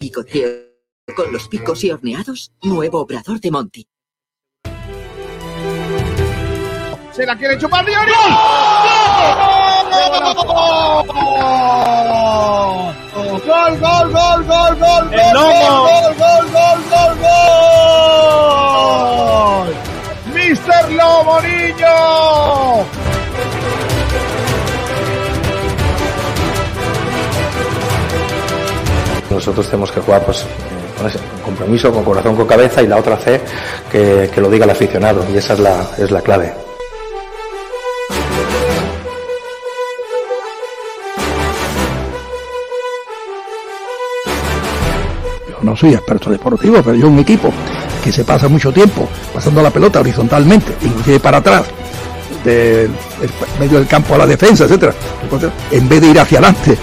Picoteo con los picos y horneados, nuevo obrador de Monty. Se la quiere chupar Diori. ¡Gol! ¡Gol, gol, gol, gol, gol! ¡El lomo! ¡Gol, gol, gol, gol, gol! ¡Mister Lomo Niño! Nosotros tenemos que jugar pues, eh, con ese compromiso, con corazón, con cabeza y la otra C que, que lo diga el aficionado y esa es la, es la clave. Yo no soy experto deportivo, pero yo un equipo que se pasa mucho tiempo pasando la pelota horizontalmente, inclusive para atrás, del medio del campo a la defensa, etcétera, en vez de ir hacia adelante.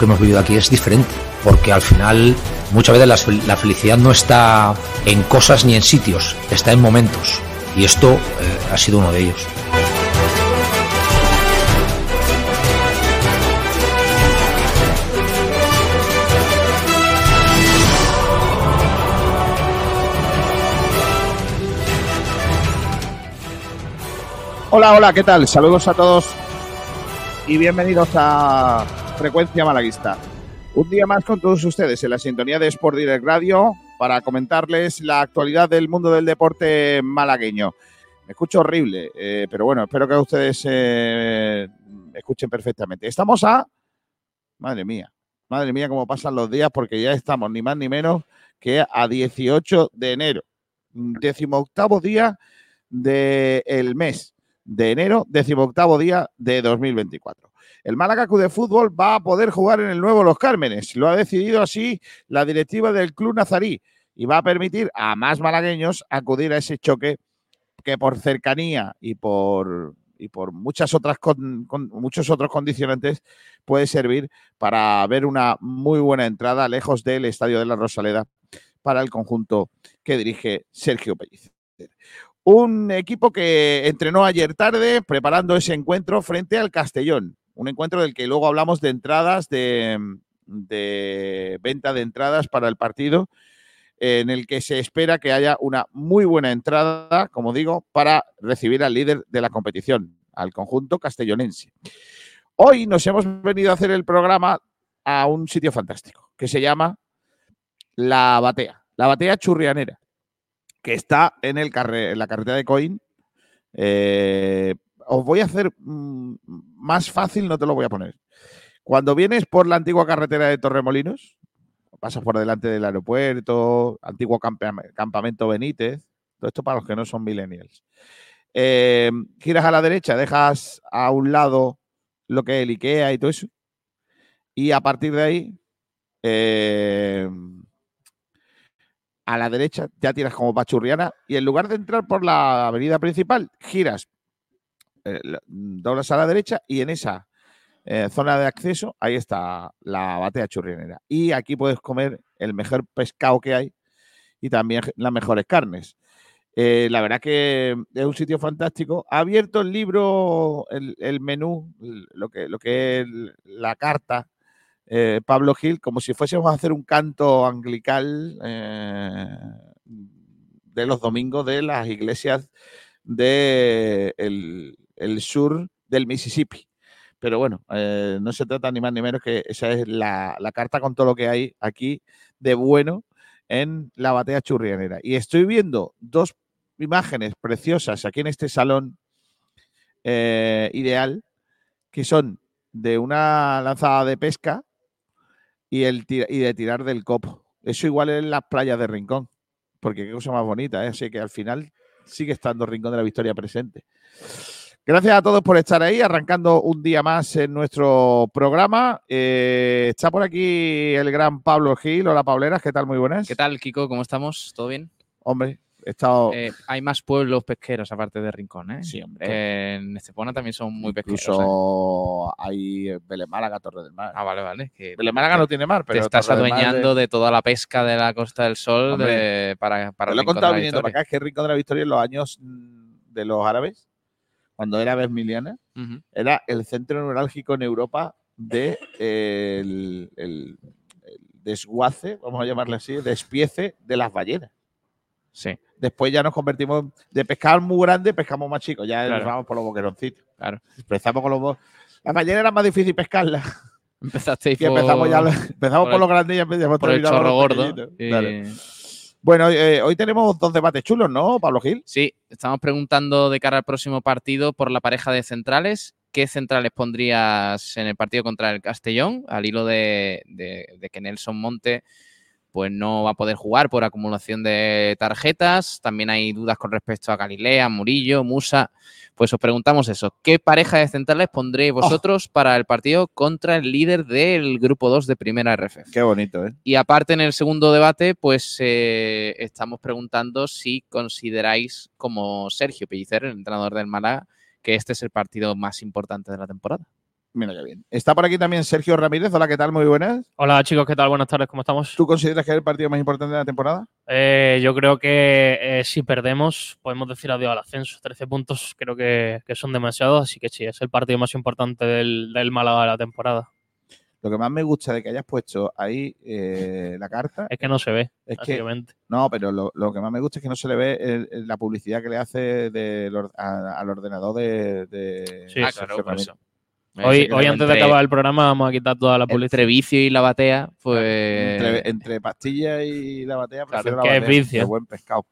Que hemos vivido aquí es diferente, porque al final muchas veces la, felicidad no está en cosas ni en sitios, está en momentos. Y esto eh, ha sido uno de ellos. Hola, hola, ¿qué tal? Saludos a todos y bienvenidos a Frecuencia Malaguista. Un día más con todos ustedes en la sintonía de Sport Direct Radio para comentarles la actualidad del mundo del deporte malagueño. Me escucho horrible, eh, pero bueno, espero que ustedes eh, escuchen perfectamente. Estamos a... Madre mía, madre mía, cómo pasan los días porque ya estamos ni más ni menos que a 18 de enero. Decimoctavo día del mes de enero, decimoctavo día de 2024. El Málaga Club de Fútbol va a poder jugar en el nuevo Los Cármenes. Lo ha decidido así la directiva del Club Nazarí y va a permitir a más malagueños acudir a ese choque que por cercanía y por, y por muchas otras con, muchos otros condicionantes puede servir para ver una muy buena entrada lejos del Estadio de la Rosaleda para el conjunto que dirige Sergio Pellicer. Un equipo que entrenó ayer tarde preparando ese encuentro frente al Castellón. Un encuentro del que luego hablamos de entradas, de, venta de entradas para el partido, en el que se espera que haya una muy buena entrada, como digo, para recibir al líder de la competición, al conjunto castellonense. Hoy nos hemos venido a hacer el programa a un sitio fantástico, que se llama La Batea, La Batea Churrianera que está en, el la carretera de Coín. Eh, os voy a hacer mmm, más fácil, no te lo voy a poner. Cuando vienes por la antigua carretera de Torremolinos, pasas por delante del aeropuerto, antiguo campamento Benítez, todo esto para los que no son millennials. Eh, giras a la derecha, dejas a un lado lo que es el IKEA y todo eso. Y a partir de ahí, eh, a la derecha ya tiras como Pachurriana y en lugar de entrar por la avenida principal, giras, eh, doblas a la derecha y en esa eh, zona de acceso, ahí está la batea churrianera. Y aquí puedes comer el mejor pescado que hay y también las mejores carnes. Eh, la verdad que es un sitio fantástico. Ha abierto el libro, el, menú, lo que, lo que es la carta Pablo Gil, como si fuésemos a hacer un canto angelical eh, de los domingos de las iglesias del de el sur del Mississippi. Pero bueno, eh, no se trata ni más ni menos que esa es la, carta con todo lo que hay aquí de bueno en la batea churrianera. Y estoy viendo dos imágenes preciosas aquí en este salón eh, ideal, que son de una lanzada de pesca y, el, y de tirar del copo. Eso igual en las playas de Rincón, porque qué cosa más bonita, ¿eh? Así que al final sigue estando Rincón de la Victoria presente. Gracias a todos por estar ahí, arrancando un día más en nuestro programa. Eh, está por aquí el gran Pablo Gil. Hola, Pableras, ¿qué tal? Muy buenas. ¿Qué tal, Kiko? ¿Cómo estamos? ¿Todo bien? Hombre, he estado... Eh, hay más pueblos pesqueros aparte de Rincón, ¿eh? Sí, hombre. Eh, en Estepona también son muy pesqueros. ¿eh? Incluso hay Belén Málaga, Torre del Mar. Ah, vale, vale. Que no tiene mar, te pero estás Torre del Mar adueñando de- de toda la pesca de la Costa del Sol Hombre, de- para, para Te lo he contado viniendo para acá, es que Rincón de la Victoria en los años mm, de los árabes, cuando era Besmiliana, Ujú. era el centro neurálgico en Europa de eh, el, el- el desguace, vamos a llamarle así, despiece de las ballenas. Sí, Después ya nos convertimos de pescar muy grande, pescamos más chicos, ya Claro. nos vamos por los boqueroncitos. claro. Empezamos con los bo- Las ballenas era más difícil pescarlas. Empezasteis Y empezamos ya empezamos por por, los grandes y empezamos por el chorro gordo. y- Bueno, eh, hoy tenemos dos debates chulos, ¿no, Pablo Gil? Sí, estamos preguntando de cara al próximo partido por la pareja de centrales. ¿Qué centrales pondrías en el partido contra el Castellón? Al hilo de, que Nelson Monte pues no va a poder jugar por acumulación de tarjetas. También hay dudas con respecto a Galilea, Murillo, Musa. Pues os preguntamos eso. ¿Qué pareja de centrales pondréis vosotros para el partido contra el líder del grupo 2 de primera RF? Qué bonito, ¿eh? Y aparte, en el segundo debate, pues eh, estamos preguntando si consideráis, como Sergio Pellicer, el entrenador del Málaga, que este es el partido más importante de la temporada. Mira qué bien. Está por aquí también Sergio Ramírez. Hola, ¿qué tal? Muy buenas. Hola chicos, ¿qué tal? Buenas tardes, ¿cómo estamos? ¿Tú consideras que es el partido más importante de la temporada? Eh, yo creo que eh, si perdemos podemos decir adiós al ascenso. 13 puntos creo que, que son demasiados, así que sí, es el partido más importante del, del Málaga de la temporada. Lo que más me gusta de que hayas puesto ahí eh, la carta Es que no se ve, es que básicamente. no, pero lo, lo que más me gusta es que no se le ve el- el- la publicidad que le hace del or- a- al ordenador de, de Sí, ah, claro, por eso. Hoy, hoy antes de acabar el programa vamos a quitar toda la publicidad. Entre vicio y la batea, pues. Entre, entre pastilla y la batea, Claro, prefiero que es vicio. Qué buen pescado.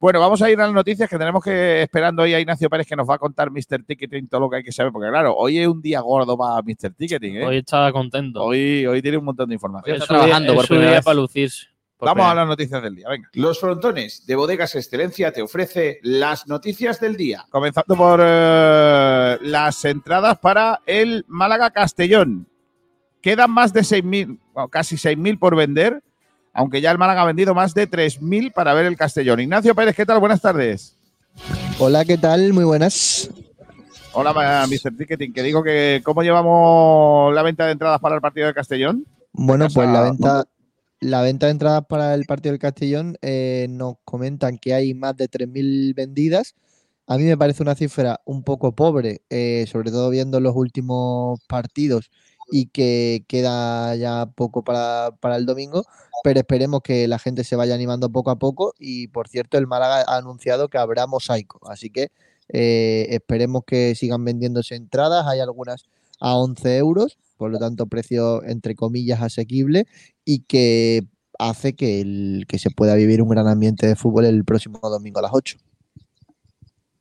Bueno, vamos a ir a las noticias que tenemos que esperando hoy a Ignacio Pérez que nos va a contar Mr. Ticketing todo lo que hay que saber, porque claro, hoy es un día gordo para Mr. Ticketing, ¿eh? Hoy estaba contento. Hoy, hoy tiene un montón de Hoy información. es está día- trabajando es por su primera día vez. para lucirse. Por Vamos a las noticias del día, venga. Los frontones de Bodegas Excelencia te ofrece las noticias del día. Comenzando por eh, las entradas para el Málaga Castellón. Quedan más de 6.000, bueno, casi 6.000 por vender, aunque ya el Málaga ha vendido más de 3.000 para ver el Castellón. Ignacio Pérez, ¿qué tal? Buenas tardes. Hola, ¿qué tal? Muy buenas. Hola, Mr. Ticketing, que digo que cómo llevamos la venta de entradas para el partido de Castellón. Bueno, Casa pues la venta, la venta de entradas para el partido del Castellón eh, nos comentan que hay más de 3.000 vendidas. A mí me parece una cifra un poco pobre, eh, sobre todo viendo los últimos partidos y que queda ya poco para, el domingo, pero esperemos que la gente se vaya animando poco a poco y por cierto el Málaga ha anunciado que habrá mosaico, así que eh, esperemos que sigan vendiéndose entradas, hay algunas a 11 euros, por lo tanto precio entre comillas asequible y que hace que, el, que se pueda vivir un gran ambiente de fútbol el próximo domingo a las 8.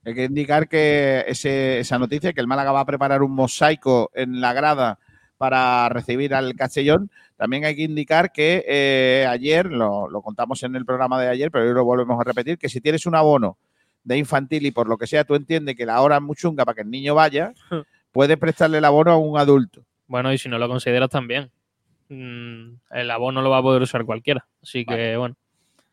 Hay que indicar que ese- esa noticia, que el Málaga va a preparar un mosaico en la grada para recibir al Castellón. También hay que indicar que eh, ayer, lo, lo contamos en el programa de ayer, pero hoy lo volvemos a repetir, que si tienes un abono de infantil y por lo que sea tú entiendes que la hora es muy chunga para que el niño vaya, puedes prestarle el abono a un adulto. Bueno, y si no lo consideras también. mm, el abono lo va a poder usar cualquiera. Así que, Vale. bueno.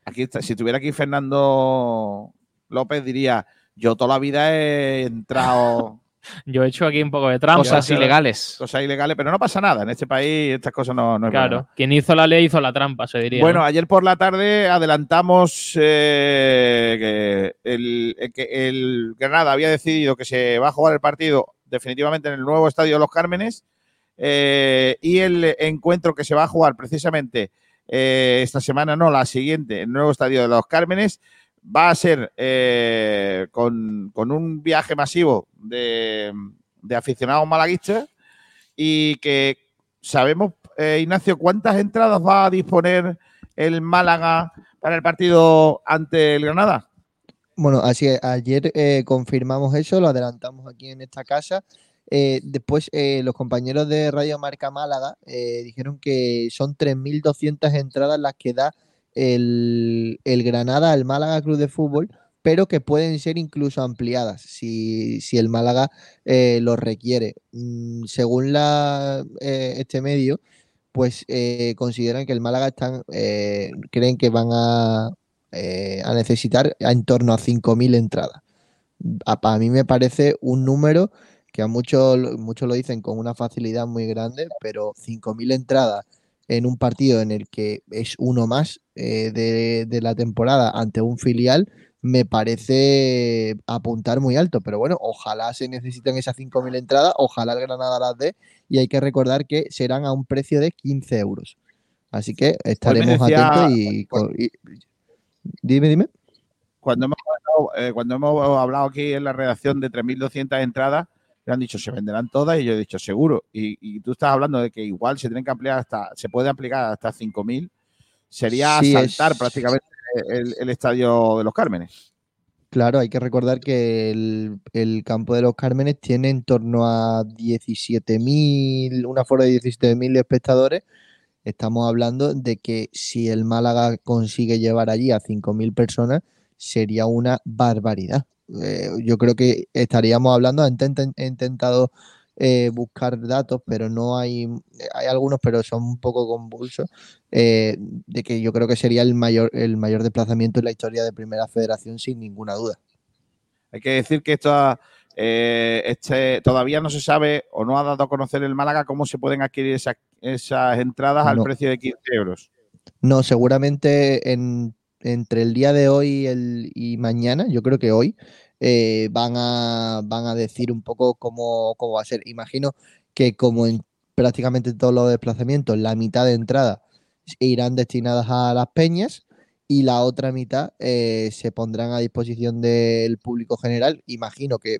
Aquí está, si estuviera aquí Fernando López diría, yo toda la vida he entrado Yo he hecho aquí un poco de trampa. Cosas ilegales. cosas ilegales, pero no pasa nada. En este país estas cosas no, no hay Claro, problema. quien hizo la ley hizo la trampa, se diría. Bueno, ¿no? ayer por la tarde adelantamos eh, que, el, eh, que el Granada había decidido que se va a jugar el partido definitivamente en el nuevo estadio de Los Cármenes eh, y el encuentro que se va a jugar precisamente eh, esta semana, no, la siguiente, en el nuevo estadio de Los Cármenes va a ser eh, con, con un viaje masivo de, aficionados malaguistas y que sabemos, Ignacio, cuántas entradas va a disponer el Málaga para el partido ante el Granada. Bueno, así es. Ayer confirmamos eso, lo adelantamos aquí en esta casa Eh, después, eh, los compañeros de Radio Marca Málaga eh, dijeron que son 3.200 entradas las que da el, Granada al Málaga Club de Fútbol, pero que pueden ser incluso ampliadas si, el Málaga eh, lo requiere. Mm, según la, este medio, pues consideran que el Málaga están, creen que van a, a necesitar en torno a 5.000 entradas. A, para mí me parece un número que a muchos, muchos lo dicen con una facilidad muy grande, pero 5.000 entradas en un partido en el que es uno más eh, de, de la temporada ante un filial, me parece apuntar muy alto. Pero bueno, ojalá se necesiten esas 5.000 entradas, ojalá el Granada las dé, y hay que recordar que serán a un precio de 15 euros. Así que estaremos decía- atentos y, y- Dime, dime. Cuando hemos, hablado, eh, cuando hemos hablado aquí en la redacción de 3.200 entradas, le han dicho se venderán todas y yo he dicho seguro. Y, y tú estás hablando de que igual se tienen que ampliar hasta, se puede aplicar hasta 5.000. Sería Sí, saltar es- prácticamente el, el estadio de los Cármenes. Claro, hay que recordar que el, el campo de los Cármenes tiene en torno a 17.000, un aforo de 17.000 espectadores. Estamos hablando de que si el Málaga consigue llevar allí a 5.000 personas, sería una barbaridad. Eh, yo creo que estaríamos hablando, he intent- he intentado eh, buscar datos, pero no hay, hay algunos, pero son un poco convulsos, eh, de que yo creo que sería el mayor, el mayor desplazamiento en la historia de Primera Federación, sin ninguna duda. Hay que decir que esto, eh, este, todavía no se sabe o no ha dado a conocer el Málaga cómo se pueden adquirir esas, esas entradas al precio de 15 euros. No, seguramente en- entre el día de hoy y, el- y mañana, yo creo que hoy, eh, van a, van a decir un poco cómo, cómo va a ser. Imagino que como en prácticamente todos los desplazamientos, la mitad de entradas irán destinadas a las peñas y la otra mitad eh, se pondrán a disposición del público general. Imagino que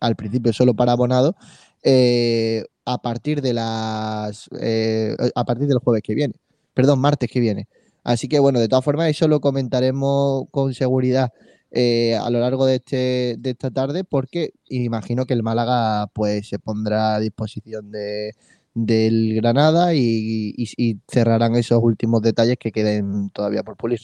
al principio solo para abonados, eh, a partir de las eh, a partir del jueves que viene, perdón, martes que viene. Así que bueno, de todas formas, eso lo comentaremos con seguridad eh, a lo largo de, este, de esta tarde, porque imagino que el Málaga pues se pondrá a disposición de, del Granada y, y- y cerrarán esos últimos detalles que queden todavía por pulir.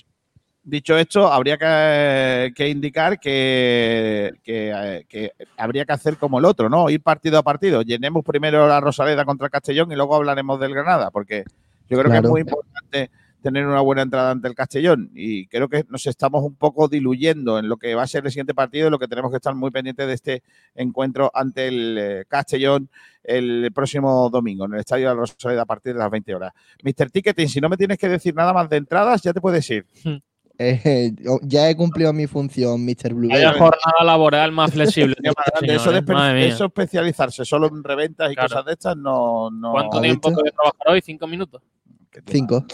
Dicho esto, habría que, que indicar que, que, que habría que hacer como el otro, ¿no? Ir partido a partido. Llenemos primero la Rosaleda contra el Castellón y luego hablaremos del Granada, porque yo creo que es muy importante tener una buena entrada ante el Castellón y creo que nos estamos un poco diluyendo en lo que va a ser el siguiente partido y lo que tenemos que estar muy pendientes de este encuentro ante el eh, Castellón el próximo domingo en el Estadio de la Rosaleda a partir de las 20 horas. Mr. Ticketing, si no me tienes que decir nada más de entradas, ya te puedes ir. Eh, yo ya he cumplido mi función, Mr. Blue. Vaya jornada laboral más flexible. Señor, este eso, de ¿eh? Mía. eso especializarse solo en reventas y Claro. cosas de estas no. no ¿Cuánto ¿Has tiempo visto? puede trabajar hoy? ¿Cinco minutos? Cinco.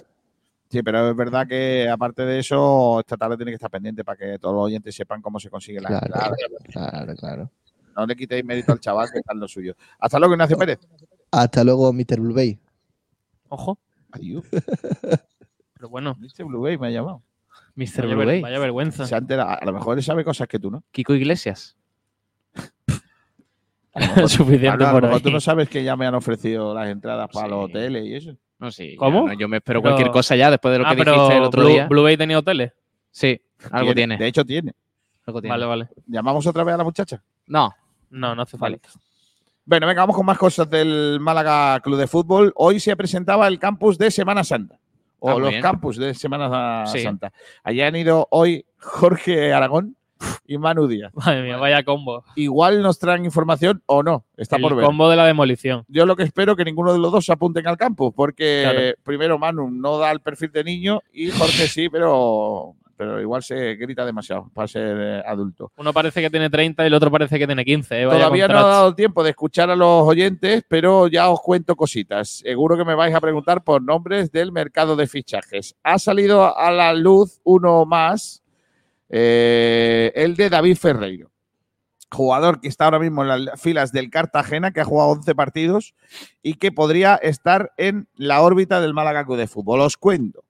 Sí, pero es verdad que aparte de eso, esta tarde tiene que estar pendiente para que todos los oyentes sepan cómo se consigue la Claro, entrada. claro, claro. No le quitéis mérito al chaval que está en lo suyo. Hasta luego, Ignacio Pérez. Hasta luego, Mr. Blue Bay. Ojo. Adiós. Pero bueno, Mr. Blue Bay me ha llamado. Mr. vaya, Blue Bay. vaya vergüenza. Se ha enterado. A lo mejor él sabe cosas que tú no. Kiko Iglesias. Mejor- Suficiente por ahí. tú no sabes que ya me han ofrecido las entradas para Sí. los hoteles y eso. No, sí. ¿Cómo? Yo, no, yo me espero Pero- cualquier cosa ya después de lo Ah, que pero dijiste el otro Blue, día. Blue Bay tenía hoteles. Sí, algo tiene. De hecho, tiene. algo tiene. Vale, vale. ¿Llamamos otra vez a la muchacha? No, No, no hace Vale. falta. Bueno, venga, vamos con más cosas del Málaga Club de Fútbol. Hoy se presentaba el campus de Semana Santa. O Ah, los bien. campus de Semana Sí. Santa. Allí han ido hoy Jorge Aragón y Manu Díaz. Madre mía, vaya combo. Igual nos traen información o no. Está el por ver. combo de la demolición. Yo lo que espero que ninguno de los dos se apunten al campus, porque Claro. primero Manu no da el perfil de niño y Jorge sí, pero, pero igual se grita demasiado para ser eh, adulto. Uno parece que tiene 30 y el otro parece que tiene 15. eh, Todavía no ha dado tiempo de escuchar a los oyentes, pero ya os cuento cositas. Seguro que me vais a preguntar por nombres del mercado de fichajes. Ha salido a la luz uno más, eh, el de David Ferreiro, jugador que está ahora mismo en las filas del Cartagena, que ha jugado 11 partidos y que podría estar en la órbita del Málaga Club de Fútbol. Os cuento.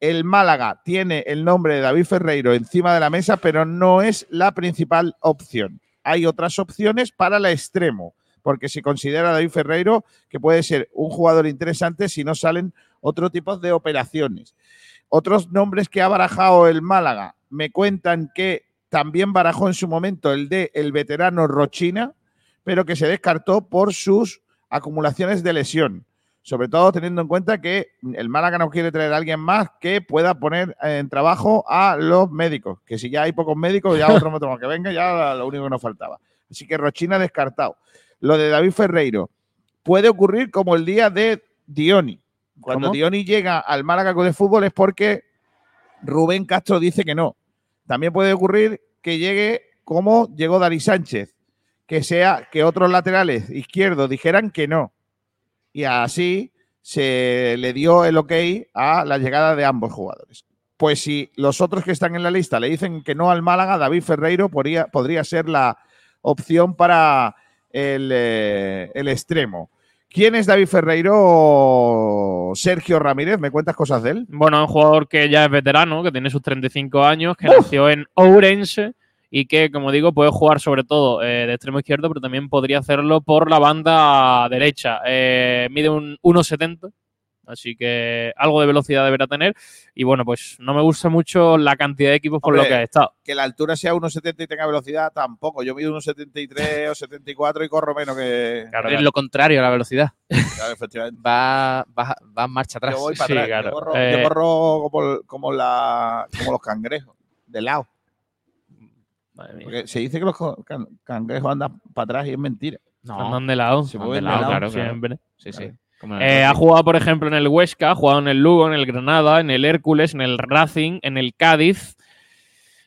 El Málaga tiene el nombre de David Ferreiro encima de la mesa, pero no es la principal opción hay otras opciones para el extremo, porque se considera David Ferreiro que puede ser un jugador interesante si no salen otro tipo de operaciones. Otros nombres que ha barajado el Málaga me cuentan que también barajó en su momento el de el veterano Rochina, pero que se descartó por sus acumulaciones de lesión. Sobre todo teniendo en cuenta que el Málaga no quiere traer a alguien más que pueda poner en trabajo a los médicos. Que si ya hay pocos médicos, ya otro médico que venga, ya lo único que nos faltaba. Así que Rochina descartado. Lo de David Ferreiro puede ocurrir como el día de Dioni. Cuando ¿Cómo? Dioni llega al Málaga de Fútbol es porque Rubén Castro dice que no. También puede ocurrir que llegue como llegó Dani Sánchez, que sea que otros laterales izquierdos dijeran que no. Y así se le dio el ok a la llegada de ambos jugadores. Pues si los otros que están en la lista le dicen que no al Málaga, David Ferreiro podría, podría ser la opción para el, eh, el extremo. ¿Quién es David Ferreiro? Sergio Ramírez, ¿me cuentas cosas de él? Bueno, es un jugador que ya es veterano, que tiene sus 35 años, que nació en Ourense y que, como digo, puede jugar sobre todo eh, de extremo izquierdo, pero también podría hacerlo por la banda derecha. Eh, mide un 1,70, así que algo de velocidad deberá tener. Y bueno, pues no me gusta mucho la cantidad de equipos por lo que ha estado. Que la altura sea 1,70 y tenga velocidad, tampoco. Yo mido 1,73 o 74 y corro menos que. Claro, Es lo contrario a la velocidad. Claro, efectivamente. Va, va, va en marcha atrás. Yo voy para Sí, atrás. claro. Yo corro, Eh, yo corro como, como, la, como los cangrejos, de lado. Madre mía. Porque se dice que los can- cangrejos andan para atrás y es mentira. No, Andan de lado. Se mueven de de lado, claro, claro. siempre. Sí, sí. Eh, ha jugado, por ejemplo, en el Huesca, ha jugado en el Lugo, en el Granada, en el Hércules, en el Racing, en el Cádiz,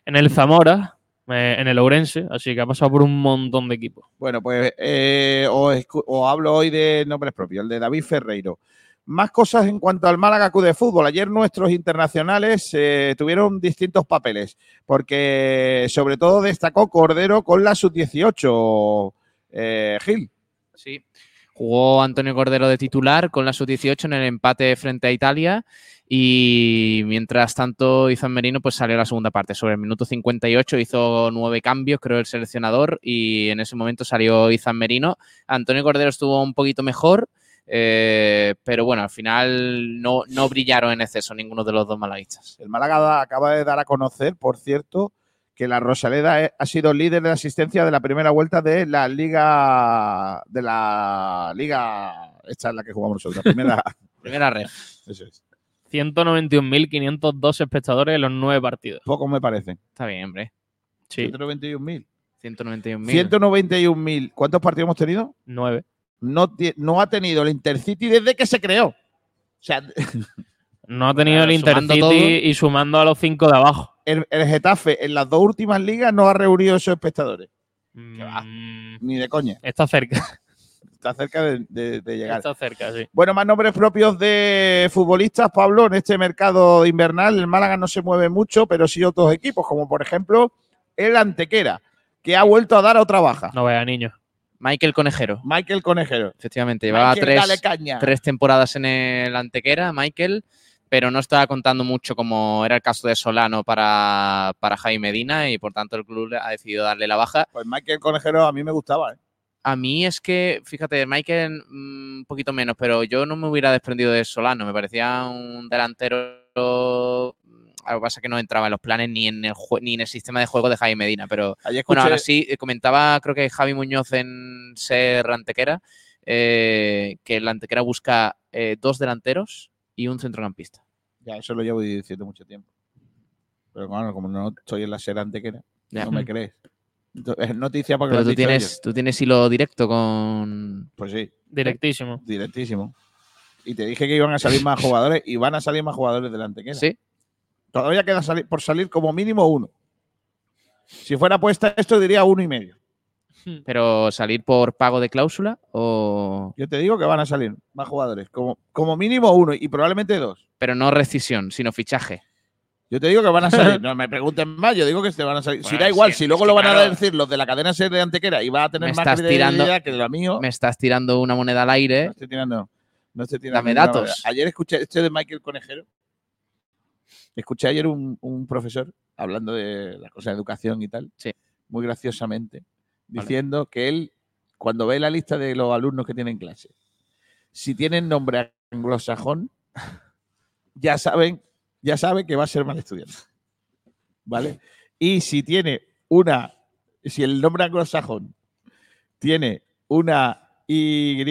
en el Zamora, eh, en el Ourense, así que ha pasado por un montón de equipos. Bueno, pues eh, os, hablo hoy de nombres propios, el de David Ferreiro. Más cosas en cuanto al Málaga Club de Fútbol. Ayer nuestros internacionales eh, tuvieron distintos papeles, porque sobre todo destacó Cordero con la sub-18, eh, Gil. Sí. Jugó Antonio Cordero de titular con la sub-18 en el empate frente a Italia y mientras tanto Izan Merino pues salió a la segunda parte. Sobre el minuto 58 hizo nueve cambios, creo, el seleccionador y en ese momento salió Izan Merino. Antonio Cordero estuvo un poquito mejor, eh, pero bueno, al final no, no brillaron en exceso ninguno de los dos malaguistas. El Málaga acaba de dar a conocer, por cierto, que la Rosaleda eh, ha sido líder de asistencia de la primera vuelta de la Liga. De la Liga. Esta es la que jugamos nosotros, la primera. Primera red. eso es. 191.502 espectadores en los nueve partidos. Poco me parece. Está bien, hombre. Sí, 191.000. 191.000. 191.000. ¿Cuántos partidos hemos tenido? nueve. No, no ha tenido el Intercity desde que se creó. O sea, No ha tenido el sumando Intercity todo. y sumando a los cinco de abajo. El, el Getafe en las dos últimas ligas no ha reunido esos espectadores. va? Mm, Ni de coña. está cerca. Está cerca de, de- de llegar. Está cerca, sí. Bueno, más nombres propios de futbolistas, Pablo. En este mercado invernal, el Málaga no se mueve mucho, pero sí otros equipos, como por ejemplo el Antequera, que ha vuelto a dar otra baja. No vea, niño. Michael Conejero. Michael Conejero. Efectivamente, llevaba Michael, tres, tres temporadas en el Antequera, Michael, pero no estaba contando mucho como era el caso de Solano para, para Javi Medina y por tanto el club ha decidido darle la baja. Pues Michael Conejero a mí me gustaba. ¿eh? A mí es que, fíjate, Michael mm, un poquito menos, pero yo no me hubiera desprendido de Solano, me parecía un delantero... Lo que pasa es que no entraba en los planes ni en el, ni en el sistema de juego de Javi Medina, pero escuché, bueno, ahora sí, eh, comentaba, creo que Javi Muñoz en Ser Antequera, eh, que el Antequera busca eh, dos delanteros y un centrocampista. Ya, eso lo llevo diciendo mucho tiempo. Pero claro, como no estoy en la serie Antequera, Ya. no me crees. Entonces, Es noticia porque Pero lo tú tienes, tú tienes hilo directo con. Pues sí, Directísimo. directísimo. Y te dije que iban a salir más jugadores y van a salir más jugadores del Antequera. Sí, Todavía queda sali- por salir como mínimo uno. Si fuera puesta esto, diría uno y medio. pero salir por pago de cláusula o. Yo te digo que van a salir más jugadores, como, como mínimo uno y probablemente dos. Pero no rescisión, sino fichaje. Yo te digo que van a salir. No me pregunten más, yo digo que se van a salir. si da igual, sí, si luego lo van a decir los de la cadena ser de Antequera y va a tener Me más estás credibilidad tirando- que lo mío. Me estás tirando una moneda al aire. No estoy tirando. No estoy tirando Dame datos. Ayer escuché este de Michael Conejero. Escuché ayer un, un profesor hablando de las cosas de educación y tal. Sí. Muy graciosamente. Vale. Diciendo que él cuando ve la lista de los alumnos que tienen clase, si tienen nombre anglosajón, ya saben, ya sabe que va a ser mal estudiante. ¿Vale? Y si tiene una, si el nombre anglosajón tiene una Y,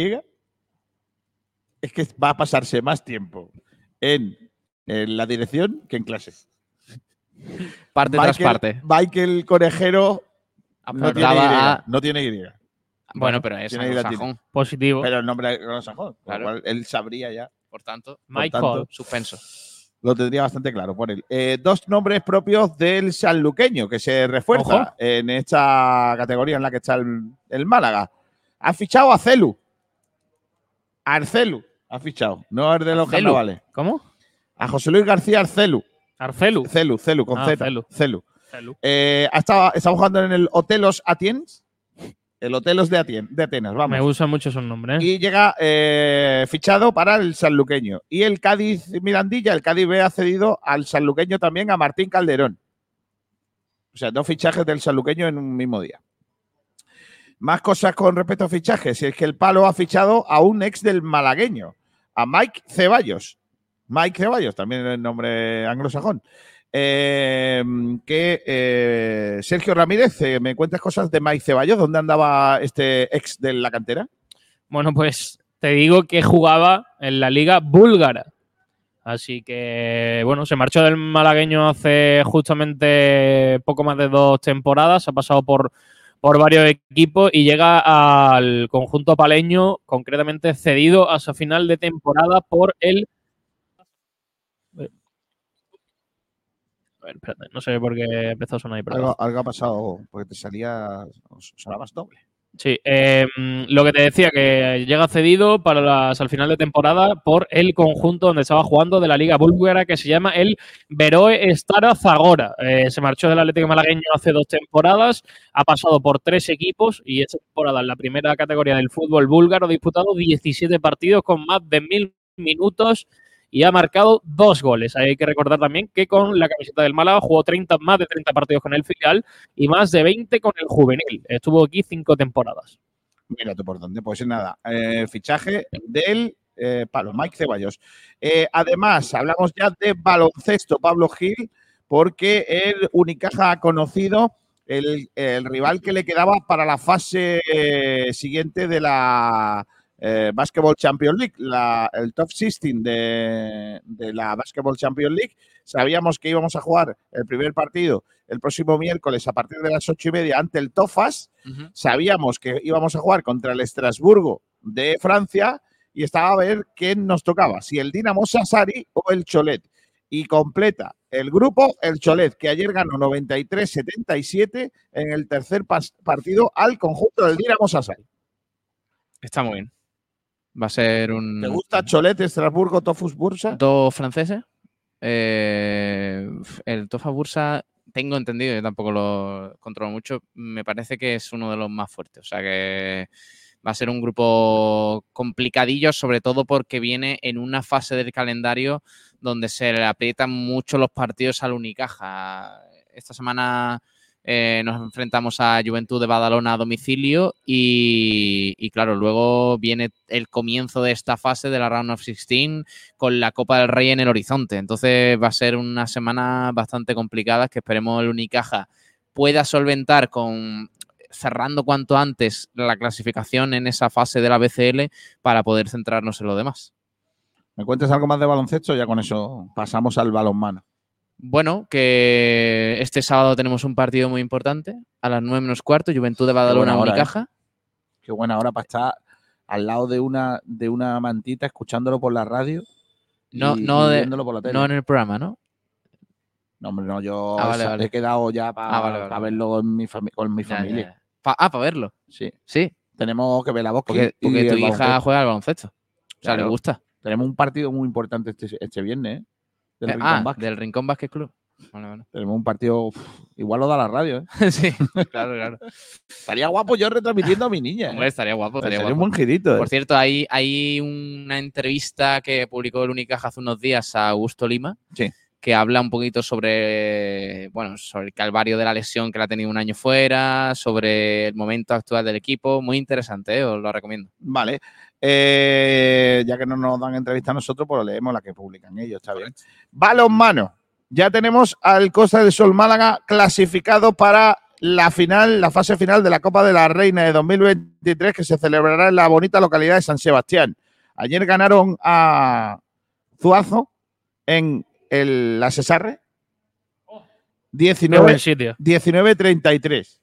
es que va a pasarse más tiempo en, en la dirección que en clase. Parte tras parte. Michael Conejero no tiene, Y, a- no tiene Y. Bueno, pero es anglosajón. Positivo. Pero el nombre anglosajón. Claro. cual él sabría ya. Por tanto, Michael. tanto, suspenso. Lo tendría bastante claro por él. Eh, dos nombres propios del sanluqueño que se refuerza Ojo. en esta categoría en la que está el, el Málaga. Ha fichado a Celu. Arcelu ha fichado. No es de los Arcelu. carnavales. ¿Cómo? A José Luis García Arcelu. Arcelu. Celu, Celu, con Ah, Z. Celu. Celu. Celu. Eh, ha estado, estamos jugando en el Hotelos Atiens. El Hotelos de, Atien- de Atenas, vamos. Me gustan mucho esos nombres. ¿eh? Y llega eh, fichado para el sanluqueño. Y el Cádiz Mirandilla, el Cádiz B ha cedido al sanluqueño también a Martín Calderón. O sea, dos fichajes del sanluqueño en un mismo día. Más cosas con respecto a fichajes. Y es que el Palo ha fichado a un ex del malagueño, a Mike Ceballos. Mike Ceballos, también el nombre anglosajón. Eh, que eh, Sergio Ramírez, eh, ¿me cuentas cosas de Mike Ceballos? ¿Dónde andaba este ex de la cantera? Bueno, pues te digo que jugaba en la liga búlgara. Así que, bueno, se marchó del malagueño hace justamente poco más de dos temporadas. Ha pasado por, por varios equipos y llega al conjunto paleño, concretamente cedido hasta final de temporada por el. Ver, espérate, no sé por qué empezó a sonar ahí. Algo, ha pasado porque te salía. Sonabas doble. Sí, eh, lo que te decía, que llega cedido para las, al final de temporada por el conjunto donde estaba jugando de la Liga Búlgara, que se llama el Veroe Stara Zagora. Eh, se marchó del Atlético Malagueño hace dos temporadas, ha pasado por tres equipos y esta temporada en la primera categoría del fútbol búlgaro ha disputado 17 partidos con más de mil minutos y ha marcado dos goles. Hay que recordar también que con la camiseta del Málaga jugó 30, más de 30 partidos con el filial y más de 20 con el juvenil. Estuvo aquí cinco temporadas. Mira tú por dónde. Pues nada, eh, fichaje del eh, Palo, Mike Ceballos. Eh, además, hablamos ya de baloncesto, Pablo Gil, porque el Unicaja ha conocido el, rival que le quedaba para la fase eh, siguiente de la eh, Basketball Champions League, la- el top 16 de, de la Basketball Champions League. Sabíamos que íbamos a jugar el primer partido el próximo miércoles a partir de las ocho y media ante el Tofas. Sabíamos que íbamos a jugar contra el Estrasburgo de Francia y estaba a ver quién nos tocaba, si el Dinamo Sassari o el Cholet. Y completa el grupo el Cholet, que ayer ganó 93-77 en el tercer partido al conjunto del Dinamo Sassari. Está muy bien. Va a ser un. ¿Te gusta Cholet, Estrasburgo, Tofus Bursa? dos franceses. Eh, el Tofa Bursa, tengo entendido, yo tampoco lo controlo mucho, me parece que es uno de los más fuertes. O sea que va a ser un grupo complicadillo, sobre todo porque viene en una fase del calendario donde se le aprietan mucho los partidos al Unicaja. Esta semana eh, nos enfrentamos a Juventud de Badalona a domicilio y, claro, luego viene el comienzo de esta fase de la Round of 16 con la Copa del Rey en el horizonte. Entonces va a ser una semana bastante complicada que esperemos el Unicaja pueda solventar con cerrando cuanto antes la clasificación en esa fase de la BCL para poder centrarnos en lo demás. ¿Me cuentas algo más de baloncesto? Ya con eso pasamos al balonmano. Bueno, que este sábado tenemos un partido muy importante a las 9 menos cuarto, Juventud de Badalona hora, Unicaja. Qué buena hora para estar al lado de una, de una mantita escuchándolo por la radio. y- No, no y de- por la tele. No en el programa, ¿no? No, hombre, no, yo Ah, vale, esa- vale. he quedado ya para Ah, vale, verlo con mi, fami- con mi Ya, ya, familia. ya. Pa- ah, para verlo. Sí. Sí, Tenemos que ver la voz. porque, porque tu hija juega al baloncesto. O sea, le gusta. Tenemos un partido muy importante este, este viernes, ¿eh? Del Eh, Rincón ah, Basket. del Rincón Basket Club. Tenemos un partido. uf, igual lo da la radio, ¿eh? sí, claro, claro. Estaría guapo yo retransmitiendo a mi niña. ¿eh? Hombre, estaría guapo, estaría Sería un buen girito. ¿eh? Por cierto, hay, hay una entrevista que publicó el Unicaja hace unos días a Augusto Lima, Sí. que habla un poquito sobre, bueno, sobre el calvario de la lesión que la ha tenido un año fuera, sobre el momento actual del equipo. Muy interesante, ¿eh? os lo recomiendo. Vale. Eh, ya que no nos dan entrevista a nosotros, pues leemos la que publican ellos, está bien. Balonmano. Ya tenemos al Costa del Sol Málaga clasificado para la final, la fase final de la Copa de la Reina de 2023 que se celebrará en la bonita localidad de San Sebastián. Ayer ganaron a Zuazo en el, la Cesarre. Qué 19, buen sitio. 19.33.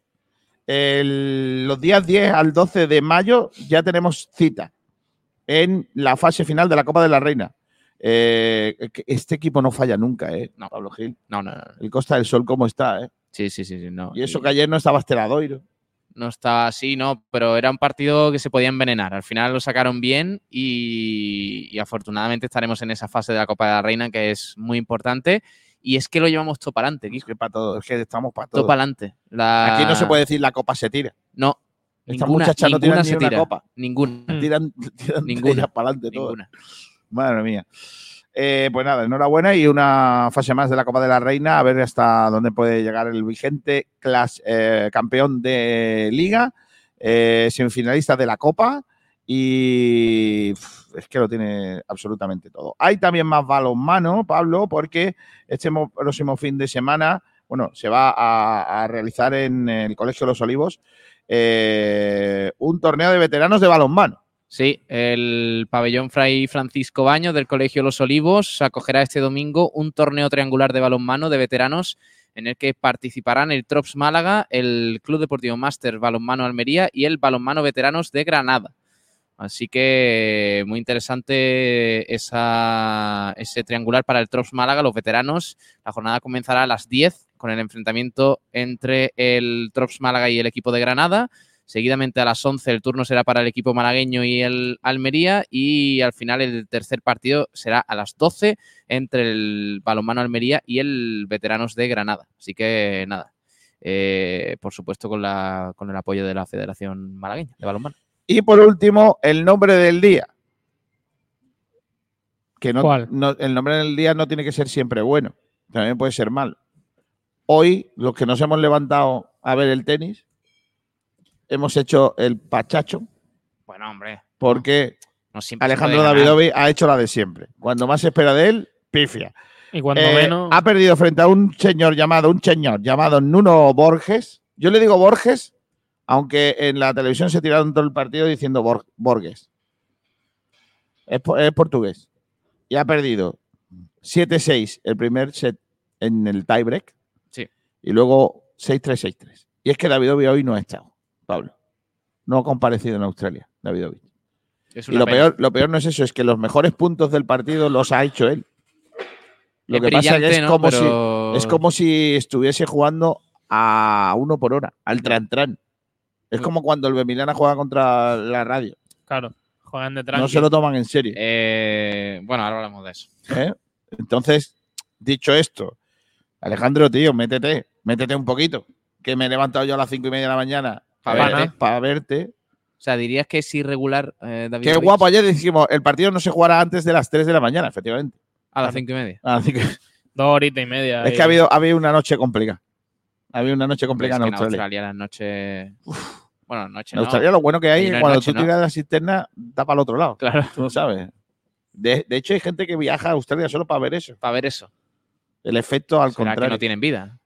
El- los días 10 al 12 de mayo ya tenemos cita en la fase final de la Copa de la Reina. Eh, este equipo no falla nunca, ¿eh? No. Pablo Gil. No, no, no. El Costa del Sol, ¿cómo está, eh? Sí, sí, sí, sí, no. Y eso que ayer no estaba Esteladoiro. no estaba así, no, pero era un partido que se podía envenenar. Al final lo sacaron bien y, y afortunadamente estaremos en esa fase de la Copa de la Reina que es muy importante. Y es que lo llevamos todo para adelante, Es que para todo, es que estamos para todo. Todo para adelante. La- Aquí no se puede decir la copa se tira. No. Esta ninguna- muchacha no ninguna tira ni se una tira. copa. Ninguna. Mm. Tiran, tiran Ninguna. para adelante todo. Ninguna. Madre mía. Eh, pues nada, enhorabuena y una fase más de la Copa de la Reina, a ver hasta dónde puede llegar el vigente eh, campeón de liga, eh, semifinalista de la Copa y es que lo tiene absolutamente todo. Hay también más balonmano, Pablo, porque este mo- próximo fin de semana, bueno, se va a, a realizar en el Colegio Los Olivos eh, un torneo de veteranos de balonmano. Sí, el pabellón Fray Francisco Baño del Colegio Los Olivos acogerá este domingo un torneo triangular de balonmano de veteranos en el que participarán el Trops Málaga, el Club Deportivo Máster Balonmano Almería y el Balonmano Veteranos de Granada. Así que muy interesante esa, ese triangular para el Trops Málaga, los veteranos. La jornada comenzará a las 10 con el enfrentamiento entre el Trops Málaga y el equipo de Granada. Seguidamente a las 11 el turno será para el equipo malagueño y el Almería y al final el tercer partido será a las 12 entre el balonmano Almería y el veteranos de Granada. Así que nada, eh, por supuesto con, la, con el apoyo de la Federación Malagueña de Balonmano. Y por último, el nombre del día. Que no, ¿Cuál? no- el nombre del día no tiene que ser siempre bueno, también puede ser malo. Hoy, los que nos hemos levantado a ver el tenis, hemos hecho el pachacho, Bueno, hombre, porque no Alejandro. Davidovi ha hecho la de siempre. Cuando más se espera de él, pifia. Y cuando Eh, menos. Ha perdido frente a un señor llamado, un señor llamado Nuno Borges. Yo le digo Borges, aunque en la televisión se tiraron todo el partido diciendo Bor- Borges. Es, po- es portugués. Y ha perdido 7-6 el primer set en el tiebreak. Sí. Y luego 6-3, 6-3. Y es que Davidovi hoy no ha estado, Pablo. No ha comparecido en Australia, Davidovi. Es Y lo pena. peor, lo peor no es eso, es que los mejores puntos del partido los ha hecho él. Lo Es que pasa es que brillante, es ¿no? como, Pero- si, es como si estuviese jugando a uno por hora, al tran tran. Es Mm. como cuando el Bemilana juega contra la radio. Claro, juegan de No se lo toman en serio. Eh, bueno, ahora hablamos de eso. ¿eh? Entonces, dicho esto, Alejandro, tío, métete, métete un poquito. Que me he levantado yo a las cinco y media de la mañana Pa' para verte. Para verte. O sea, dirías que es irregular, eh, David. Qué guapo. Ayer dijimos, el partido no se jugará antes de las 3 de la mañana, efectivamente. A las cinco y media. Dos horitas y media. Es y- que ha habido, ha habido una noche complicada. Ha habido una noche complicada Es en que Australia. las noches. Bueno, noche En no. Australia lo bueno que hay es no cuando noche, tú ¿no? tiras la cisterna, da para el otro lado. Claro. Tú sabes. De, de hecho, hay gente que viaja a Australia solo para ver eso. Para ver eso. El efecto al ¿Será que contrario. no tienen vida?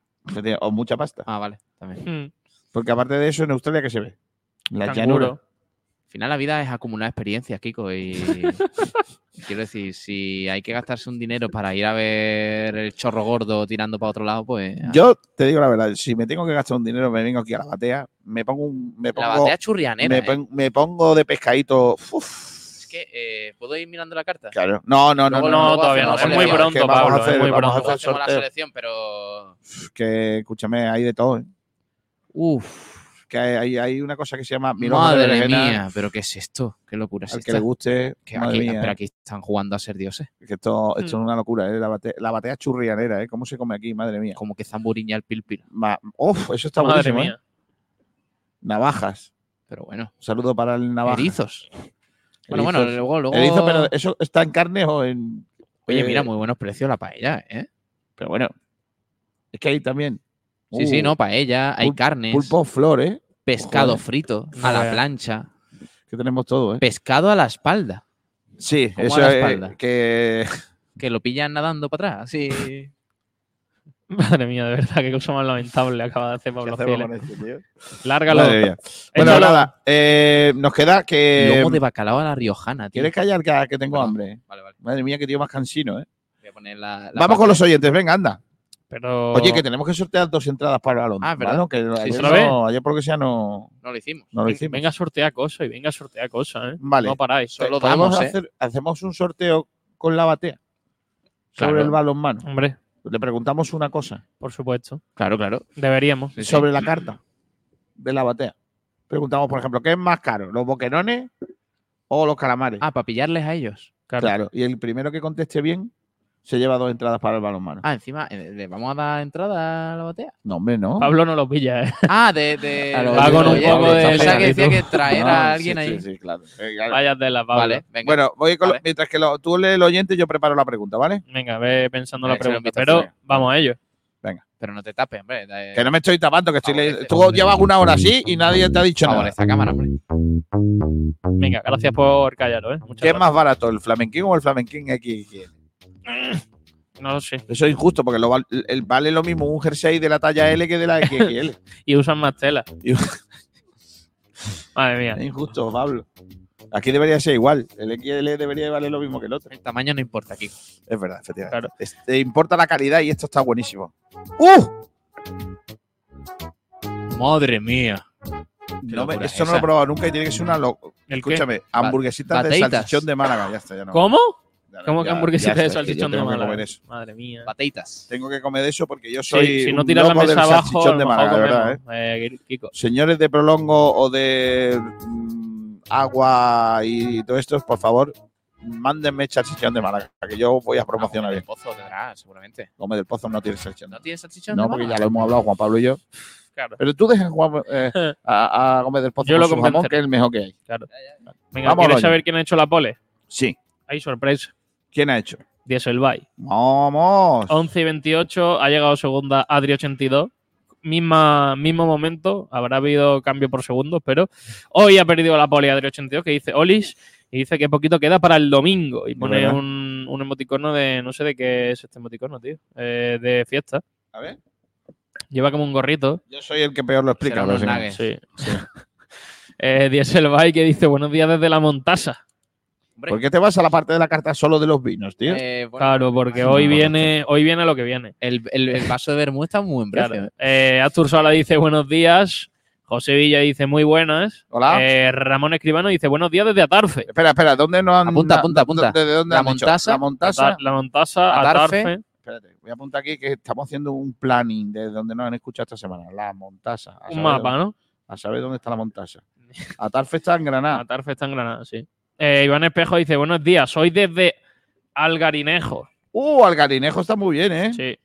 O mucha pasta. Ah, vale. También. Mm, Porque aparte de eso, en Australia, ¿qué se ve? La canguro. llanura. Al final la vida es acumular experiencias, Kiko. Y quiero decir, si hay que gastarse un dinero para ir a ver el chorro gordo tirando para otro lado, pues. ah, Yo te digo la verdad, si me tengo que gastar un dinero, me vengo aquí a la batea, me pongo un. Me la pongo, batea churrianera. me, ¿eh? me pongo de pescadito. Uf, Es que, eh, ¿puedo ir mirando la carta? claro. No, no, no, Luego- no. No, todavía no. Es muy la- pronto, que Pablo. hacer- es muy pronto. Hacemos la selección, pero. Que escúchame, hay de todo. ¿eh? Uf, Que hay, hay- una cosa que se llama de madre berenjena, mía, pero ¿qué es esto? ¿Qué locura es Al que esta? le guste, Que madre aquí, mía, pero aquí están jugando a ser dioses. que esto, esto Mm. es una locura, ¿eh? la, bate- la batea churrianera, ¿eh? ¿cómo se come aquí? Madre mía. Como que zamburiña el pil pil. Ma- Uf, eso está Madre buenísimo. ¿eh? mía. Navajas. Pero bueno, Un saludo para el navaja. erizos. Bueno, bueno, luego, luego. Erizo, pero ¿eso está en carne o en...? Oye, eh, mira, muy buenos precios la paella, ¿eh? Pero bueno, es que hay también. Sí, sí, uh, no, paella, hay pul- carnes, Pulpo flores, pescado joder. frito a la plancha, que tenemos todo, ¿eh? pescado a la espalda, Sí, ¿Cómo eso a la es espalda? que que lo pillan nadando para atrás. Sí. Madre mía, de verdad, qué cosa más lamentable acaba de hacer ¿Qué Pablo esto, tío? Lárgalo. Madre mía. Bueno, Échalo. nada, eh, nos queda que. Lomo de bacalao a la riojana, tío. ¿Quieres callar que, que tengo hambre? Vale, vale. Madre mía, qué tío más cansino, ¿eh? Voy a poner la, la Vamos parte- con los oyentes, venga, anda. Pero. Oye, que tenemos que sortear dos entradas para el balón. Ah, ¿verdad? ¿vale? Que ayer, ¿otra vez? no, ayer por lo que sea no, No lo hicimos. no lo hicimos. Venga a sortear cosas y venga a sortear cosas, ¿eh? Vale. No paráis. Solo damos, ¿eh? hacer, hacemos un sorteo con la batea sobre Claro. el balonmano. Hombre, Le preguntamos una cosa por supuesto. Claro, claro. Deberíamos. Sí, sí. sobre la carta de la batea. Preguntamos, por ejemplo, ¿qué es más caro? ¿Los boquerones o los calamares? Ah, para pillarles a ellos. Claro. claro. Y el primero que conteste bien se lleva dos entradas para el balonmano. Ah, encima, eh, ¿le vamos a dar entrada a la batea? No, hombre, no. Pablo no lo pilla, ¿eh? Ah, de. de con un oye, poco de Pensaba que decía que traer No, a alguien sí, ahí. Sí, sí, claro. Eh, claro. Vaya de la Pablo. Vale, venga. Bueno, voy con lo- mientras que lo- tú lees el oyente, yo preparo la pregunta, ¿vale? Venga, ve pensando Eh, la pregunta. Pero vamos a ello. Pero no te tapes, hombre. da- Que no me estoy tapando, que estoy leyendo. Tú llevas una hora así y nadie te ha dicho nada. Favorece a cámara, hombre. Venga, gracias por callaros, ¿eh? Muchas ¿Qué es más barato, el Flamenquín o el Flamenquín XXL? No lo sé. Eso es injusto porque lo val- el, vale lo mismo un jersey de la talla L que de la XXL. Y usan más tela. Madre es mía. injusto, Pablo. Aquí debería ser igual. El XL debería valer lo mismo que el otro. El tamaño no importa aquí. Es verdad, efectivamente. Claro. Es- te importa la calidad y esto está buenísimo. ¡Uh! Madre mía. No me- locura eso no lo he probado nunca y tiene que ser una loco. ¿El qué? Escúchame, hamburguesitas de salchichón de Málaga. Ya está, ya no. ¿Cómo? No, ¿Cómo que ya- hamburguesita ya de salchichón de Málaga? Madre mía. Bateitas. Tengo que comer de eso porque yo Sí, soy. si no tiras la del mesa abajo, de Málaga, de verdad, ¿eh? Eh, Kiko. Señores de Prolongo o de mm, Agua y todo esto, por favor, mándenme salchichón de Málaga, que yo voy a promocionar el bien. pozo tendrá, seguramente. Come del Pozo no tiene salchichón. ¿No tienes salchichón? No, de porque ya lo hemos hablado Juan Pablo y yo. Claro. Pero tú dejas Juan, eh, a, a comer del Pozo Yo con lo su jamón, que es el mejor que hay. Venga, Vamos, ¿quieres saber quién ha hecho la pole? Sí. Hay sorpresa. ¿Quién ha hecho? Dieselby. ¡Vamos! 11 y 28, ha llegado segunda Adri82. Misma, mismo momento, habrá habido cambio por segundos, pero hoy ha perdido la pole Adri82 que dice Olis y dice que poquito queda para el domingo. Y pone un, un emoticono de, no sé de qué es este emoticono, tío, eh, de fiesta. A ver. Lleva como un gorrito. Yo soy el que peor lo explica. Unos sí. Sí. eh, Dieselby que dice buenos días desde la Montasa. Hombre, ¿Por qué te vas a la parte de la carta solo de los vinos, tío? eh, bueno, Claro, porque hoy viene, hoy viene lo que viene. el, el- el vaso de vermú está muy buen precio. Claro. ¿eh? Eh, Astur Sola dice buenos días. José Villa dice muy buenas. Hola. Eh, Ramón Escribano dice buenos días desde Atarfe. Espera, espera, ¿dónde nos han. Apunta, apunta, apunta. ¿De dónde La han? Montasa. La Montasa. Atar- la Montasa, Atarfe. Atarfe. Espérate, voy a apuntar aquí que estamos haciendo un planning de donde nos han escuchado esta semana. La Montasa. Un mapa, dónde- ¿no? A saber dónde está la Montasa. Atarfe está en Granada. Atarfe está en Granada, sí. Eh, Iván Espejo dice buenos días, soy desde Algarinejo. Uh, Algarinejo está muy bien, ¿eh? Sí.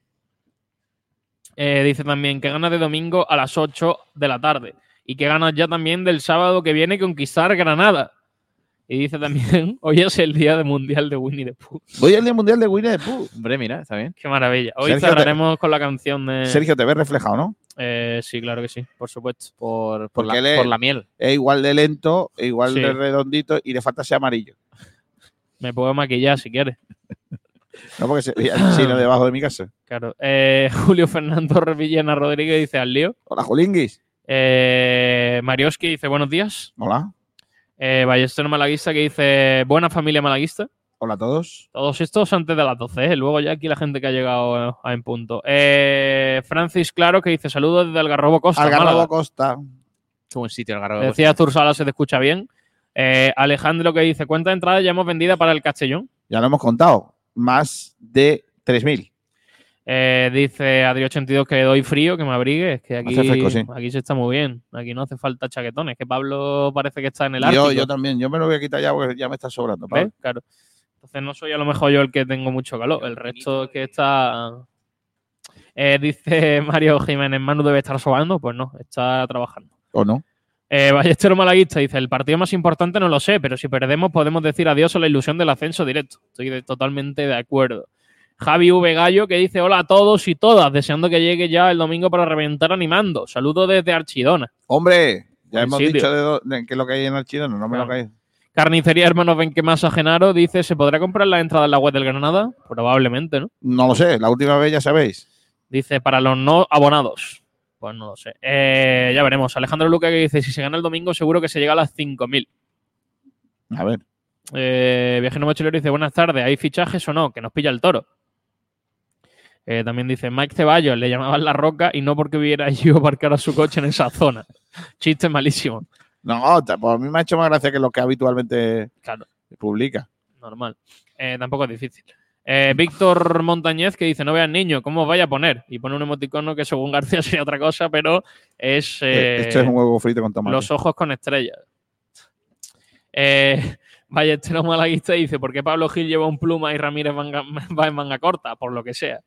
Eh, dice también que ganas de domingo a las 8 de la tarde. Y que ganas ya también del sábado que viene conquistar Granada. Y dice también, hoy es el día de mundial de Winnie the Pooh. Voy al día mundial de Winnie the Pooh. Hombre, mira, está bien. Qué maravilla. Hoy cerraremos con la canción de... Sergio, te ves reflejado, ¿no? Eh, sí, claro que sí, por supuesto. Por, por, la, por la miel. Es igual de lento, es igual Sí. de redondito y le falta ser amarillo. Me puedo maquillar si quieres. No porque se chino debajo de mi casa. Claro. Eh, Julio Fernando Revillena Rodríguez dice al lío. Hola, Julinguis. Eh, Marioski dice buenos días. Hola. Eh, Ballester Malaguista que dice buena familia malaguista. Hola a todos. Todos estos antes de las 12, ¿eh? luego ya aquí la gente que ha llegado a en punto. Eh, Francis Claro que dice saludos desde Algarrobo Costa. Algarrobo Málaga. Costa. Qué buen sitio el garro. Decía Tursala, se te escucha bien. Eh, Alejandro que dice ¿cuántas entradas ya hemos vendido para el Castellón? Ya lo hemos contado. Más de 3.000. Eh, dice Adri82 que doy frío, que me abrigue. Es que aquí, Hace fresco, sí. aquí se está muy bien. Aquí no hace falta chaquetones. Que Pablo parece que está en el Yo, Ártico. yo también. Yo me lo voy a quitar ya porque ya me está sobrando. ¿Ves? Pablo. Claro. Entonces no soy a lo mejor yo el que tengo mucho calor. El resto es que está. Eh, dice Mario Jiménez, Manu debe estar sobando. Pues no, está trabajando. ¿O no? Eh, Ballestero Malaguista dice: el partido más importante no lo sé, pero si perdemos podemos decir adiós a la ilusión del ascenso directo. Estoy de- totalmente de acuerdo. Javi V. Gallo que dice hola a todos y todas, deseando que llegue ya el domingo para reventar animando. Saludos desde Archidona. Hombre, ya hemos sitio. dicho de, de qué es lo que hay en Archidona, no me lo caes. Carnicería Hermanos Benquemasa Genaro dice, ¿se podrá comprar la entrada en la web del Granada? Probablemente, ¿no? No lo sé, la última vez ya sabéis. Dice, para los no abonados. Pues no lo sé. Eh, ya veremos. Alejandro Luca que dice, si se gana el domingo seguro que se llega a las 5.000. A ver. Eh, Viajero Mochilero dice, buenas tardes, ¿hay fichajes o no? Que nos pilla el toro. Eh, también dice, Mike Ceballos, le llamaban La Roca y no porque hubiera ido a aparcar a su coche en esa zona. Chiste malísimo. No, pues a mí me ha hecho más gracia que lo que habitualmente Claro. publica. Normal. Eh, tampoco es difícil. Eh, Víctor Montañez que dice, no veas niño, ¿cómo os vaya a poner? Y pone un emoticono que según García sería otra cosa, pero es... eh, Esto es un huevo frito con tomate. Los ojos con estrellas. Eh, Ballestero Malaguista dice, ¿por qué Pablo Gil lleva un pluma y Ramírez va en manga corta? Por lo que sea.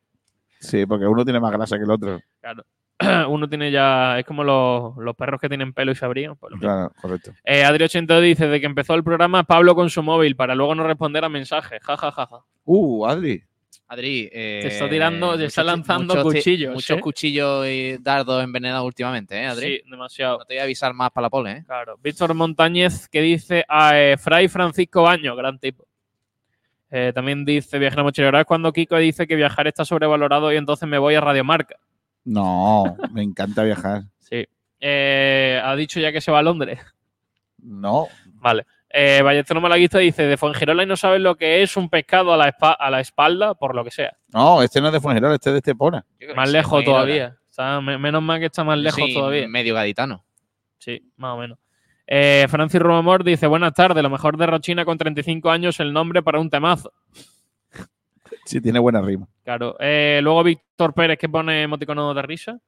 Sí, porque uno tiene más grasa que el otro. Claro. Uno tiene ya... Es como los, los perros que tienen pelo y se abrigan. pues. Claro, correcto. Eh, Adri 82 dice, de que empezó el programa, Pablo con su móvil para luego no responder a mensajes. Ja, ja, ja, ja. Uh, Adri. Adri, eh, Te está tirando- te está muchos- lanzando muchos cuchillos, Muchos ¿eh? cuchillos y dardos envenenados últimamente, ¿eh, Adri? Sí, demasiado. No te voy a avisar más para la pole, ¿eh? Claro. Víctor Montañez que dice a eh, Fray Francisco Baño, gran tipo. Eh, también dice Viajero Mochilero, es cuando Kiko dice que viajar está sobrevalorado y entonces me voy a Radiomarca. No, me encanta viajar. Sí. Eh, ha dicho ya que se va a Londres. No. Vale. Eh, Malaguista dice, de Fuengirola y no sabes lo que es un pescado a la, espa- a la espalda, por lo que sea. No, este no es de Fuengirola, este es de Estepona. Más lejos todavía. Está- me- menos mal que está más lejos soy todavía. Medio gaditano. Sí, más o menos. Eh, Francis Rumamor dice, buenas tardes, lo mejor de Rochina con 35 años, el nombre para un temazo. Sí, tiene buena rima. Claro. Eh, luego Víctor Pérez que pone emoticono de risa.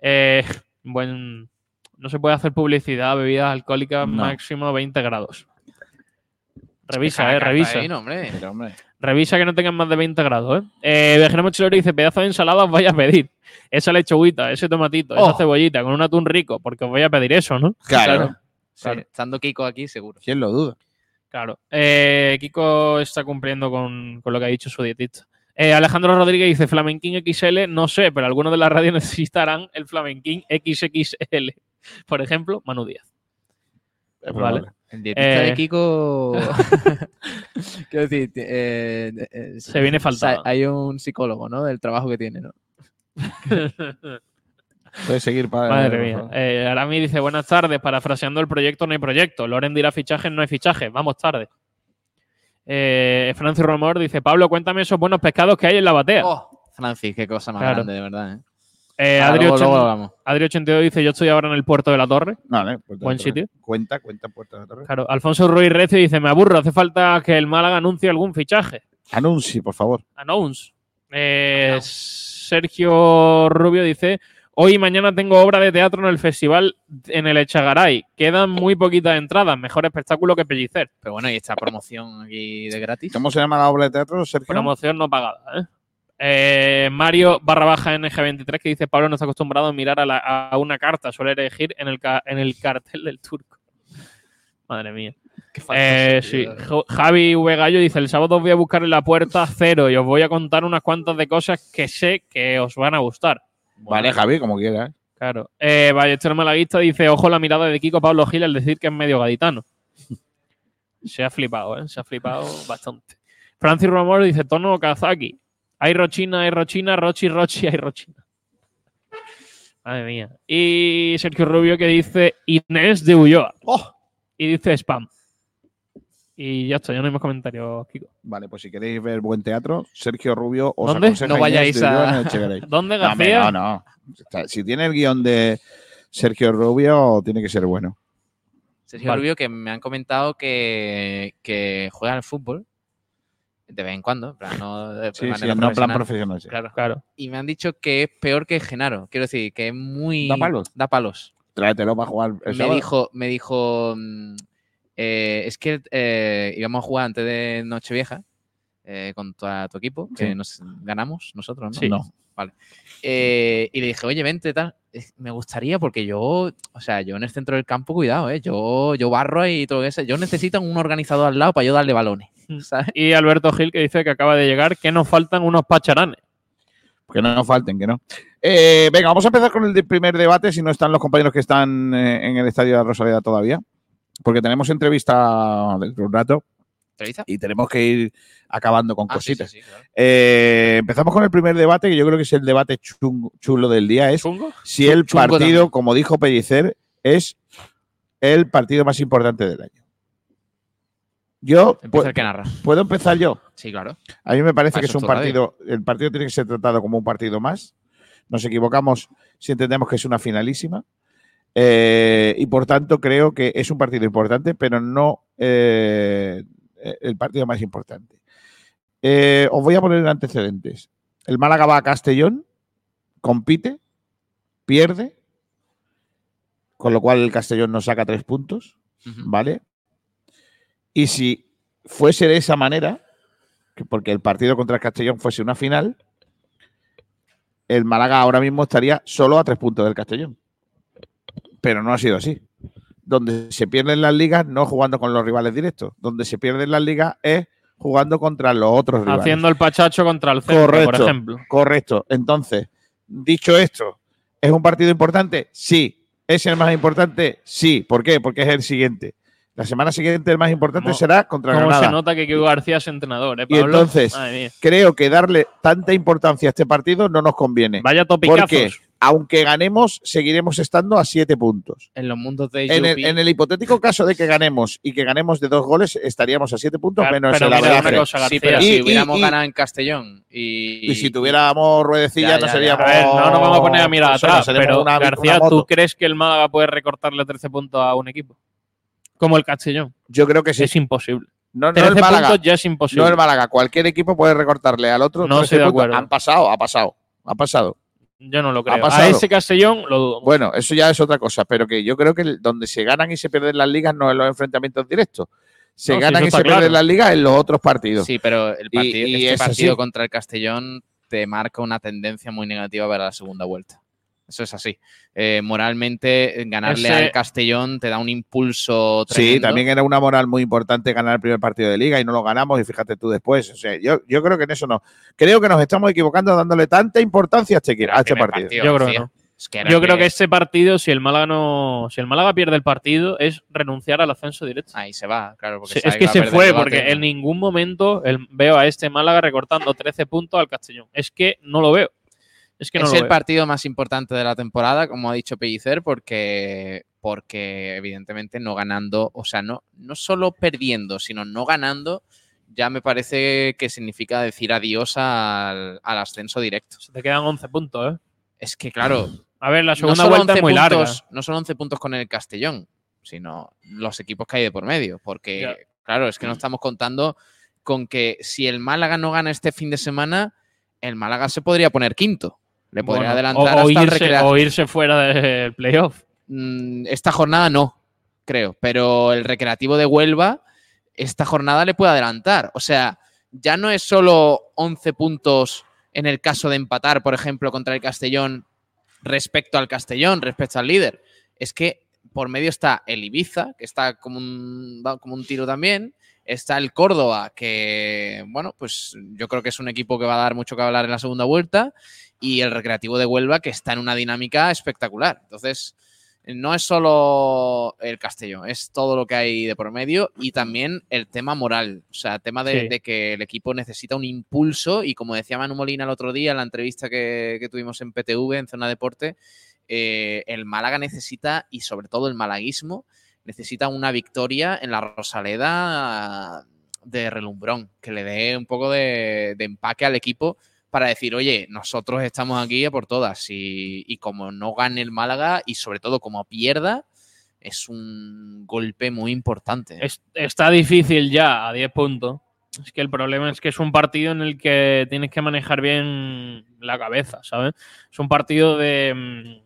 Eh, buen, no se puede hacer publicidad, bebidas alcohólicas No. máximo 20 grados. Revisa, eh, revisa. ahí, no, hombre. Pero, hombre. Revisa que no tengan más de 20 grados, ¿eh? eh Viajero Mochilero dice, pedazo de ensalada os vaya a pedir. Esa lechuguita, ese tomatito, esa Oh. cebollita con un atún rico, porque os voy a pedir eso, ¿no? Claro. Sí, Claro. Estando Kiko aquí, seguro. ¿Quién lo duda? Claro. Eh, Kiko está cumpliendo con, con lo que ha dicho su dietista. Eh, Alejandro Rodríguez dice, Flamenquín XL, no sé, pero algunos de las radios necesitarán el Flamenquín XXL. Por ejemplo, Manu Díaz. Vale. El dietista Eh. de Kiko. Quiero decir, eh, eh, Se viene faltando. hay un psicólogo, ¿no? Del trabajo que tiene, ¿no? Puedes seguir para. Madre mía. Eh, Arami dice, buenas tardes, parafraseando el proyecto no hay proyecto. Loren dirá fichajes, no hay fichajes. Vamos tarde. Eh, Francis Romor dice, Pablo, cuéntame esos buenos pescados que hay en la batea. Oh, Francis, qué cosa más Claro. grande, de verdad. ¿eh? Eh, Adri, luego- 80 luego hablamos. Adri 82 dice, yo estoy ahora en el puerto de la Torre. Vale, Buen la Torre. sitio. Cuenta, cuenta Puerta de la Torre. Claro, Alfonso Ruiz Recio dice, me aburro, hace falta que el Málaga anuncie algún fichaje. Anuncie, por favor. Announce. Eh, Sergio Rubio dice, hoy y mañana tengo obra de teatro en el festival en el Echagaray. Quedan muy poquitas entradas, mejor espectáculo que Pellicer. Pero bueno, y esta promoción aquí de gratis. ¿Cómo se llama la obra de teatro, Sergio? Promoción no pagada. ¿eh? Eh, Mario barra baja NG23 que dice, Pablo no está acostumbrado a mirar a, la- a una carta, suele elegir en el, ca- en el cartel del turco. Madre mía. Qué Eh, sí, Javi V. Gallo dice: El sábado os voy a buscar en la puerta cero y os voy a contar unas cuantas de cosas que sé que os van a gustar. Vale, Javi, como quieras. Claro. Eh, Ballester Malaguista dice: Ojo la mirada de Kiko Pablo Gil al decir que es medio gaditano. Se ha flipado, ¿eh? Se ha flipado bastante. Francis Romor dice: Tono Kazaki. Hay Rochina, hay Rochina, Rochi, Rochi, hay Rochina. Madre mía. Y Sergio Rubio que dice Inés de Ulloa. ¡Oh! Y dice spam. Y ya está, ya no hay más comentarios, Kiko. Vale, pues si queréis ver buen teatro, Sergio Rubio os ¿Dónde? No vayáis a-. ¿Dónde, García? no, no. Si tiene el guion de Sergio Rubio, tiene que ser bueno. Sergio Vale. Rubio, que me han comentado que, que juega al fútbol de vez en cuando. en plan, no de Sí, sí, manera no en plan profesional. sí. Claro. Claro. Y me han dicho que es peor que Genaro. Quiero decir, que es muy. ¿Da palos? Da palos. Tráetelo para jugar el me sábado. dijo, me dijo, mm, eh, es que eh, íbamos a jugar antes de Nochevieja eh, con tu, tu equipo, que Sí. nos ganamos nosotros, ¿no? Sí. No. Vale. Eh, y le dije, oye, vente, tal. Me gustaría porque yo, o sea, yo en el centro del campo, cuidado, ¿eh? Yo, yo barro y todo eso. Yo necesito un organizador al lado para yo darle balones. ¿sabes? Y Alberto Gil que dice que acaba de llegar que nos faltan unos pacharanes. Que no nos falten, que no. Eh, venga, vamos a empezar con el primer debate, si no están los compañeros que están eh, en el estadio de la Rosaleda todavía. Porque tenemos entrevista dentro de un rato ¿Entrevista? y tenemos que ir acabando con Ah, sí, sí, cositas. sí, claro. Eh, empezamos con el primer debate, que yo creo que es el debate chungo- chulo del día. Es ¿Chungo? si el Chungo partido, también. como dijo Pellicer, es el partido más importante del año. Yo Empieza pu- el que narra. puedo empezar yo. Sí, claro. A mí me parece que es un radio. partido. El partido tiene que ser tratado como un partido más. Nos equivocamos si entendemos que es una finalísima. Eh, y por tanto, creo que es un partido importante, pero no eh, el partido más importante. Eh, os voy a poner antecedentes. El Málaga va a Castellón, compite, pierde, con lo cual el Castellón nos saca tres puntos. ¿vale? Y si fuese de esa manera, que porque el partido contra el Castellón fuese una final, el Málaga ahora mismo estaría solo a tres puntos del Castellón. Pero no ha sido así. Donde se pierden las ligas no jugando con los rivales directos. Donde se pierden las ligas es jugando contra los otros rivales. Haciendo el pachacho contra el centro, por Correcto. ejemplo. Correcto. Entonces, dicho esto, ¿es un partido importante? Sí. ¿Es el más importante? Sí. ¿Por qué? Porque es el siguiente. La semana siguiente el más importante ¿Cómo- será contra Cómo Granada. se nota que Kiko García es entrenador, ¿eh, Y Pablo? entonces, Madre mía. Creo que darle tanta importancia a este partido no nos conviene. Vaya topicazos. Aunque ganemos, seguiremos estando a siete puntos. En los mundos de En el, en el hipotético caso de que ganemos y que ganemos de dos goles, estaríamos a siete puntos Pero- menos pero el cosa, Sí, García. pero Y- si y- hubiéramos y- ganado en Castellón y, Y si tuviéramos ruedecilla, Ya, no ya, seríamos. A ver, no nos vamos a poner a mirar personas, atrás, pero una- García. ¿tú crees que el Málaga puede recortarle 13 puntos a un equipo? Como el Castellón. Yo creo que sí. Es imposible. No, no 13 el Málaga. puntos ya es imposible. No el Málaga. Cualquier equipo puede recortarle al otro. No 13 estoy de acuerdo. Han pasado, ha pasado. Ha pasado. Yo no lo creo. A ese Castellón lo dudo. Bueno, eso ya es otra cosa, pero que yo creo que donde se ganan y se pierden las ligas no en los enfrentamientos directos. Se No, ganan y se pierden las ligas en los otros partidos. Sí, pero el partido, y este así. partido contra el Castellón te marca una tendencia muy negativa para la segunda vuelta. Eso es así. Eh, moralmente, ganarle Ese- al Castellón te da un impulso Sí, tremendo. también era una moral muy importante ganar el primer partido de liga y no lo ganamos y fíjate tú después. O sea, yo, yo creo que en eso no. Creo que nos estamos equivocando dándole tanta importancia a este, a este partido. partido, Yo creo que García. no. Es que Yo creo que este partido, si el Málaga no, si el Málaga pierde el partido, es renunciar al ascenso directo. Ahí se va, claro. porque Sí, es que se fue, porque en ningún momento el- veo a este Málaga recortando 13 puntos al Castellón. Es que no lo veo. Es que no es el veo. partido más importante de la temporada, como ha dicho Pellicer, porque, porque evidentemente no ganando, o sea, no, no solo perdiendo, sino no ganando, ya me parece que significa decir adiós al, al ascenso directo. Se te quedan 11 puntos, ¿eh? Es que, claro, A ver, la no segunda son, vuelta 11 es muy larga. no son 11 puntos con el Castellón, sino los equipos que hay de por medio. Porque, claro, es que no estamos contando con que si el Málaga no gana este fin de semana, el Málaga se podría poner quinto. Le podría Bueno, adelantar o, o hasta irse, o irse fuera del playoff. Mm, Esta jornada no, creo, pero el Recreativo de Huelva, esta jornada le puede adelantar. O sea, ya no es solo 11 puntos en el caso de empatar, por ejemplo, contra el Castellón respecto al Castellón, respecto al líder. Es que por medio está el Ibiza, que está como un, como un tiro también. Está el Córdoba, que, bueno, pues yo creo que es un equipo que va a dar mucho que hablar en la segunda vuelta. Y el Recreativo de Huelva, que está en una dinámica espectacular. Entonces, no es solo el Castellón, es todo lo que hay de por medio y también el tema moral. O sea, el tema de, Sí. de que el equipo necesita un impulso. Y como decía Manu Molina el otro día en la entrevista que, que tuvimos en PTV, en Zona Deporte, eh, el Málaga necesita, y sobre todo el malaguismo, necesita una victoria en la Rosaleda de relumbrón, que le dé un poco de, empaque al equipo para decir, oye, nosotros estamos aquí a por todas y, y como no gane el Málaga y sobre todo como pierda, es un golpe muy importante. Es- está difícil ya a 10 puntos. Es que el problema es que es un partido en el que tienes que manejar bien la cabeza, ¿sabes? Es un partido de...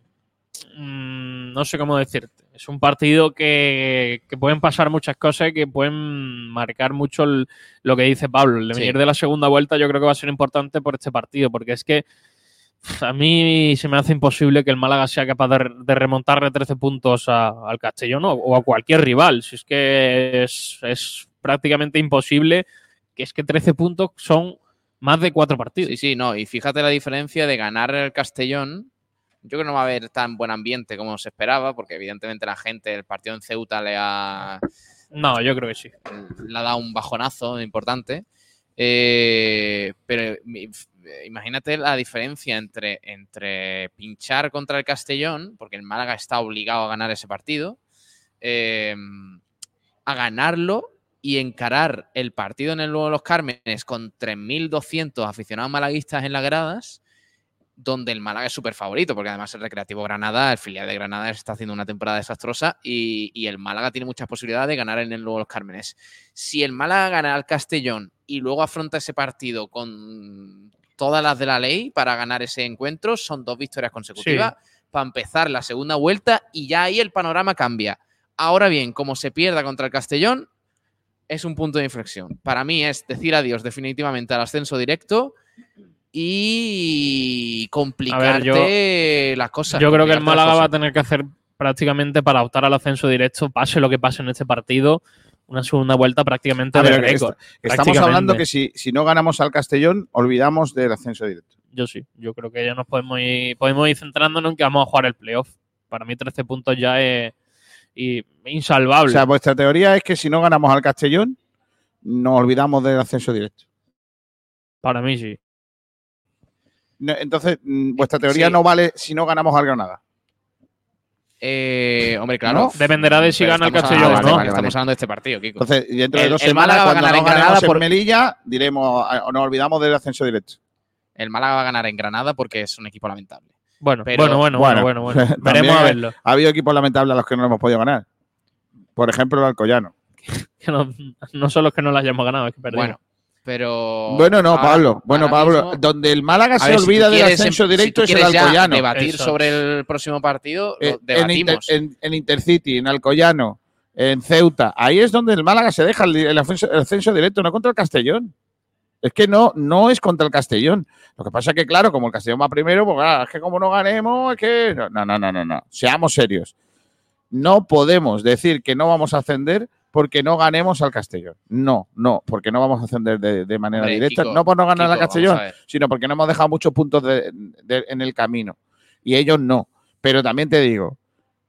mm, mm, no sé cómo decirte. Es un partido que, que pueden pasar muchas cosas y que pueden marcar mucho el- lo que dice Pablo. El Sí. venir de la segunda vuelta yo creo que va a ser importante por este partido, porque es que a mí se me hace imposible que el Málaga sea capaz de, de remontarle 13 puntos a- al Castellón o, o a cualquier rival. Si es que es, es prácticamente imposible que es que 13 puntos son más de cuatro partidos. Sí, sí, no. Y fíjate la diferencia de ganar el Castellón. Yo creo que no va a haber tan buen ambiente como se esperaba, porque evidentemente la gente, el partido en Ceuta le ha, No, yo creo que sí. le ha dado un bajonazo importante. Eh, pero imagínate la diferencia entre, entre pinchar contra el Castellón, porque el Málaga está obligado a ganar ese partido, eh, a ganarlo y encarar el partido en el Nuevo Los Cármenes con 3.200 aficionados malaguistas en las gradas, donde el Málaga es súper favorito, porque además el Recreativo Granada, el filial de Granada, está haciendo una temporada desastrosa y, y el Málaga tiene muchas posibilidades de ganar en el Nuevo Los Cármenes. Si el Málaga gana al Castellón y luego afronta ese partido con todas las de la ley para ganar ese encuentro, son dos victorias consecutivas para empezar la segunda vuelta y ya ahí el panorama cambia. Ahora bien, como se pierda contra el Castellón, es un punto de inflexión. Para mí es decir adiós definitivamente al ascenso directo y complicarte las cosas. Yo creo que el Málaga va a tener que hacer prácticamente para optar al ascenso directo, pase lo que pase en este partido, una segunda vuelta prácticamente A de ver, que récord. est- Estamos hablando que si, si no ganamos al Castellón, olvidamos del ascenso directo. Yo sí, yo creo que ya nos podemos ir, podemos ir centrándonos en que vamos a jugar el playoff. Para mí 13 puntos ya es y- O insalvable. sea, vuestra teoría es que si no ganamos al Castellón, nos olvidamos del ascenso directo. Para mí sí. No, Entonces, mm, vuestra teoría Sí. no vale si no ganamos al Granada. Eh, hombre, claro. ¿No? Dependerá de si Pero gana el Castellón, ¿no? Vale, Estamos vale. hablando de este partido, Kiko. Entonces, dentro de El- dos el semanas, Málaga va a ganar no en Granada en por- Melilla, diremos, ah, nos olvidamos del ascenso directo. el Málaga va a ganar en Granada porque es un equipo lamentable. Bueno, Pero- bueno, bueno, bueno, bueno, bueno. Veremos a verlo. Ha habido equipos lamentables a los que no hemos podido ganar. Por ejemplo, el Alcoyano. Que no, no son los que no las hayamos ganado, es que perdimos. Bueno, pero. Bueno, no, ahora- Pablo. Bueno, ahora Pablo. mismo- donde el Málaga se ver, olvida del quieres ascenso em- directo si es el Alcoyano. debatir Eso. sobre el próximo partido, Eh, en, debatimos. En- en Intercity, en Alcoyano, en Ceuta. Ahí es donde el Málaga se deja el, el ascenso, el ascenso directo, no contra el Castellón. Es que no, no es contra el Castellón. Lo que pasa es que, claro, como el Castellón va primero, pues claro, es que como no ganemos, es que. No, no, no, no, no. no. Seamos serios. No podemos decir que no vamos a ascender porque no ganemos al Castellón. No, no, porque no vamos a ascender de, de manera Hombre, directa. Kiko, no por no ganar Kiko, al Castellón, sino porque no hemos dejado muchos puntos de- de- en el camino. Y ellos no. Pero también te digo,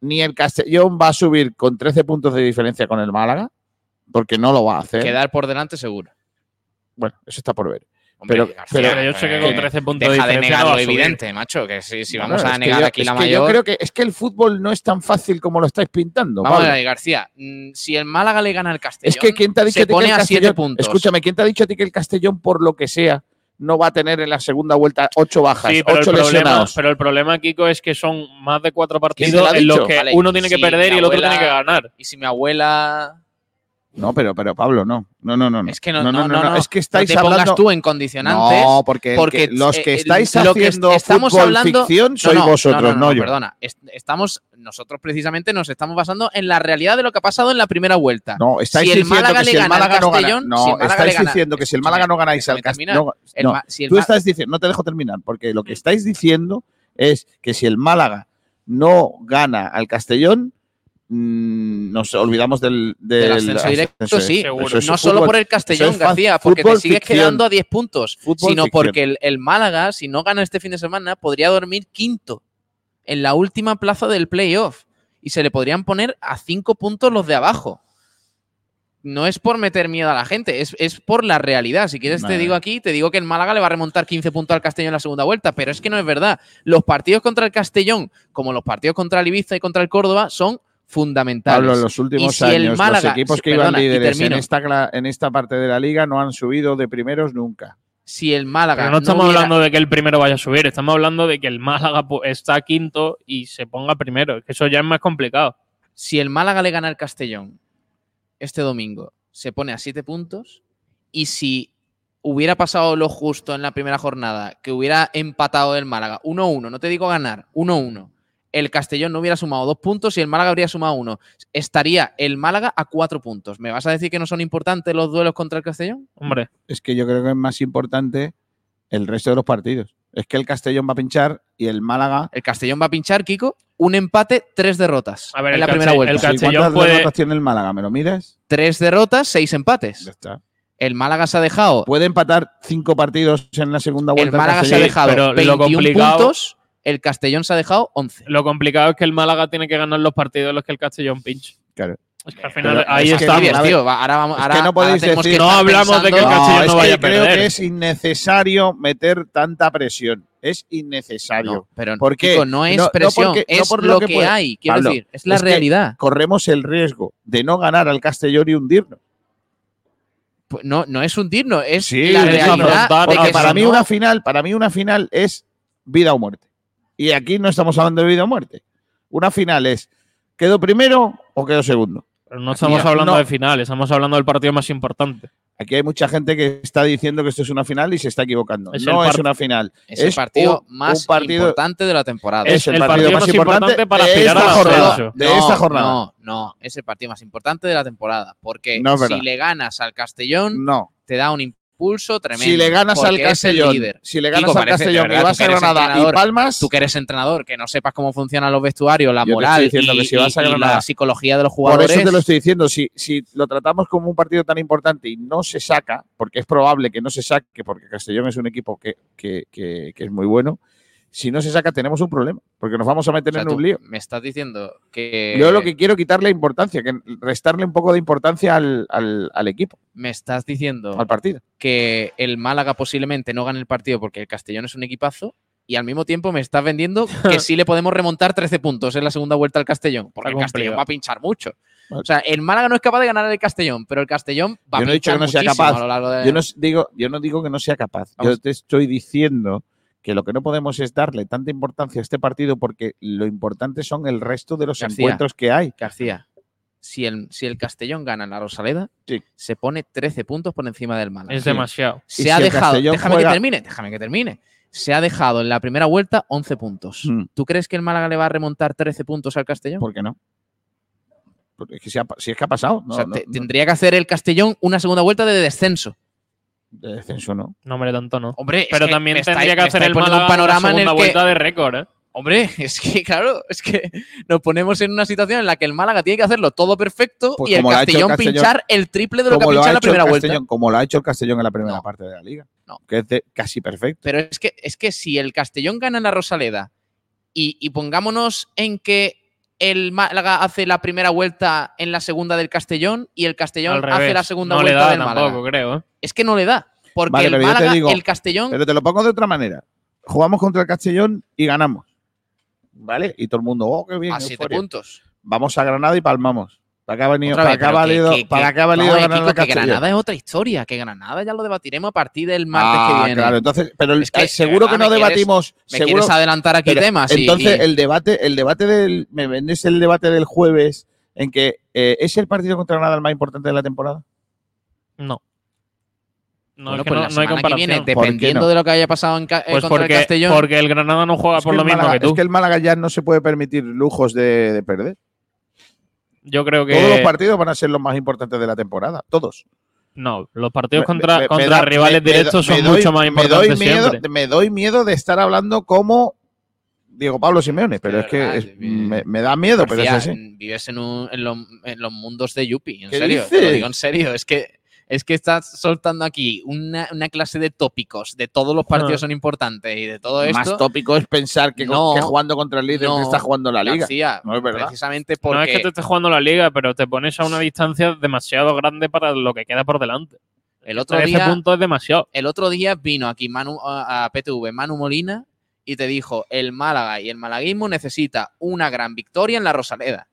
ni el Castellón va a subir con 13 puntos de diferencia con el Málaga, porque no lo va a hacer. Quedar por delante seguro. Bueno, eso está por ver. Hombre, Pero- García, pero- Pero yo sé que con eh, 13 puntos de Deja de negar lo evidente, macho. Que si, si vamos Bueno, a negar yo- aquí es la que mayor. Yo creo que es que el fútbol no es tan fácil como lo estáis pintando. Vamos a ver, García. mm, Si el Málaga le gana al Castellón, Es que ¿quién te ha dicho se a ti que pone el a siete Castellón, puntos. escúchame, ¿quién te ha dicho a ti que el Castellón, por lo que sea, no va a tener en la segunda vuelta ocho bajas, Sí, pero el, ocho problema, lesionados? pero el problema, Kiko, es que son más de cuatro ¿Quién te lo partidos en los que Vale, uno tiene que perder y el otro tiene que ganar. Y si mi abuela. No, pero, pero Pablo, no. No, no, no. no. Es que no, no, no, no, Es que estáis te hablando. tú en condicionantes. No, porque, el porque, que- los que eh, estáis lo que haciendo estamos fútbol hablando- ficción No, sois no, vosotros, no, yo. Perdona, est- estamos, nosotros precisamente nos estamos basando en la realidad de lo que ha pasado en la primera vuelta. No, estáis Si diciendo que si el Málaga no gana. No, estáis diciendo que si el Málaga no ganáis al Castellón. tú estás diciendo, no te dejo terminar, porque lo que estáis diciendo es que si el Málaga no gana al Castellón, nos olvidamos del, del del ascenso directo, ascenso, sí. Seguro. Eso es no solo fútbol- por el Castellón, es García, porque te sigues ficción. quedando a 10 puntos, Fútbol sino ficción. porque el, el Málaga, si no gana este fin de semana, podría dormir quinto en la última plaza del playoff y se le podrían poner a 5 puntos los de abajo. No es por meter miedo a la gente, es, es por la realidad. Si quieres, Vale. te digo aquí, te digo que el Málaga le va a remontar 15 puntos al Castellón en la segunda vuelta, pero es que no es verdad. Los partidos contra el Castellón, como los partidos contra el Ibiza y contra el Córdoba, son fundamentales. Pablo, en los últimos si el años, Málaga- los equipos que perdona, iban líderes en esta, en esta parte de la liga no han subido de primeros nunca. si el Málaga Pero no estamos hubiera- hablando de que el primero vaya a subir, estamos hablando de que el Málaga pu- está quinto y se ponga primero. que Eso ya es más complicado. si el Málaga le gana al Castellón este domingo, se pone a siete puntos. Y si hubiera pasado lo justo en la primera jornada, que hubiera empatado el Málaga 1-1, no te digo ganar, 1-1, el Castellón no hubiera sumado dos puntos y el Málaga habría sumado uno. Estaría el Málaga a cuatro puntos. ¿Me vas a decir que no son importantes los duelos contra el Castellón? Hombre, Es que yo creo que es más importante el resto de los partidos. Es que el Castellón va a pinchar y el Málaga. El Castellón va a pinchar, Kiko, un empate, tres derrotas A ver, en el la primera vuelta. el ¿Y Castellón ¿Cuántas puede- derrotas tiene el Málaga? ¿Me lo miras? Tres derrotas, seis empates. Ya está. El Málaga se ha dejado. Puede empatar cinco partidos en la segunda El vuelta. Málaga se ha dejado pero lo 21 complicado- puntos. El Castellón se ha dejado 11. Lo complicado es que el Málaga tiene que ganar los partidos en los que el Castellón pinche. Claro. Es que al final Pero ahí es que, tío, ahora vamos, es ahora, que no podéis ahora tenemos decir- que No hablamos de que el Castellón es no que vaya a creo perder. que es innecesario meter tanta presión. Es innecesario. No, pero ¿Por qué? Chico, no es No- no presión, porque- no es por lo, lo que, puede- hay. Quiero Pablo, decir, es la es que- realidad. Corremos el riesgo de no ganar al Castellón y hundirnos. Pues no, no es hundirnos, es Sí, la es realidad. afrontar- de Porque que para si mí no- una final, para mí una final es vida o muerte. Y aquí no estamos hablando de vida o muerte. Una final es ¿quedo primero o quedo segundo? Pero no estamos hablando no. de final, estamos hablando del partido más importante. Aquí hay mucha gente que está diciendo que esto es una final y se está equivocando. Es no es una final. es el partido un- más un partido- importante de la temporada. Es el partido más importante para de esta al jornada. ascenso. De esta jornada. No, no, es el partido más importante de la temporada. Porque No si le ganas al Castellón, No. te da un impulso tremendo. Si le ganas al Castellón, si le ganas Kiko, al Castellón y vas a Granada y Palmas, Tú que eres entrenador, que no sepas cómo funcionan los vestuarios, la moral estoy diciendo y, que si vas a y- y Granada- la psicología de los por jugadores. eso te lo estoy diciendo. Si, si lo tratamos como un partido tan importante y no se saca, porque es probable que no se saque, porque Castellón es un equipo que, que- que- que es muy bueno, si no se saca tenemos un problema, porque nos vamos a meter O sea, en un lío. Me estás diciendo que. Yo lo que quiero quitarle importancia, que restarle un poco de importancia al, al- al equipo, Me estás diciendo al partido. que el Málaga posiblemente no gane el partido porque el Castellón es un equipazo. Y al mismo tiempo me estás vendiendo que sí le podemos remontar 13 puntos en la segunda vuelta al Castellón. Porque el Castellón va a pinchar mucho. Vale. O sea, el Málaga no es capaz de ganar el Castellón, pero el Castellón va Yo a he dicho pinchar que no sea muchísimo capaz. a lo largo de. Yo no digo, yo no digo que no sea capaz. Yo te estoy diciendo que lo que no podemos es darle tanta importancia a este partido porque lo importante son el resto de los García. encuentros que hay. García, si el, si el Castellón gana en la Rosaleda, Sí. se pone 13 puntos por encima del Málaga. Es demasiado. Se Y ha si dejado, déjame juega- que termine, déjame que termine. Se ha dejado en la primera vuelta 11 puntos. Mm. ¿Tú crees que el Málaga le va a remontar 13 puntos al Castellón? ¿Por qué no? Porque es que si, ha pa- si es que ha pasado. No, o sea, no, te- no, tendría que hacer el Castellón una segunda vuelta de descenso. De descenso no. No, hombre, tanto no. Hombre, es Pero que también estáis- tendría que hacer el Málaga un panorama una en el que vuelta de récord, ¿eh? Hombre, es que claro, es que nos ponemos en una situación en la que el Málaga tiene que hacerlo todo perfecto Pues y el Castellón, Castellón- pinchar el triple de lo que ha pinchado ha en la primera vuelta. Como lo ha hecho el Castellón en la primera No. parte de la liga. No. Que es de casi perfecto. Pero es que, es que si el Castellón gana en la Rosaleda y, y pongámonos en que el Málaga hace la primera vuelta en la segunda del Castellón y el Castellón Al hace revés. la segunda no le vuelta da del Málaga. tampoco, creo. ¿eh? Es que no le da. Porque Vale, el Málaga, digo- el Castellón. Pero te lo pongo de otra manera. Jugamos contra el Castellón y ganamos. ¿Vale? Y todo el mundo, oh, qué bien. a 7 euforia. puntos. Vamos a Granada y palmamos. ¿Para qué ha venido, para vez, qué ha pero que- valido, que- que- para valido ganar que? Granada es otra historia. Que Granada ya lo debatiremos a partir del martes Ah, que viene. claro, entonces, pero el- Es que, eh, seguro que no me quieres- debatimos. ¿Me seguro, quieres adelantar aquí pero temas? Entonces, y- el debate, el debate del. ¿Me vendes el debate del jueves en que eh, es el partido contra Granada el más importante de la temporada? No. No, bueno, es que pues no, la no hay semana que viene, comparación. ¿Por qué dependiendo no? de lo que haya pasado en ca- eh, Pues contra el porque, Castellón. porque el Granada no juega Es por lo el mismo Málaga- que tú. Es que el Málaga ya no se puede permitir lujos de, de perder. Yo creo que. Todos los partidos van a ser los más importantes de la temporada. Todos. No, los partidos Me- contra, me- me contra da- rivales me- directos son doy- mucho más me doy importantes miedo, siempre. Me doy miedo de estar hablando como Diego Pablo Simeone, pero es que es- me, me da miedo, pero es así. Vives en, un- en, lo- en los mundos de Yupi, en ¿Qué serio. Te lo dices? digo en serio. Es que, es que estás soltando aquí una, una clase de tópicos de todos los partidos son importantes y de todo esto. Más tópico es pensar que, No, que jugando contra el líder no, está jugando la liga. García, No es verdad. Precisamente porque No es que te estés jugando la liga, pero te pones a una distancia demasiado grande para lo que queda por delante. el otro 13 día puntos es demasiado. el otro día vino aquí Manu, a a PTV Manu Molina y te dijo, el Málaga y el malaguismo necesita una gran victoria en la Rosaleda.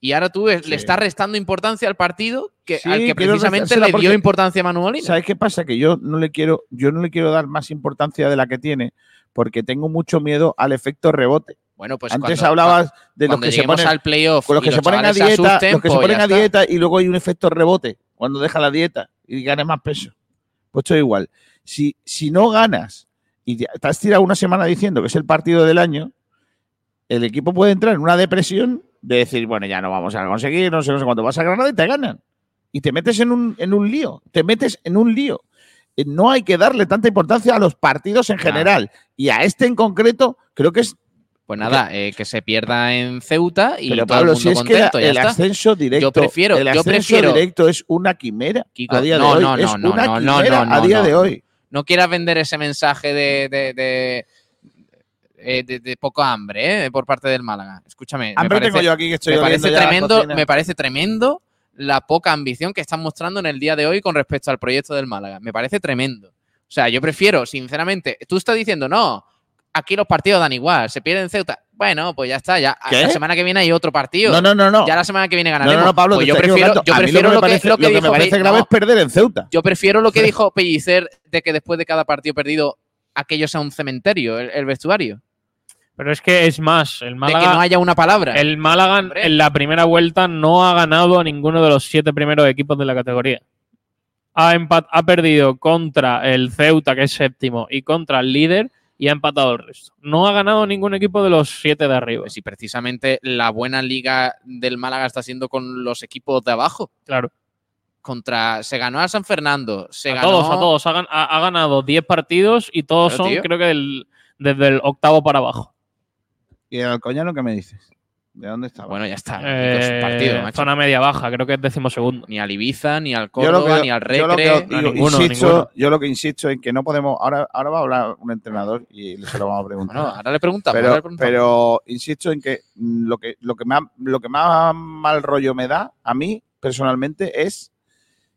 Y ahora tú Sí. le estás restando importancia al partido que, Sí, al que precisamente le dio importancia a Manu Molina. ¿Sabes qué pasa? Que yo no le quiero, yo no le quiero dar más importancia de la que tiene, porque tengo mucho miedo al efecto rebote. Bueno, pues Antes cuando- hablabas de los que se ponen, al playoff con los que se ponen a dieta, los que se pues ponen a está. dieta y luego hay un efecto rebote cuando deja la dieta y ganas más peso. Pues esto es igual. Si, si no ganas y te has tirado una semana diciendo que es el partido del año, el equipo puede entrar en una depresión de decir, bueno, ya no vamos a conseguir, no sé, no sé cuánto vas a Granada y te ganan. Y te metes en un, en un lío, te metes en un lío. Eh, No hay que darle tanta importancia a los partidos en Claro. general. Y a este en concreto, creo que es Pues nada, eh, que se pierda en Ceuta y Pero todo Pablo, el si mundo es que la- contento, ya el está. ascenso directo, Yo prefiero- el yo ascenso prefiero- directo es una quimera Kiko, a día no, de hoy. no, no, es no, una no, no, quimera no, a no, día no. de hoy. No quieras vender ese mensaje de, de, de- eh, de- de poco hambre eh, por parte del Málaga. Escúchame, me Hambre parece, tengo yo aquí que estoy me parece tremendo, me parece tremendo la poca ambición que están mostrando en el día de hoy con respecto al proyecto del Málaga. Me parece tremendo. O sea, yo prefiero, sinceramente, tú estás diciendo, no, aquí los partidos dan igual, se pierden Ceuta. Bueno, pues ya está, ya ¿Qué? la semana que viene hay otro partido. No, no, no, no. Ya la semana que viene ganaremos. no, no, Pablo, Pues yo prefiero, yo lo que, lo me que, dijo me parece grave no, es perder en Ceuta. yo prefiero lo que dijo Pellicer de que después de cada partido perdido aquello sea un cementerio, el, el vestuario. Pero es que es más, el de Málaga, que no haya una palabra. el Málaga Hombre. en la primera vuelta no ha ganado a ninguno de los siete primeros equipos de la categoría. Ha, ha perdido contra el Ceuta, que es séptimo, y contra el líder, y ha empatado el resto. No ha ganado ningún equipo de los siete de arriba. Pues si precisamente la buena liga del Málaga está siendo con los equipos de abajo. Claro. Contra, se ganó a San Fernando, se a ganó todos, a todos. Ha, gan- ha- ha ganado 10 partidos y todos Pero, son, tío. creo que desde el octavo para abajo. ¿Y el Alcoyano qué me dices? ¿De dónde estaba? Bueno, ya está. Eh, Dos partidos, macho. zona media baja, creo que es décimo segundo. Ni al Ibiza, ni al Yo lo Córdoba, que- ni al yo lo que Recre. ninguno, insisto, ninguno. yo lo que insisto en que no podemos. Ahora, ahora va a hablar un entrenador y se lo vamos a preguntar. Bueno, ahora le preguntamos. ahora le pero, preguntamos. pero insisto en que lo que, lo que más lo que más mal rollo me da a mí personalmente es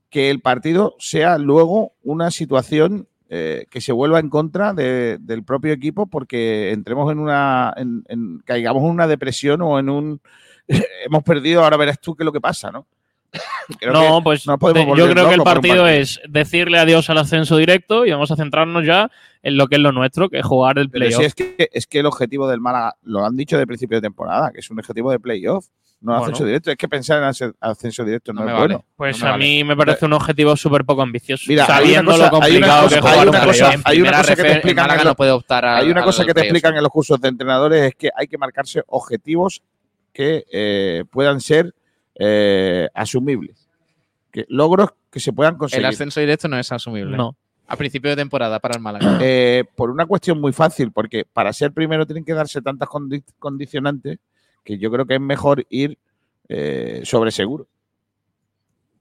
que el partido sea luego una situación eh, que se vuelva en contra de- del propio equipo porque entremos en una en- en- caigamos en una depresión o en un hemos perdido ahora verás tú qué es lo que pasa no Creo no, pues no yo creo que el partido, es decirle adiós al ascenso directo y vamos a centrarnos ya en lo que es lo nuestro, que es jugar el playoff. si es que, es que el objetivo del Málaga, lo han dicho de principio de temporada, que es un objetivo de playoff, no Bueno. ascenso directo. Es que pensar en asce- ascenso directo no, No me es vale. bueno. Pues no a vale. mí me parece un objetivo súper poco ambicioso. Mira, sabiendo cosa- lo hay una complicado cosa- que es hay jugar una un cosa- hay una cosa que te el explican en lo- no puede optar a- Hay una cosa que te explican en los cursos de entrenadores, es que hay que marcarse objetivos que eh, puedan ser eh, asumibles. Que, logros que se puedan El conseguir. ascenso directo no es asumible. No. A principio de temporada para el Málaga. Eh, por una cuestión muy fácil, porque para ser primero tienen que darse tantas condi- condicionantes que yo creo que es mejor ir eh, sobre seguro.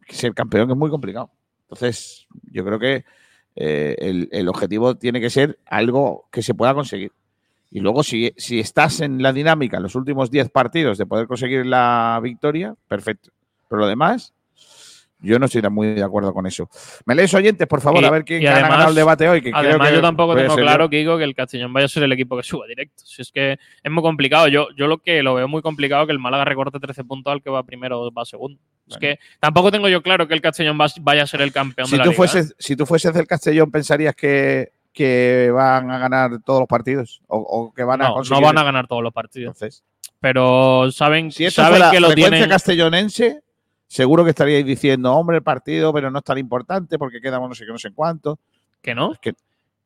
Ser campeón es muy complicado. Entonces, yo creo que eh, el, el objetivo tiene que ser algo que se pueda conseguir. Y luego, si, si estás en la dinámica en los últimos 10 partidos de poder conseguir la victoria, perfecto. Pero lo demás, yo no estoy muy de acuerdo con eso. ¿Me lees oyentes, por favor? Y- a ver quién y ha además- ganado el debate hoy. Que creo Además, que yo tampoco tengo claro. Kiko, que el Castellón vaya a ser el equipo que suba directo. Si es que es muy complicado. Yo, yo lo que lo veo muy complicado que el Málaga recorte 13 puntos al que va primero o va segundo. Es que tampoco tengo yo claro que el Castellón va- vaya a ser el campeón Si de la tú, liga, ¿eh? fueses, si tú fueses del Castellón, ¿pensarías que, que van a ganar todos los partidos? ¿O, o que van a no, conseguir? no van a ganar todos los partidos. Entonces, Pero saben, si saben fuera que lo frecuencia tienen. castellonense, seguro que estaríais diciendo, hombre, el partido, pero no es tan importante porque quedamos no sé qué, no sé cuánto. Que no. Es que,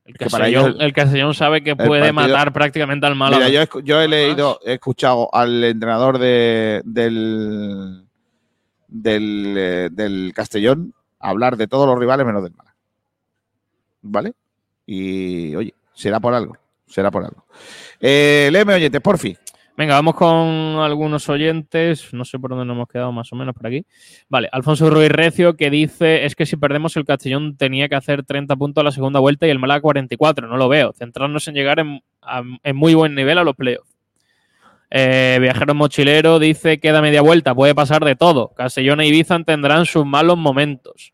El que para Castellón, ellos- el Castellón sabe que puede partido- matar prácticamente al Málaga. mira, yo he, escu- yo he leído, he escuchado al entrenador de, del, del, eh, del Castellón hablar de todos los rivales menos del Málaga. ¿Vale? Y, oye, será por algo. Será por algo. Eh, léeme oyentes, porfi. Venga, vamos con algunos oyentes. No sé por dónde nos hemos quedado más o menos por aquí. Vale, Alfonso Ruiz Recio que dice: Es que si perdemos el Castellón tenía que hacer 30 puntos a la segunda vuelta y el Málaga 44. No lo veo. Centrarnos en llegar en, muy buen nivel a los playoffs. Eh, Viajero Mochilero dice: Queda media vuelta, puede pasar de todo. Castellón e Ibiza tendrán sus malos momentos.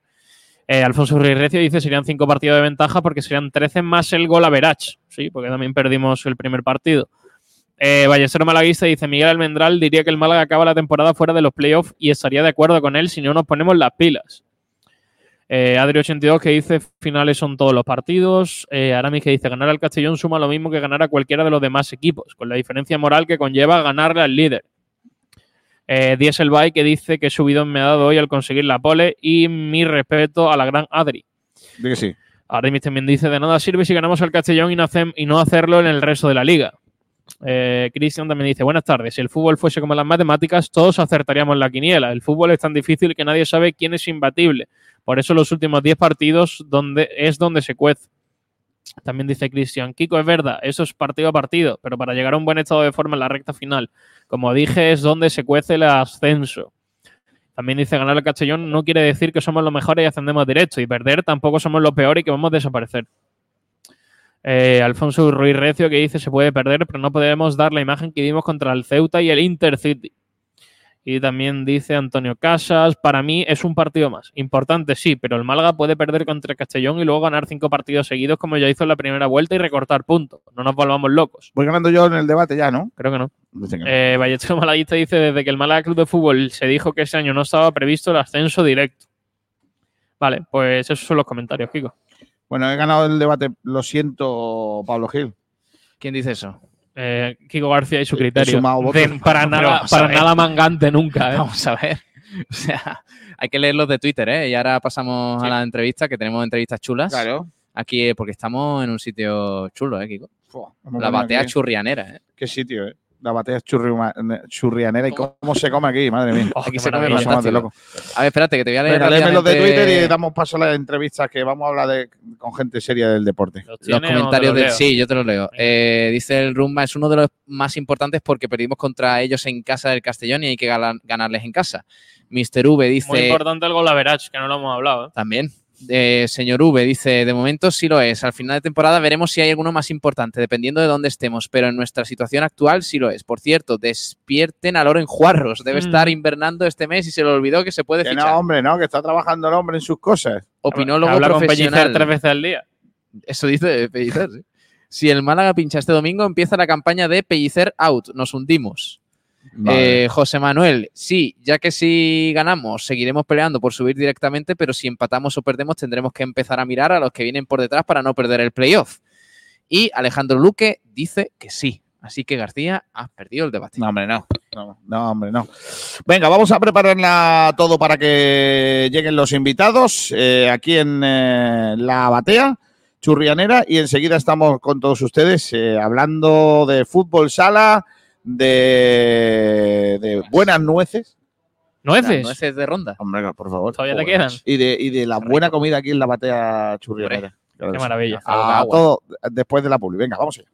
Eh, Alfonso Ruiz Recio dice: Serían 5 partidos de ventaja porque serían 13 más el gol a Verach. Sí, porque también perdimos el primer partido. Eh, Malaguista dice Miguel Almendral diría que el Málaga acaba la temporada fuera de los playoffs y estaría de acuerdo con él si no nos ponemos las pilas. Eh, Adri82 que dice finales son todos los partidos. Eh, Aramis que dice ganar al Castellón suma lo mismo que ganar a cualquiera de los demás equipos, con la diferencia moral que conlleva ganarle al líder. Eh, Dieselby que dice que subidón me ha dado hoy al conseguir la pole y mi respeto a la gran Adri. Que sí. Aramis también dice de nada sirve si ganamos al Castellón y no, y no hacerlo en el resto de la liga. Eh, Cristian también dice, buenas tardes, si el fútbol fuese como las matemáticas, todos acertaríamos la quiniela. El fútbol es tan difícil que nadie sabe quién es imbatible. Por eso los últimos 10 partidos donde, es donde se cuece. También dice Cristian, Kiko, es verdad, eso es partido a partido, pero para llegar a un buen estado de forma en la recta final, como dije, es donde se cuece el ascenso. También dice, ganar el Castellón no quiere decir que somos los mejores y ascendemos directo, y perder tampoco somos los peores y que vamos a desaparecer. Eh, Alfonso Ruiz Recio que dice, se puede perder, pero no podemos dar la imagen que dimos contra el Ceuta y el Intercity. Y también dice Antonio Casas, para mí es un partido más. Importante, sí, pero el Málaga puede perder contra el Castellón y luego ganar cinco partidos seguidos como ya hizo en la primera vuelta y recortar puntos. No nos volvamos locos. Voy ganando yo en el debate ya, ¿no? Creo que no. Eh, Vallecero Malaguista dice, desde que el Málaga Club de Fútbol se dijo que ese año no estaba previsto el ascenso directo. Vale, pues esos son los comentarios, Kiko. Bueno, he ganado el debate. Lo siento, Pablo Gil. ¿Quién dice eso? Eh, Kiko García y su criterio. De- para nada, para nada mangante nunca. ¿eh? Vamos a ver. O sea, hay que leer los de Twitter, ¿eh? Y ahora pasamos Sí. a la entrevista, que tenemos entrevistas chulas. Claro. Aquí, eh, porque estamos en un sitio chulo, ¿eh, Kiko? Fua, La batea aquí. churrianera, ¿eh? Qué sitio, ¿eh? La batea churriuma- churrianera y cómo se come aquí, madre mía. Aquí qué se come loco. A ver, espérate, que te voy a leer Venga, los de Twitter y damos paso a las entrevistas que vamos a hablar de, con gente seria del deporte. ¿Los comentarios los de... leo? Sí, yo te los leo. Eh, dice el Rumba, es uno de los más importantes porque perdimos contra ellos en casa del Castellón y hay que ganarles en casa. Mr. V Muy dice... importante el gol a Verach, que no lo hemos hablado. ¿eh? También. Eh, señor V dice, de momento sí lo es. Al final de temporada veremos si hay alguno más importante, dependiendo de dónde estemos, pero en nuestra situación actual sí lo es. Por cierto, despierten a Loren Juarros. Debe Mm. estar invernando este mes y se le olvidó que se puede Que fichar. no, hombre, no, que está trabajando el hombre en sus cosas. Opinólogo Habla con Pellicer profesional. tres veces al día. Eso dice Pellicer. sí. Si el Málaga pincha este domingo, empieza la campaña de Pellicer out. Nos hundimos. Eh, José Manuel, sí, ya que si ganamos, seguiremos peleando por subir directamente, pero si empatamos o perdemos, tendremos que empezar a mirar a los que vienen por detrás para no perder el playoff. Y Alejandro Luque dice que sí. Así que García, has perdido el debate. No, hombre, no. No, no, hombre, no. Venga, vamos a prepararla todo para que lleguen los invitados eh, aquí en eh, la batea churrianera y enseguida estamos con todos ustedes hablando de fútbol sala, de, de buenas nueces. ¿Nueces? Nueces de ronda. Hombre, por favor. ¿Todavía te quedan? Y de, y de la buena comida aquí en la batea churrianera. Claro Qué maravilla. A todo después de la publi. Venga, vamos allá.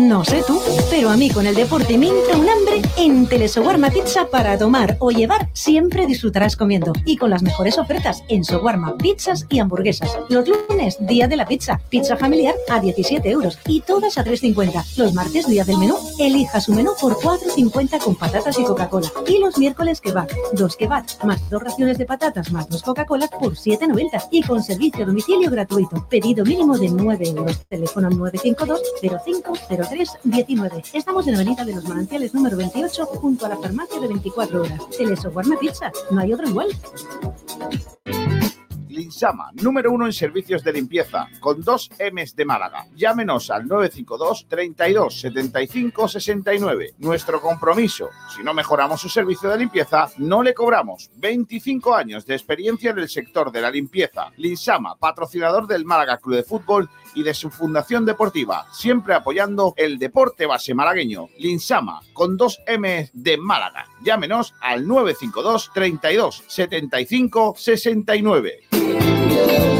No sé tú, pero a mí con el deporte me entra un hambre. En Telesoguarma Pizza para tomar o llevar siempre disfrutarás comiendo. Y con las mejores ofertas en Soguarma, pizzas y hamburguesas. Los lunes, día de la pizza. Pizza familiar a 17 euros y todas a 3,50. Los martes, día del menú. Elija su menú por 4,50 con patatas y Coca-Cola. Y los miércoles kebab. Dos kebab más dos raciones de patatas más dos Coca-Cola por 7,90. Y con servicio a domicilio gratuito. Pedido mínimo de 9 euros. Teléfono 952 0503 19. Estamos en Avenida de los Manantiales número 28 junto a la farmacia de 24 horas. Telesoguarma Pizza. No hay otro igual. Linsama, número uno en servicios de limpieza, con dos M's de Málaga. Llámenos al 952 32 75 69. Nuestro compromiso, si no mejoramos su servicio de limpieza, no le cobramos. 25 años de experiencia en el sector de la limpieza. Linsama, patrocinador del Málaga Club de Fútbol y de su fundación deportiva, siempre apoyando el deporte base malagueño. Linsama, con dos M de Málaga. Llámenos al 952 32 75 69.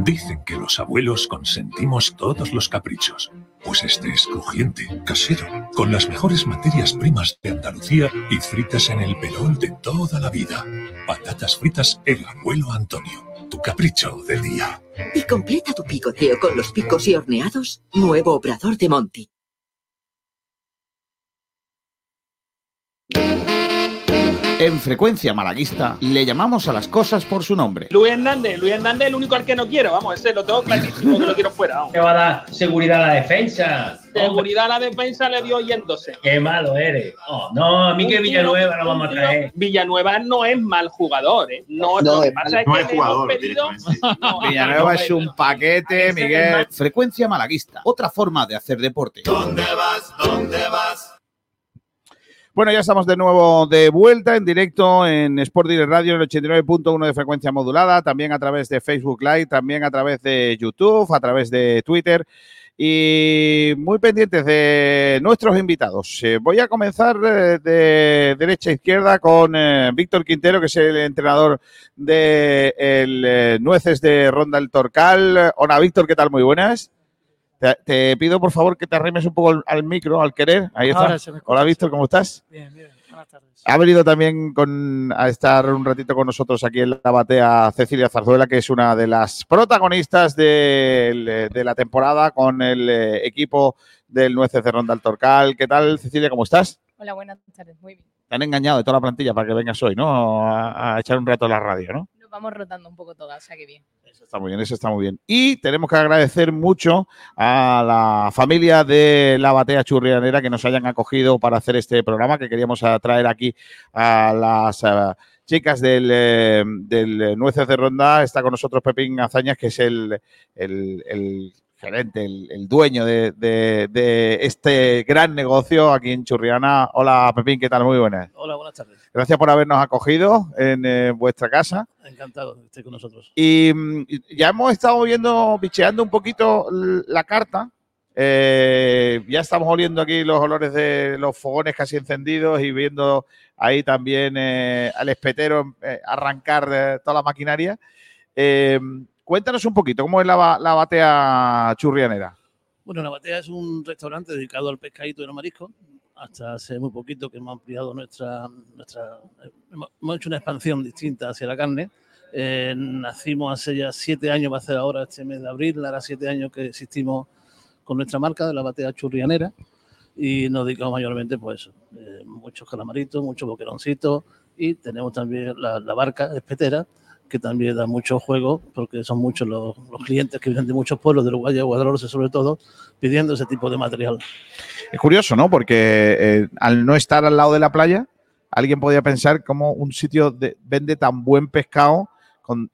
Dicen que los abuelos consentimos todos los caprichos. Pues este es crujiente, casero, con las mejores materias primas de Andalucía y fritas en el pelón de toda la vida. Patatas fritas El Abuelo Antonio. Tu capricho del día. Y completa tu picoteo con los picos y horneados. Nuevo obrador de Monty. En Frecuencia Malaguista le llamamos a las cosas por su nombre. Luis Hernández, Luis Hernández es el único al que no quiero, vamos, ese lo tengo clarísimo que lo quiero fuera. vamos. ¿Qué va a dar seguridad a la defensa? Seguridad a la defensa le dio yéndose. Qué malo eres. Oh, no, a mí que Villanueva lo vamos a traer. Villanueva no es mal jugador, ¿eh? No, No lo que es pasa mal- es no que jugador, pedido- No, Villanueva es un paquete, Miguel. Frecuencia Malaguista, otra forma de hacer deporte. ¿Dónde vas? ¿Dónde vas? Bueno, ya estamos de nuevo de vuelta en directo en Sport Direct Radio, en el 89.1 de frecuencia modulada, también a través de Facebook Live, también a través de YouTube, a través de Twitter y muy pendientes de nuestros invitados. Eh, voy a comenzar eh, de derecha a izquierda con eh, Víctor Quintero, que es el entrenador de el, Nueces de Ronda el Torcal. Hola, Víctor, ¿qué tal? Muy buenas. Te, te pido, por favor, que te arrimes un poco al, al micro, al querer. Ahí está. Ahora se me escucha, Hola, Víctor, ¿cómo estás? Bien, bien. Buenas tardes. Ha venido también con, a estar un ratito con nosotros aquí en la batea Cecilia Zarzuela, que es una de las protagonistas de, la temporada con el eh, equipo del Nueces de Ronda al Torcal. ¿Qué tal, Cecilia? ¿Cómo estás? Hola, buenas tardes. Muy bien. Te han engañado de toda la plantilla para que vengas hoy, ¿no? A, a echar un rato en la radio, ¿no? Vamos rotando un poco todas, o sea que bien. Eso está muy bien, eso está muy bien. Y tenemos que agradecer mucho a la familia de la Batea Churrianera que nos hayan acogido para hacer este programa, que queríamos traer aquí a las eh, chicas del, eh, del Nueces de Ronda. Está con nosotros Pepín Azañas, que es el gerente, el, el dueño de, de- de este gran negocio aquí en Churriana. Hola Pepín, ¿qué tal? Muy buenas. Hola, buenas tardes. Gracias por habernos acogido en eh, vuestra casa. Encantado de estar con nosotros. Y mm, ya hemos estado viendo, bicheando un poquito la carta. Eh, ya estamos oliendo aquí los olores de los fogones casi encendidos y viendo ahí también eh, al espetero arrancar toda la maquinaria. Cuéntanos un poquito, ¿cómo es la, la batea churrianera? Bueno, La Batea es un restaurante dedicado al pescadito y los mariscos. Hasta hace muy poquito que hemos ampliado nuestra... nuestra hemos, hecho una expansión distinta hacia la carne. Eh, nacimos hace ya siete años, va a ser ahora este mes de abril, hará siete años que existimos con nuestra marca de La Batea Churrianera y nos dedicamos mayormente pues eh, muchos calamaritos, muchos boqueroncitos y tenemos también la, la barca espetera que también da mucho juego porque son muchos los, clientes que vienen de muchos pueblos de Uruguay y Guadalajara sobre todo pidiendo ese tipo de material. Es curioso, ¿no? Porque eh, al no estar al lado de la playa, alguien podría pensar cómo un sitio de- vende tan buen pescado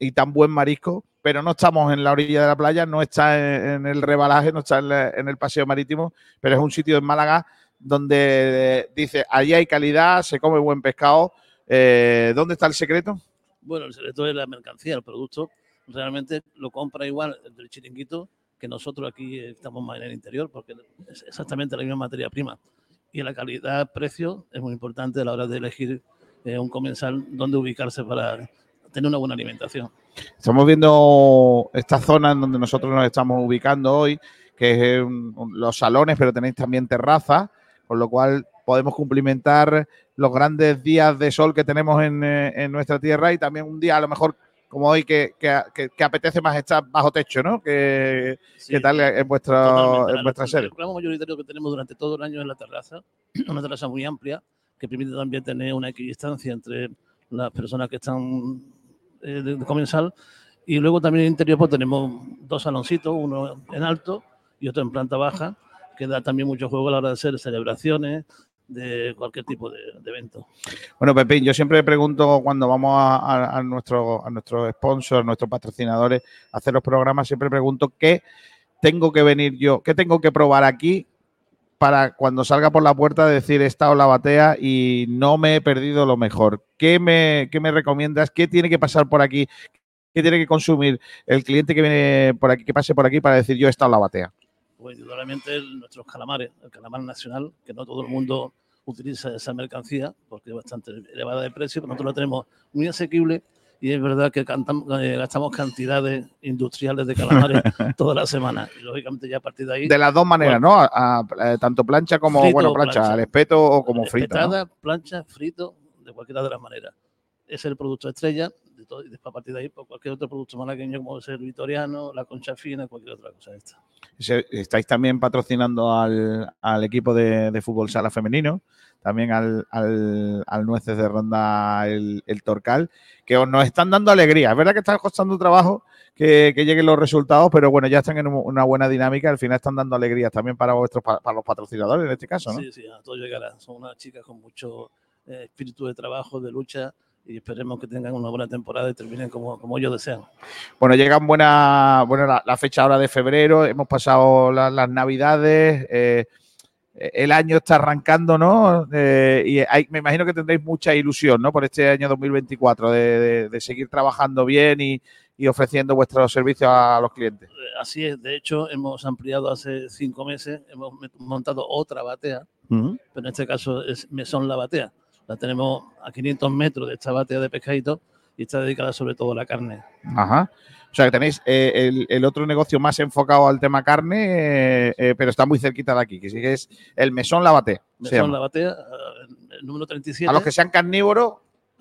y tan buen marisco, pero no estamos en la orilla de la playa, no está en, el rebalaje, no está en el paseo marítimo, pero es un sitio en Málaga donde eh, dice, allí hay calidad, se come buen pescado. Eh, ¿Dónde está el secreto? Bueno, el secreto es la mercancía, el producto realmente lo compra igual el del chiringuito que nosotros aquí estamos más en el interior porque es exactamente la misma materia prima. Y la calidad-precio es muy importante a la hora de elegir eh, un comensal dónde ubicarse para tener una buena alimentación. Estamos viendo esta zona en donde nosotros nos estamos ubicando hoy, que es un- un- los salones, pero tenéis también terrazas, con lo cual podemos cumplimentar los grandes días de sol que tenemos en, eh, en nuestra tierra y también un día a lo mejor como hoy que, que- que- que apetece más estar bajo techo, ¿no? ¿Qué, qué tal en, Totalmente. en vuestra el sede? programa mayoritario que tenemos durante todo el año en la terraza, una terraza muy amplia que permite también tener una equidistancia entre las personas que están eh, de, de comensal y luego también en el interior pues tenemos dos saloncitos, uno en alto y otro en planta baja, que da también mucho juego a la hora de hacer celebraciones de cualquier tipo de, evento. Bueno, Pepín, yo siempre pregunto cuando vamos a, a, a nuestro, a nuestros sponsors, nuestros patrocinadores, a hacer los programas, siempre pregunto qué tengo que venir yo, qué tengo que probar aquí para cuando salga por la puerta decir he estado en la batea y no me he perdido lo mejor. ¿Qué me, qué me recomiendas? ¿Qué tiene que pasar por aquí? ¿Qué tiene que consumir el cliente que viene por aquí, que pase por aquí para decir yo he estado en la batea? Pues indudablemente el- nuestros calamares, el calamar nacional, que no todo el mundo utiliza esa mercancía porque es bastante elevada de precio, pero nosotros la tenemos muy asequible y es verdad que cantam- eh, gastamos cantidades industriales de calamares toda la semana. Y lógicamente ya a partir de ahí... De las dos maneras, Bueno, ¿no? A- a- eh, tanto plancha como, Frito bueno, plancha, plancha. al espeto o como frita. ¿no? Plancha, frito, de cualquiera de las maneras. Es el producto estrella todo, y después a partir de ahí, pues, cualquier otro producto malagueño como ser vitoriano, la concha fina, cualquier otra cosa de esta. Estáis también patrocinando al, al equipo de, de fútbol sala femenino, también al, al, al Nueces de Ronda el, el Torcal, que os nos están dando alegría. Es verdad que está costando trabajo que, que lleguen los resultados, pero bueno, ya están en un- una buena dinámica. Al final están dando alegrías también para vuestros pa- para los patrocinadores en este caso, ¿no? Sí, sí, a todo llegará. Son unas chicas con mucho eh, espíritu de trabajo, de lucha, y esperemos que tengan una buena temporada y terminen como, como ellos desean. Bueno, llegan buena, bueno, la, la fecha ahora de febrero, hemos pasado la- las navidades, eh, el año está arrancando, ¿no? Eh, y hay- me imagino que tendréis mucha ilusión, ¿no? Por este año 2024, de, de- de seguir trabajando bien y, y ofreciendo vuestros servicios a los clientes. Eh, Así es, de hecho, hemos ampliado hace cinco meses, hemos montado otra batea, pero en este caso es Mesón La Batea. La tenemos a 500 metros de esta batea de pescadito y está dedicada sobre todo a la carne. Ajá. O sea, que tenéis eh, el, el otro negocio más enfocado al tema carne, eh, eh, pero está muy cerquita de aquí, que sí que es el Mesón La Batea. Mesón. La Batea, el número 37. A los que sean carnívoros,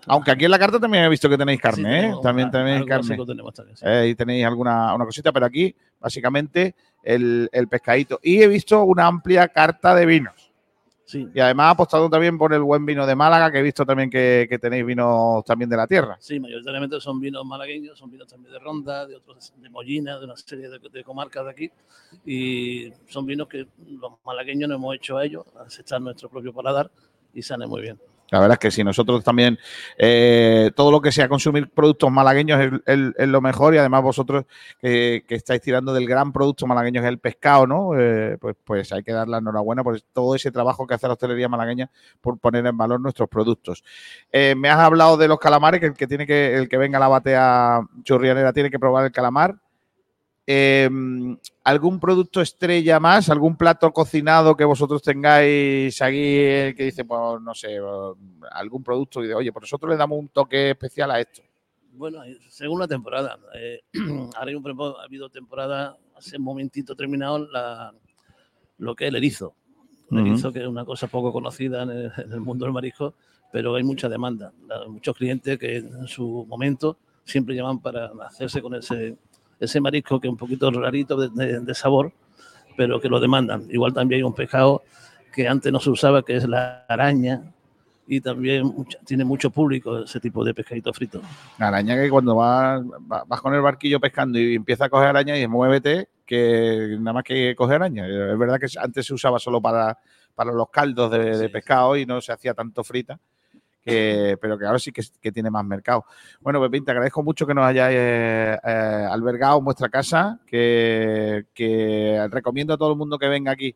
aunque aquí en la carta también he visto que tenéis carne, tenemos También tenéis carne. tenemos también, sí. Eh, y tenéis alguna una cosita, pero aquí, básicamente, el, el pescadito. Y he visto una amplia carta de vinos. Sí. Y además apostado también por el buen vino de Málaga, que he visto también que, que tenéis vinos también de la tierra. Sí, mayoritariamente son vinos malagueños, son vinos también de Ronda, de otros de Mollina, de una serie de, de comarcas de aquí. Y son vinos que los malagueños nos hemos hecho a ellos, a echar nuestro propio paladar y sale muy bien. La verdad es que sí, nosotros también, eh, todo lo que sea consumir productos malagueños es, lo mejor y además vosotros que estáis tirando del gran producto malagueño que es el pescado, ¿no? Eh, pues, pues hay que dar la enhorabuena por todo ese trabajo que hace la hostelería malagueña por poner en valor nuestros productos. Eh, me has hablado de los calamares, que el que tiene que, el que venga a la batea churrianera tiene que probar el calamar. Eh, ¿Algún producto estrella más? ¿Algún plato cocinado que vosotros tengáis aquí eh, que dice, pues no sé, algún producto y de, oye, por nosotros le damos un toque especial a esto? Bueno, eh, según la temporada. eh, ahora ha habido temporada, hace un momentito terminado, la, lo que es el erizo. El Ujú. erizo, que es una cosa poco conocida en el, en el mundo del marisco, pero hay mucha demanda. Muchos clientes que en su momento siempre llaman para hacerse con ese, ese marisco que es un poquito rarito de, de- de sabor, pero que lo demandan. Igual también hay un pescado que antes no se usaba, que es la araña, y también mucha- tiene mucho público ese tipo de pescadito frito. La araña que cuando vas, va- vas con el barquillo pescando y empieza a coger araña y dices, muévete, que nada más que coger araña. Es verdad que antes se usaba solo para, para los caldos de, de pescado y no se hacía tanto frita. Pero que ahora sí que, que tiene más mercado. Bueno, Pepín, te agradezco mucho que nos hayáis eh, eh, albergado en vuestra casa, que, que recomiendo a todo el mundo que venga aquí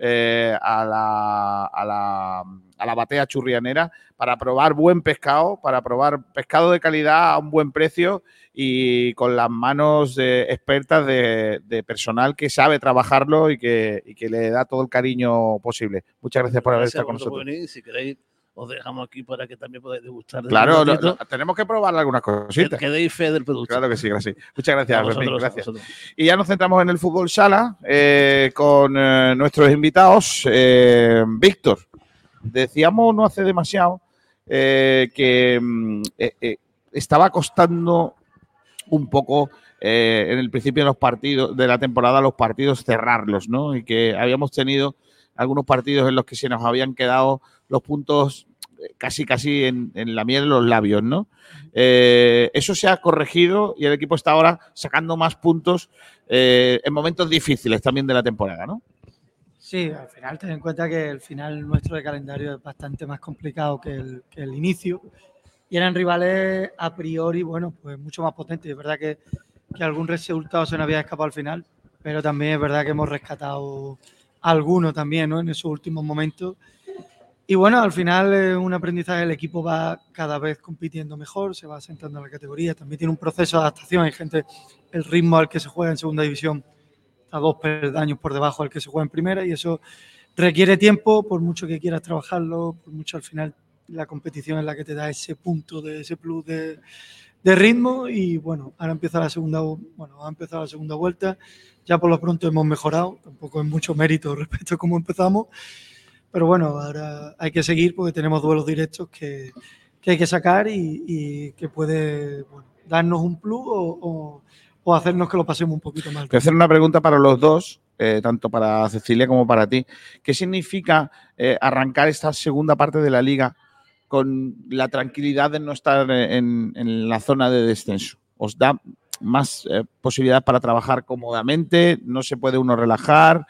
eh, a, la, a, la, a la batea churrianera para probar buen pescado, para probar pescado de calidad a un buen precio y con las manos de- expertas de, de personal que sabe trabajarlo y que, y que le da todo el cariño posible. Muchas gracias por haber Gracias estado con nosotros. venir. Si queréis, os dejamos aquí para que también podáis degustar. de Claro, lo- lo- tenemos que probar algunas cositas. que deis fe del producto. Claro que sí, gracias. Muchas gracias, vosotros, gracias. Y ya nos centramos en el fútbol sala eh, con eh, nuestros invitados. Eh, Víctor, decíamos no hace demasiado que mm, estaba costando un poco eh, en el principio de los partidos de la temporada los partidos cerrarlos, ¿no? Y que habíamos tenido algunos partidos en los que se nos habían quedado los puntos casi casi en, en la miel de los labios, ¿no? Eh, eso se ha corregido y el equipo está ahora sacando más puntos eh, en momentos difíciles también de la temporada, ¿no? Sí, al final ten en cuenta que el final nuestro de calendario es bastante más complicado que el, que el inicio y eran rivales a priori, bueno, pues mucho más potentes. Es verdad que, que algún resultado se nos había escapado al final, pero también es verdad que hemos rescatado alguno también, ¿no? En esos últimos momentos. Y bueno, al final es un aprendizaje, el equipo va cada vez compitiendo mejor, se va asentando en la categoría, también tiene un proceso de adaptación, hay gente, el ritmo al que se juega en segunda división a dos peldaños por debajo del que se juega en primera y eso requiere tiempo, por mucho que quieras trabajarlo, por mucho al final la competición es la que te da ese punto de ese plus de, de ritmo. Y bueno, ahora empieza la segunda, bueno, ha empezado la segunda vuelta, ya por lo pronto hemos mejorado, tampoco es mucho mérito respecto a cómo empezamos, pero bueno, ahora hay que seguir porque tenemos duelos directos que, hay que sacar y, que puede darnos un plus o, hacernos que lo pasemos un poquito mal. A hacer una pregunta para los dos, eh, tanto para Cecilia como para ti. ¿Qué significa eh, arrancar esta segunda parte de la liga con la tranquilidad de no estar en, la zona de descenso? ¿Os da más eh, posibilidad para trabajar cómodamente? ¿No se puede uno relajar?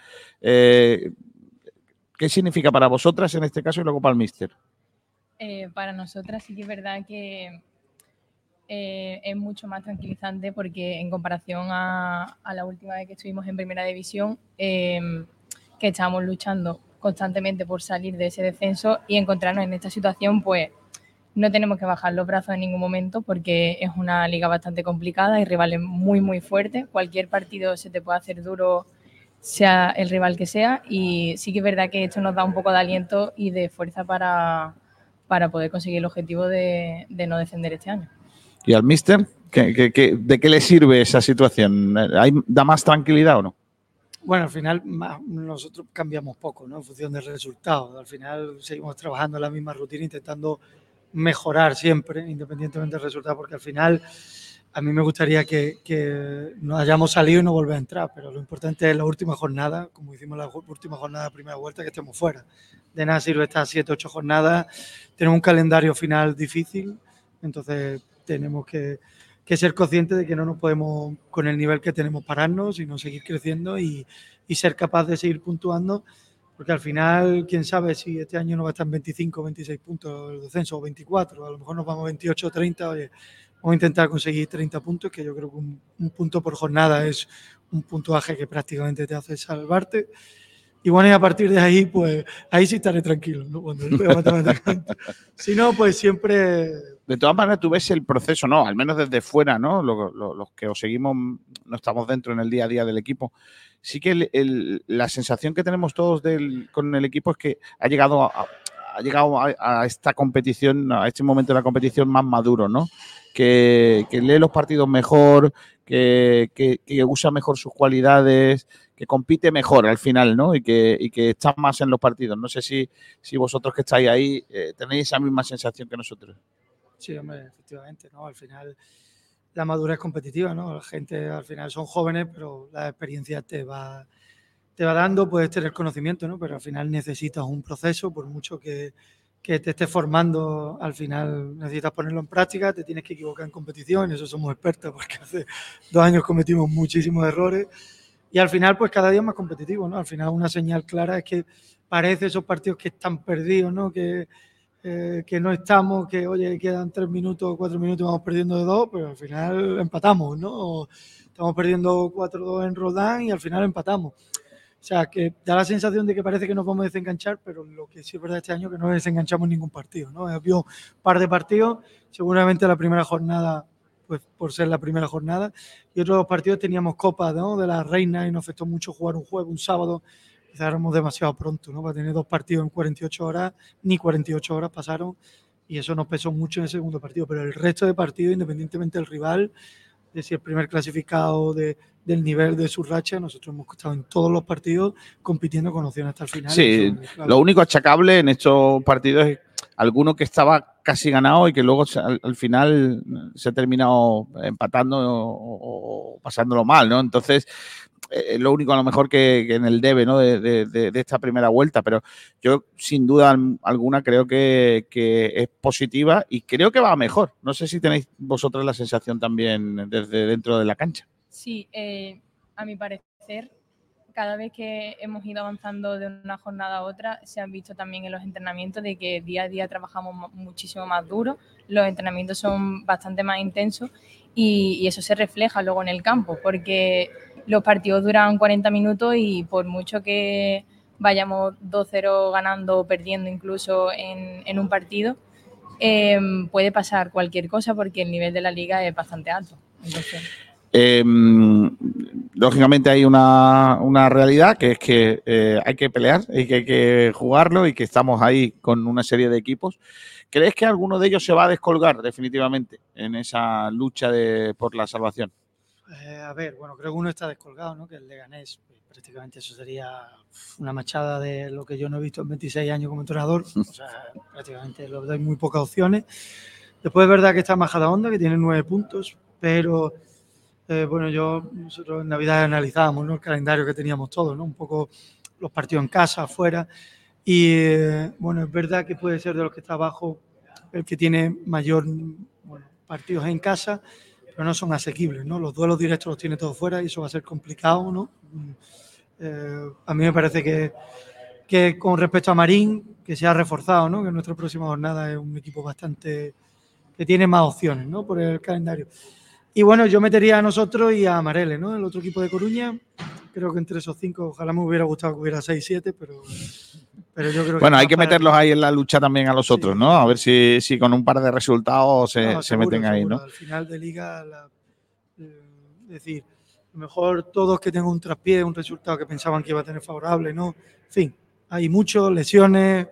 ¿Qué significa para vosotras en este caso y luego para el Mister? Eh, para nosotras sí que es verdad que eh, es mucho más tranquilizante porque en comparación a, la última vez que estuvimos en primera división, eh, que estábamos luchando constantemente por salir de ese descenso y encontrarnos en esta situación, pues no tenemos que bajar los brazos en ningún momento porque es una liga bastante complicada y rivales muy, muy fuertes. Cualquier partido se te puede hacer duro, sea el rival que sea. Y sí que es verdad que esto nos da un poco de aliento y de fuerza para, para poder conseguir el objetivo de, de no descender este año. ¿Y al Mister? ¿Qué- qué- qué- de qué le sirve esa situación? ¿Hay- ¿Da más tranquilidad o no? Bueno, al final nosotros cambiamos poco, ¿no? En función del resultado. Al final seguimos trabajando en la misma rutina, intentando mejorar siempre, independientemente del resultado, porque al final a mí me gustaría que, que nos hayamos salido y no volver a entrar, pero lo importante es la última jornada, como hicimos la última jornada primera vuelta, que estemos fuera. De nada sirve estas siete, ocho jornadas. Tenemos un calendario final difícil, entonces tenemos que, ser conscientes de que no nos podemos, con el nivel que tenemos, pararnos, sino seguir creciendo y, ser capaz de seguir puntuando, porque al final, quién sabe si este año no va a estar en 25, 26 puntos el descenso o 24, a lo mejor nos vamos a 28, 30, oye, a intentar conseguir 30 puntos, que yo creo que un, un punto por jornada es un puntuaje que prácticamente te hace salvarte. Y bueno, y a partir de ahí, pues ahí sí estaré tranquilo, ¿no? Cuando. Si no, pues siempre De todas maneras, tú ves el proceso, ¿no? Al menos desde fuera, ¿no? Lo- lo- Los, que os seguimos, no estamos dentro en el día a día del equipo. Sí que el- el- la sensación que tenemos todos del- con el equipo es que ha llegado, a, ha llegado a, a esta competición, a este momento de la competición más maduro, ¿no? Que, lee los partidos mejor, que, usa mejor sus cualidades, que compite mejor al final, ¿no? Y que, y que está más en los partidos. No sé si, si vosotros que estáis ahí eh, tenéis esa misma sensación que nosotros. Sí, hombre, efectivamente, ¿no? Al final la madurez competitiva, ¿no? La gente al final son jóvenes, pero la experiencia te va, te va dando, puedes tener conocimiento, ¿no? Pero al final necesitas un proceso, por mucho que, que te estés formando, al final necesitas ponerlo en práctica, te tienes que equivocar en competición, en eso somos expertos, porque hace dos años cometimos muchísimos errores. Y al final, pues cada día más competitivo, ¿no? Al final una señal clara es que parece esos partidos que están perdidos, ¿no? Que, eh, que no estamos, que oye, quedan tres minutos, cuatro minutos y vamos perdiendo de dos, pero al final empatamos, ¿no? O estamos perdiendo 4-2 en Rodán y al final empatamos. O sea, que da la sensación de que parece que nos vamos a desenganchar, pero lo que sí es verdad este año es que no desenganchamos en ningún partido, ¿no? Había un par de partidos, seguramente la primera jornada, pues por ser la primera jornada, y otros partidos teníamos Copa ¿no? de la Reina y nos afectó mucho jugar un jueves, un sábado, quizás éramos demasiado pronto, ¿no? Para tener dos partidos en 48 horas, ni 48 horas pasaron, y eso nos pesó mucho en el segundo partido, pero el resto de partidos, independientemente del rival, de si el primer clasificado, de, del nivel de su racha, nosotros hemos estado en todos los partidos compitiendo con opciones hasta el final. Sí, claro. lo único achacable en estos partidos es alguno que estaba casi ganado y que luego al, al final se ha terminado empatando o, o pasándolo mal, ¿no? Entonces, eh, lo único a lo mejor que, que en el debe, ¿no? De, de- de- de esta primera vuelta, pero yo sin duda al- alguna creo que, que es positiva y creo que va mejor. No sé si tenéis vosotros la sensación también desde dentro de la cancha. Sí, eh, a mi parecer, cada vez que hemos ido avanzando de una jornada a otra, se han visto también en los entrenamientos de que día a día trabajamos mu- muchísimo más duro, los entrenamientos son bastante más intensos y, eso se refleja luego en el campo, porque los partidos duran 40 minutos y por mucho que vayamos 2-0 ganando o perdiendo incluso en, un partido, eh, puede pasar cualquier cosa porque el nivel de la liga es bastante alto. Entonces, Eh, lógicamente hay una, una realidad que es que eh, hay que pelear y que hay que jugarlo y que estamos ahí con una serie de equipos. ¿Crees que alguno de ellos se va a descolgar definitivamente en esa lucha de, por la salvación? Eh, a ver, bueno, creo que uno está descolgado, ¿no? Que el Leganés, pues, prácticamente eso sería una machada de lo que yo no he visto en 26 años como entrenador. O sea, prácticamente lo doy muy pocas opciones. Después es verdad que está Majadahonda, que tiene nueve puntos, pero eh, bueno, yo, nosotros en Navidad analizábamos ¿no? el calendario que teníamos todos, ¿no? Un poco los partidos en casa, afuera. Y eh, bueno, es verdad que puede ser de los que está abajo el que tiene mayor partidos en casa, pero no son asequibles, ¿no? Los duelos directos los tiene todos fuera y eso va a ser complicado, ¿no? Eh, a mí me parece que, que con respecto a Marín, que se ha reforzado, ¿no? Que nuestra próxima jornada es un equipo bastante que tiene más opciones, ¿no? Por el calendario. Y bueno, yo metería a nosotros y a Amarele, ¿no? El otro equipo de Coruña. Creo que entre esos cinco, ojalá me hubiera gustado que hubiera seis, siete, pero, pero yo creo Bueno, que hay que meterlos ahí en la lucha también a los otros, ¿no? A ver si, si con un par de resultados se, No, se seguro, meten ahí, seguro. ¿no? Al final de liga, la- eh, decir, a lo mejor todos que tengan un traspié, un resultado que pensaban que iba a tener favorable, ¿no? En fin, hay muchos, lesiones.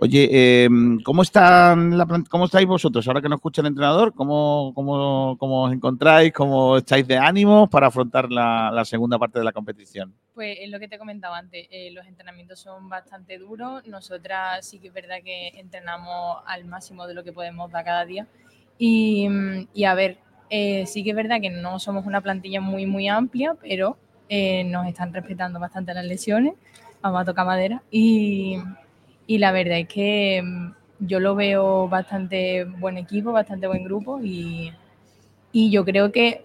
Oye, eh, ¿cómo, están la plan- ¿cómo estáis vosotros ahora que no escucha el entrenador? ¿Cómo, cómo, cómo os encontráis? ¿Cómo estáis de ánimos para afrontar la, segunda parte de la competición? Pues es lo que te comentaba antes, eh, los entrenamientos son bastante duros. Nosotras sí que es verdad que entrenamos al máximo de lo que podemos dar cada día. Y, y a ver, eh, sí que es verdad que no somos una plantilla muy, muy amplia, pero eh, nos están respetando bastante las lesiones. Vamos a tocar madera. Y, y la verdad es que mm, yo lo veo bastante buen equipo, bastante buen grupo. Y, y yo creo que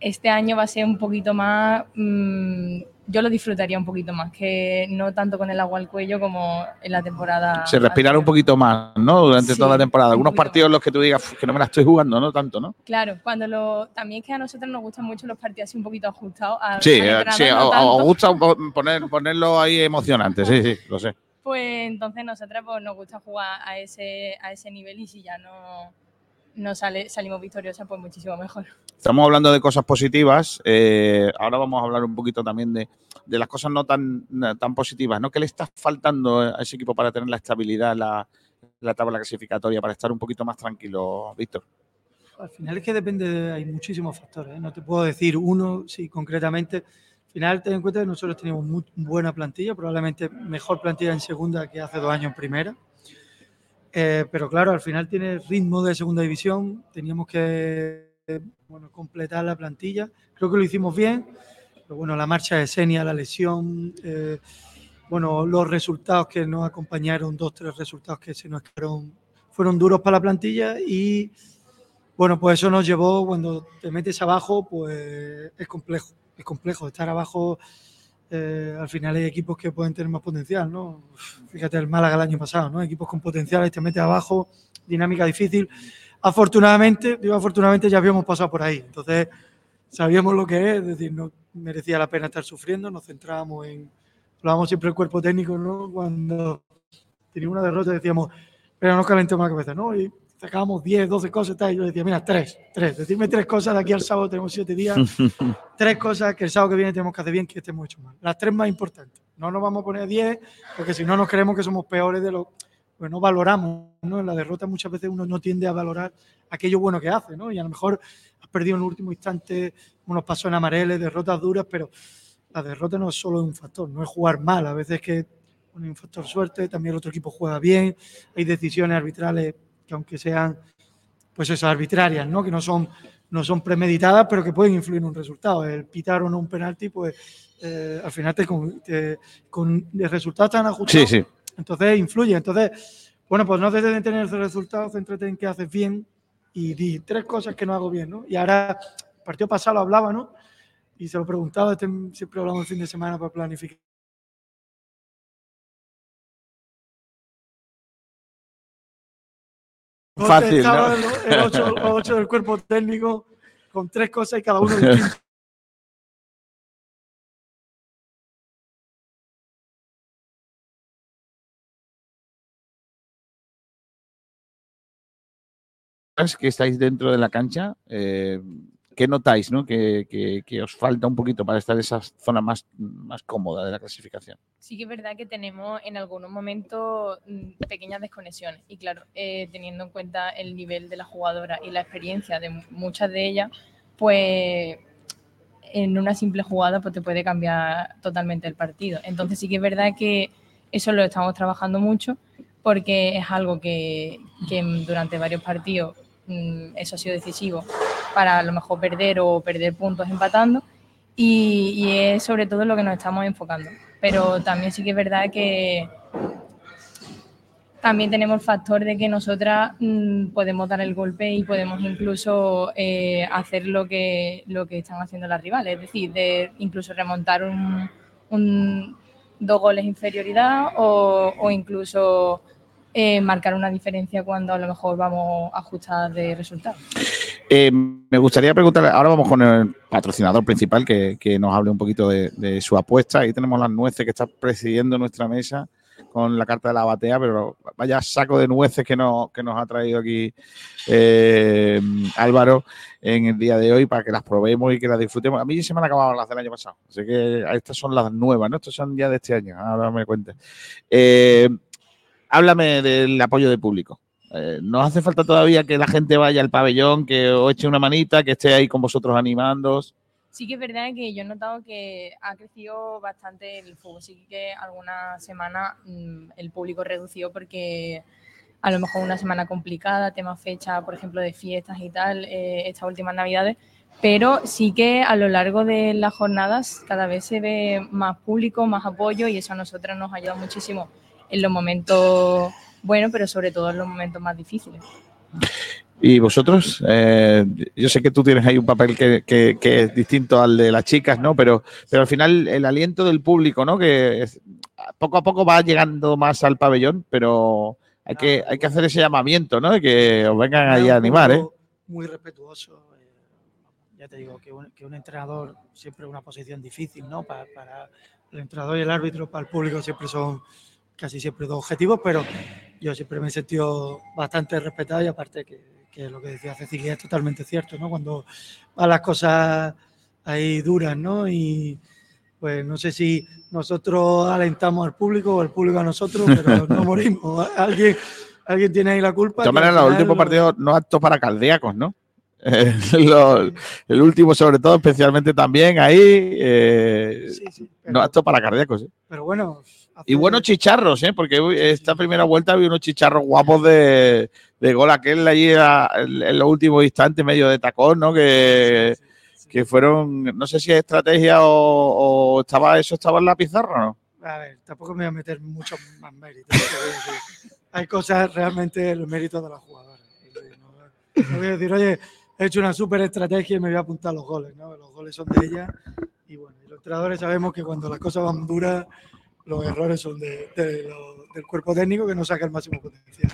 este año va a ser un poquito más, mm, yo lo disfrutaría un poquito más, que no tanto con el agua al cuello como en la temporada. Se respirar un poquito más, ¿no? Durante Sí, toda la temporada. un Algunos partidos en los que tú digas "Uf, que no me la estoy jugando, ¿no? Tanto, ¿no? Claro, cuando lo, también es que a nosotros nos gustan mucho los partidos así un poquito ajustados. a- Sí, eh, sí, no os gusta po- poner, ponerlo ahí emocionante, sí, sí, lo sé. Pues entonces nosotras pues, nos gusta jugar a ese, a ese nivel y si ya no, no sale, salimos victoriosas, pues muchísimo mejor. Estamos hablando de cosas positivas. eh, ahora vamos a hablar un poquito también de, de las cosas no tan, tan positivas, ¿no? ¿Qué le está faltando a ese equipo para tener la estabilidad en la, la tabla clasificatoria, para estar un poquito más tranquilo, Víctor? al final es que depende, de- hay muchísimos factores. ¿eh? No te puedo decir uno, sí, concretamente. Al final, ten en cuenta que nosotros tenemos muy buena plantilla, probablemente mejor plantilla en segunda que hace dos años en primera. Eh, pero claro, al final tiene ritmo de segunda división. Teníamos que eh, bueno, completar la plantilla. Creo que lo hicimos bien. Pero bueno, la marcha de Senia, la lesión, eh, bueno, los resultados que nos acompañaron, dos, tres resultados que se nos quedaron, fueron duros para la plantilla y bueno, pues eso nos llevó, cuando te metes abajo, pues es complejo, es complejo. Estar abajo, eh, al final hay equipos que pueden tener más potencial, ¿no? Fíjate el Málaga el año pasado, ¿no? Equipos con potencial, te metes abajo, dinámica difícil. Afortunadamente, digo afortunadamente, ya habíamos pasado por ahí. Entonces, sabíamos lo que es, es decir, no merecía la pena estar sufriendo, nos centrábamos en, hablábamos siempre el cuerpo técnico, ¿no? Cuando teníamos una derrota decíamos, pero no calentemos la cabeza, ¿no? Sacábamos 10, 12 cosas y tal, y yo decía, mira, tres, tres, decirme tres cosas de aquí al sábado, tenemos siete días, tres cosas que el sábado que viene tenemos que hacer bien, que estemos hecho mal. Las tres más importantes. No nos vamos a poner 10, porque si no nos creemos que somos peores de lo pues no valoramos, ¿no? En la derrota muchas veces uno no tiende a valorar aquello bueno que hace, ¿no? Y a lo mejor has perdido en el último instante, como nos pasó en Amareles, derrotas duras, pero la derrota no es solo un factor, no es jugar mal, a veces que un factor suerte, también el otro equipo juega bien, hay decisiones arbitrales que aunque sean pues esas arbitrarias, ¿no? Que no son, no son premeditadas, pero que pueden influir en un resultado. El pitar o no un penalti, pues eh, al final te, con, te- con el resultado tan ajustado. Sí, sí. Entonces influye. Entonces, bueno, pues no debes de tener ese resultado, céntrate en qué haces bien y di tres cosas que no hago bien, ¿no? Y ahora, el partido pasado lo hablaba, ¿no? Y se lo preguntaba, este- siempre hablamos el fin de semana para planificar. Fácil, el, el ocho, el ocho del cuerpo técnico con tres cosas y cada uno distinto. Es que estáis dentro de la cancha, eh, ¿qué notáis, no? Que, que- os falta un poquito para estar en esa zona más, más cómoda de la clasificación. Sí que es verdad que tenemos en algunos momentos mm, pequeñas desconexiones y claro, eh, teniendo en cuenta el nivel de la jugadora y la experiencia de mu- muchas de ellas, pues en una simple jugada pues te puede cambiar totalmente el partido. Entonces sí que es verdad que eso lo estamos trabajando mucho porque es algo que, que durante varios partidos mm, eso ha sido decisivo para a lo mejor perder o perder puntos empatando y, es sobre todo lo que nos estamos enfocando. Pero también sí que es verdad que también tenemos el factor de que nosotras mm, podemos dar el golpe y podemos incluso eh, hacer lo que, lo que están haciendo las rivales, es decir, de incluso remontar un- dos goles inferioridad o, o incluso eh, marcar una diferencia cuando a lo mejor vamos ajustadas de resultados. Eh, me gustaría preguntarle, ahora vamos con el patrocinador principal que, que nos hable un poquito de, de su apuesta. Ahí tenemos las nueces que está presidiendo nuestra mesa con la carta de la batea, pero vaya saco de nueces que nos, que nos ha traído aquí eh, Álvaro en el día de hoy para que las probemos y que las disfrutemos. A mí se me han acabado las del año pasado, así que estas son las nuevas, ¿no? Estas son ya de este año, ahora me cuentes. Eh, háblame del apoyo del público. Eh, ¿Nos hace falta todavía que la gente vaya al pabellón, que os eche una manita, que esté ahí con vosotros animándoos? Sí que es verdad que yo he notado que ha crecido bastante el fútbol. Sí que alguna semana mm, el público redució porque a lo mejor una semana complicada, tema fecha, por ejemplo, de fiestas y tal, eh, estas últimas navidades. Pero sí que a lo largo de las jornadas cada vez se ve más público, más apoyo y eso a nosotras nos ayuda muchísimo en los momentos buenos, pero sobre todo en los momentos más difíciles. ¿Y vosotros? Eh, yo sé que tú tienes ahí un papel que, que- que es distinto al de las chicas, ¿no? Pero, pero al final el aliento del público, ¿no? Que es- poco a poco va llegando más al pabellón, pero hay que, hay que hacer ese llamamiento, ¿no? De que os vengan ahí a animar, ¿eh? Muy respetuoso. eh, Ya te digo que un, que un entrenador siempre es una posición difícil, ¿no? Pa- Para, el entrenador y el árbitro, para el público siempre son casi siempre dos objetivos, pero yo siempre me he sentido bastante respetado y aparte que, que lo que decía Cecilia es totalmente cierto, ¿no? Cuando van las cosas ahí duras, ¿no? Y pues no sé si nosotros alentamos al público o el público a nosotros, pero no morimos. Alguien, alguien tiene ahí la culpa. De todas maneras, los últimos partidos no aptos para cardíacos, ¿no? Eh, lo- el último, sobre todo, especialmente también ahí, eh, no apto para cardíacos. ¿eh? Pero bueno, Y buenos chicharros, ¿eh? Porque esta primera vuelta había unos chicharros guapos de, de gol aquel allí a- en, los últimos instantes, medio de tacón, ¿no? Que, que fueron, no sé si es estrategia o, o estaba eso estaba en la pizarra, ¿no? A ver, tampoco me voy a meter mucho más méritos. decir. Hay cosas realmente el mérito de la jugadora. No voy a decir, oye, he hecho una súper estrategia y me voy a apuntar los goles. ¿no? Los goles son de ella. Y bueno, los entrenadores sabemos que cuando las cosas van duras, los errores son de- de lo- del cuerpo técnico que no saca el máximo potencial.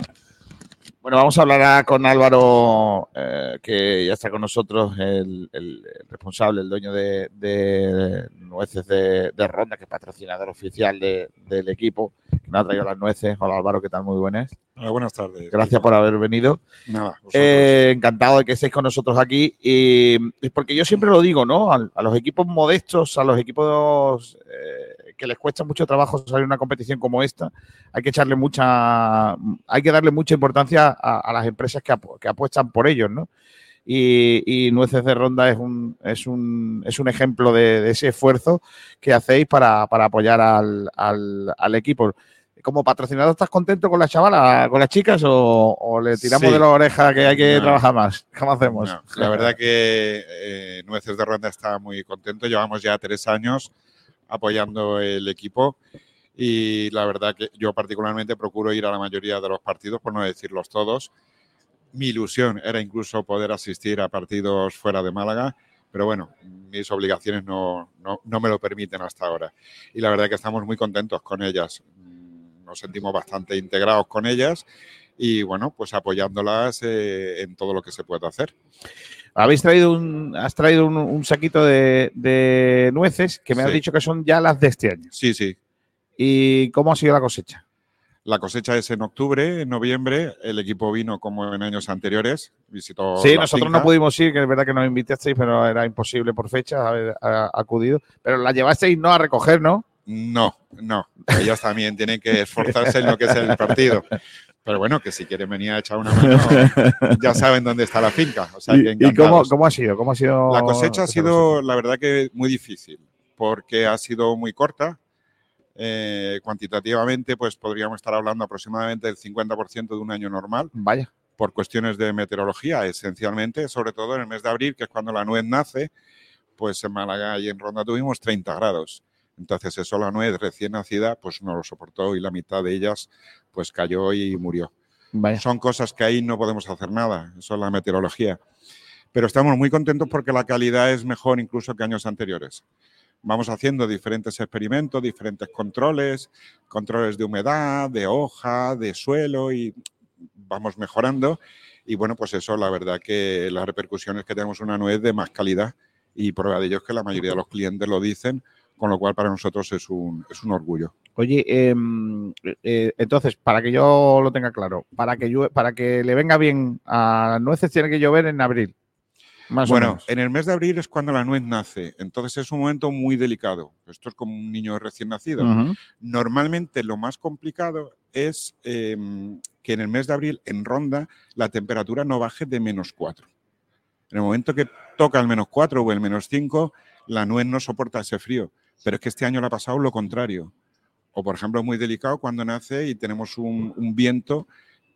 Bueno, vamos a hablar con Álvaro, eh, que ya está con nosotros, el, el- el responsable, el dueño de, de Nueces de, de Ronda, que es patrocinador oficial de- del equipo, que nos ha traído las nueces. Hola Álvaro, ¿qué tal? Muy buenas. Hola, buenas tardes. Gracias por haber venido. Nada. Eh, encantado de que estéis con nosotros aquí. Y es porque yo siempre lo digo, ¿no? A, a los equipos modestos, a los equipos eh, que les cuesta mucho trabajo salir a una competición como esta, hay que echarle mucha, hay que darle mucha importancia a, a las empresas que, apu- que apuestan por ellos, ¿no? Y, y Nueces de Ronda es un, es un, es un ejemplo de, de ese esfuerzo que hacéis para, para apoyar al, al- al equipo. Como patrocinador, ¿estás contento con la chavala, con las chicas o, o le tiramos Sí. de la oreja que hay que No. trabajar más? ¿Cómo hacemos? No, la verdad que eh, Nueces de Ronda está muy contento. Llevamos ya tres años apoyando el equipo y la verdad que yo particularmente procuro ir a la mayoría de los partidos, por no decirlos todos. Mi ilusión era incluso poder asistir a partidos fuera de Málaga, pero bueno, mis obligaciones no, no, me lo permiten hasta ahora. Y la verdad que estamos muy contentos con ellas. Mm, Nos sentimos bastante integrados con ellas y bueno, pues apoyándolas eh, en todo lo que se pueda hacer. Habéis traído un, has traído un, un saquito de, de nueces que me has Sí. dicho que son ya las de este año. Sí, sí. ¿Y cómo ha sido la cosecha? La cosecha es en octubre, en noviembre. El equipo vino como en años anteriores. Visitó. Sí, nosotros finca. no pudimos ir, que es verdad que nos invitasteis, pero era imposible por fecha haber acudido. Pero la llevasteis no a recoger, ¿no? No, no. Ellos también tienen que esforzarse en lo que es el partido. Pero bueno, que si quieren venir a echar una mano, ya saben dónde está la finca. O sea, ¿Y, que y cómo, ha sido? ¿Cómo ha sido La cosecha ha sido, la verdad, que muy difícil, porque ha sido muy corta. Eh, cuantitativamente, pues podríamos estar hablando aproximadamente del 50% de un año normal. Vaya. Por cuestiones de meteorología, esencialmente, sobre todo en el mes de abril, que es cuando la nuez nace, pues en Málaga y en Ronda tuvimos 30 grados. Entonces eso la nuez recién nacida pues no lo soportó y la mitad de ellas pues cayó y murió. Son cosas que ahí no podemos hacer nada, eso es la meteorología. Pero estamos muy contentos porque la calidad es mejor incluso que años anteriores. Vamos haciendo diferentes experimentos, diferentes controles, controles de humedad, de hoja, de suelo y vamos mejorando. Y bueno, pues eso, la verdad que las repercusiones que tenemos una nuez de más calidad y prueba de ello es que la mayoría de los clientes lo dicen, con lo cual para nosotros es un, es un orgullo. Oye, em, eh, entonces, para que yo lo tenga claro, para que, para que le venga bien a las nueces tiene que llover en abril. Más o bueno, menos. en el mes de abril es cuando la nuez nace, entonces es un momento muy delicado. Esto es como un niño recién nacido. Normalmente lo más complicado es em, que en el mes de abril en ronda la temperatura no baje de menos 4. En el momento que toca el menos 4 o el menos 5, la nuez no soporta ese frío. Pero es que este año le ha pasado lo contrario. O, por ejemplo, es muy delicado cuando nace y tenemos un, un viento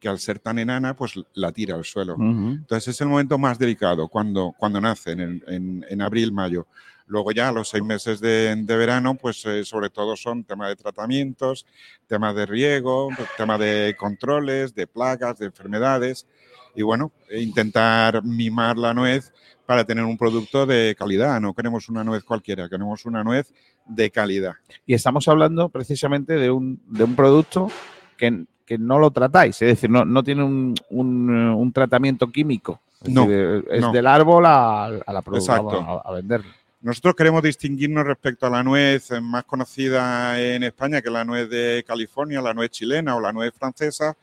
que al ser tan enana, pues la tira al suelo. Ujú. Entonces es el momento más delicado cuando, cuando nace, en, el- en- en abril, mayo. Luego ya los seis meses de, de verano, pues eh, sobre todo son temas de tratamientos, temas de riego, temas de controles, de plagas, de enfermedades. Y bueno, intentar mimar la nuez para tener un producto de calidad. No queremos una nuez cualquiera, queremos una nuez de calidad. Y estamos hablando precisamente de un, de un producto que, que no lo tratáis, es decir, no, no tiene un, un, un tratamiento químico. Es, No, decir, es no. del árbol a, a la producción, a, a venderlo. Nosotros queremos distinguirnos respecto a la nuez más conocida en España, que es la nuez de California, la nuez chilena o la nuez francesa.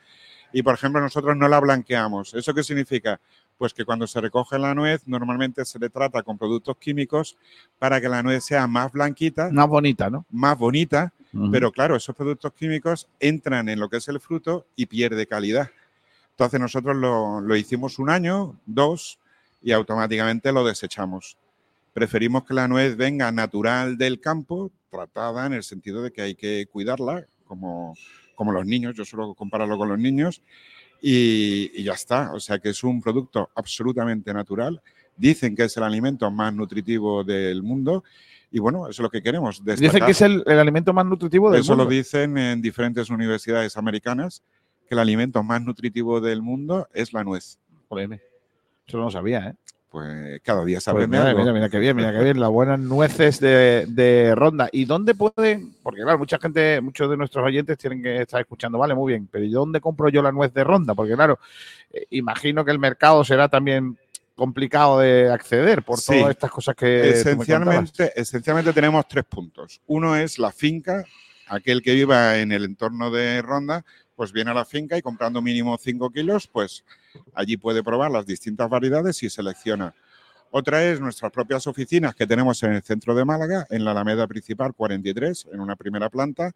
Y, por ejemplo, nosotros no la blanqueamos. ¿Eso qué significa? Pues que cuando se recoge la nuez, normalmente se le trata con productos químicos para que la nuez sea más blanquita. Más bonita, ¿no? Más bonita. Pero claro, esos productos químicos entran en lo que es el fruto y pierde calidad. Entonces nosotros lo, lo hicimos un año, dos, y automáticamente lo desechamos. Preferimos que la nuez venga natural del campo, tratada en el sentido de que hay que cuidarla, como, como los niños, yo suelo compararlo con los niños, y, y ya está. O sea que es un producto absolutamente natural. Dicen que es el alimento más nutritivo del mundo, y bueno, eso es lo que queremos. Dicen destacar. que es el, el alimento más nutritivo del Eso mundo. lo dicen en diferentes universidades americanas, que el alimento más nutritivo del mundo es la nuez. Joder, eso no lo sabía, ¿eh? Pues cada día se Pues mira, mira, mira qué bien, mira qué bien, las buenas nueces de, de Ronda. ¿Y dónde pueden? Porque claro, mucha gente, muchos de nuestros oyentes tienen que estar escuchando, vale, muy bien, pero ¿y dónde compro yo la nuez de Ronda? Porque claro, eh, imagino que el mercado será también complicado de acceder por Sí. todas estas cosas que. Esencialmente, esencialmente tenemos tres puntos. Uno es la finca, aquel que viva en el entorno de Ronda, pues viene a la finca y comprando mínimo 5 kilos, pues allí puede probar las distintas variedades y selecciona. Otra es nuestras propias oficinas que tenemos en el centro de Málaga, en la Alameda Principal 43, en una primera planta,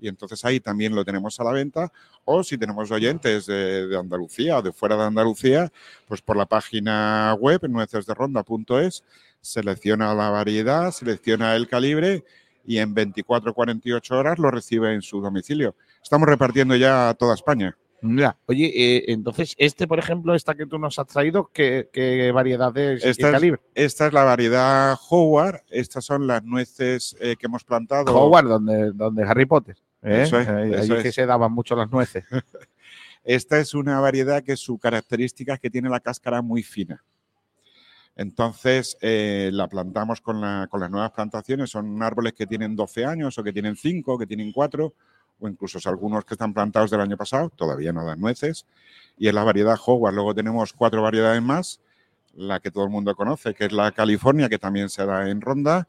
y entonces ahí también lo tenemos a la venta. O si tenemos oyentes de, de Andalucía o de fuera de Andalucía, pues por la página web nuecesderonda.es, selecciona la variedad, selecciona el calibre y en 24 o 48 horas lo recibe en su domicilio. Estamos repartiendo ya a toda España. Mira, oye, eh, entonces, este, por ejemplo, esta que tú nos has traído, ¿qué, qué variedad es? Esta es, calibre? esta es la variedad Howard. Estas son las nueces eh, que hemos plantado. Howard, donde, donde Harry Potter. ¿eh? Eso es, Ahí- eso ahí que es. se daban mucho las nueces. Esta es una variedad que su característica es que tiene la cáscara muy fina. Entonces, eh, la plantamos con, la- con las nuevas plantaciones. Son árboles que tienen 12 años o que tienen 5, que tienen 4, o incluso algunos que están plantados del año pasado, todavía no dan nueces. Y es la variedad Howard. Luego tenemos cuatro variedades más, la que todo el mundo conoce, que es la California, que también se da en ronda.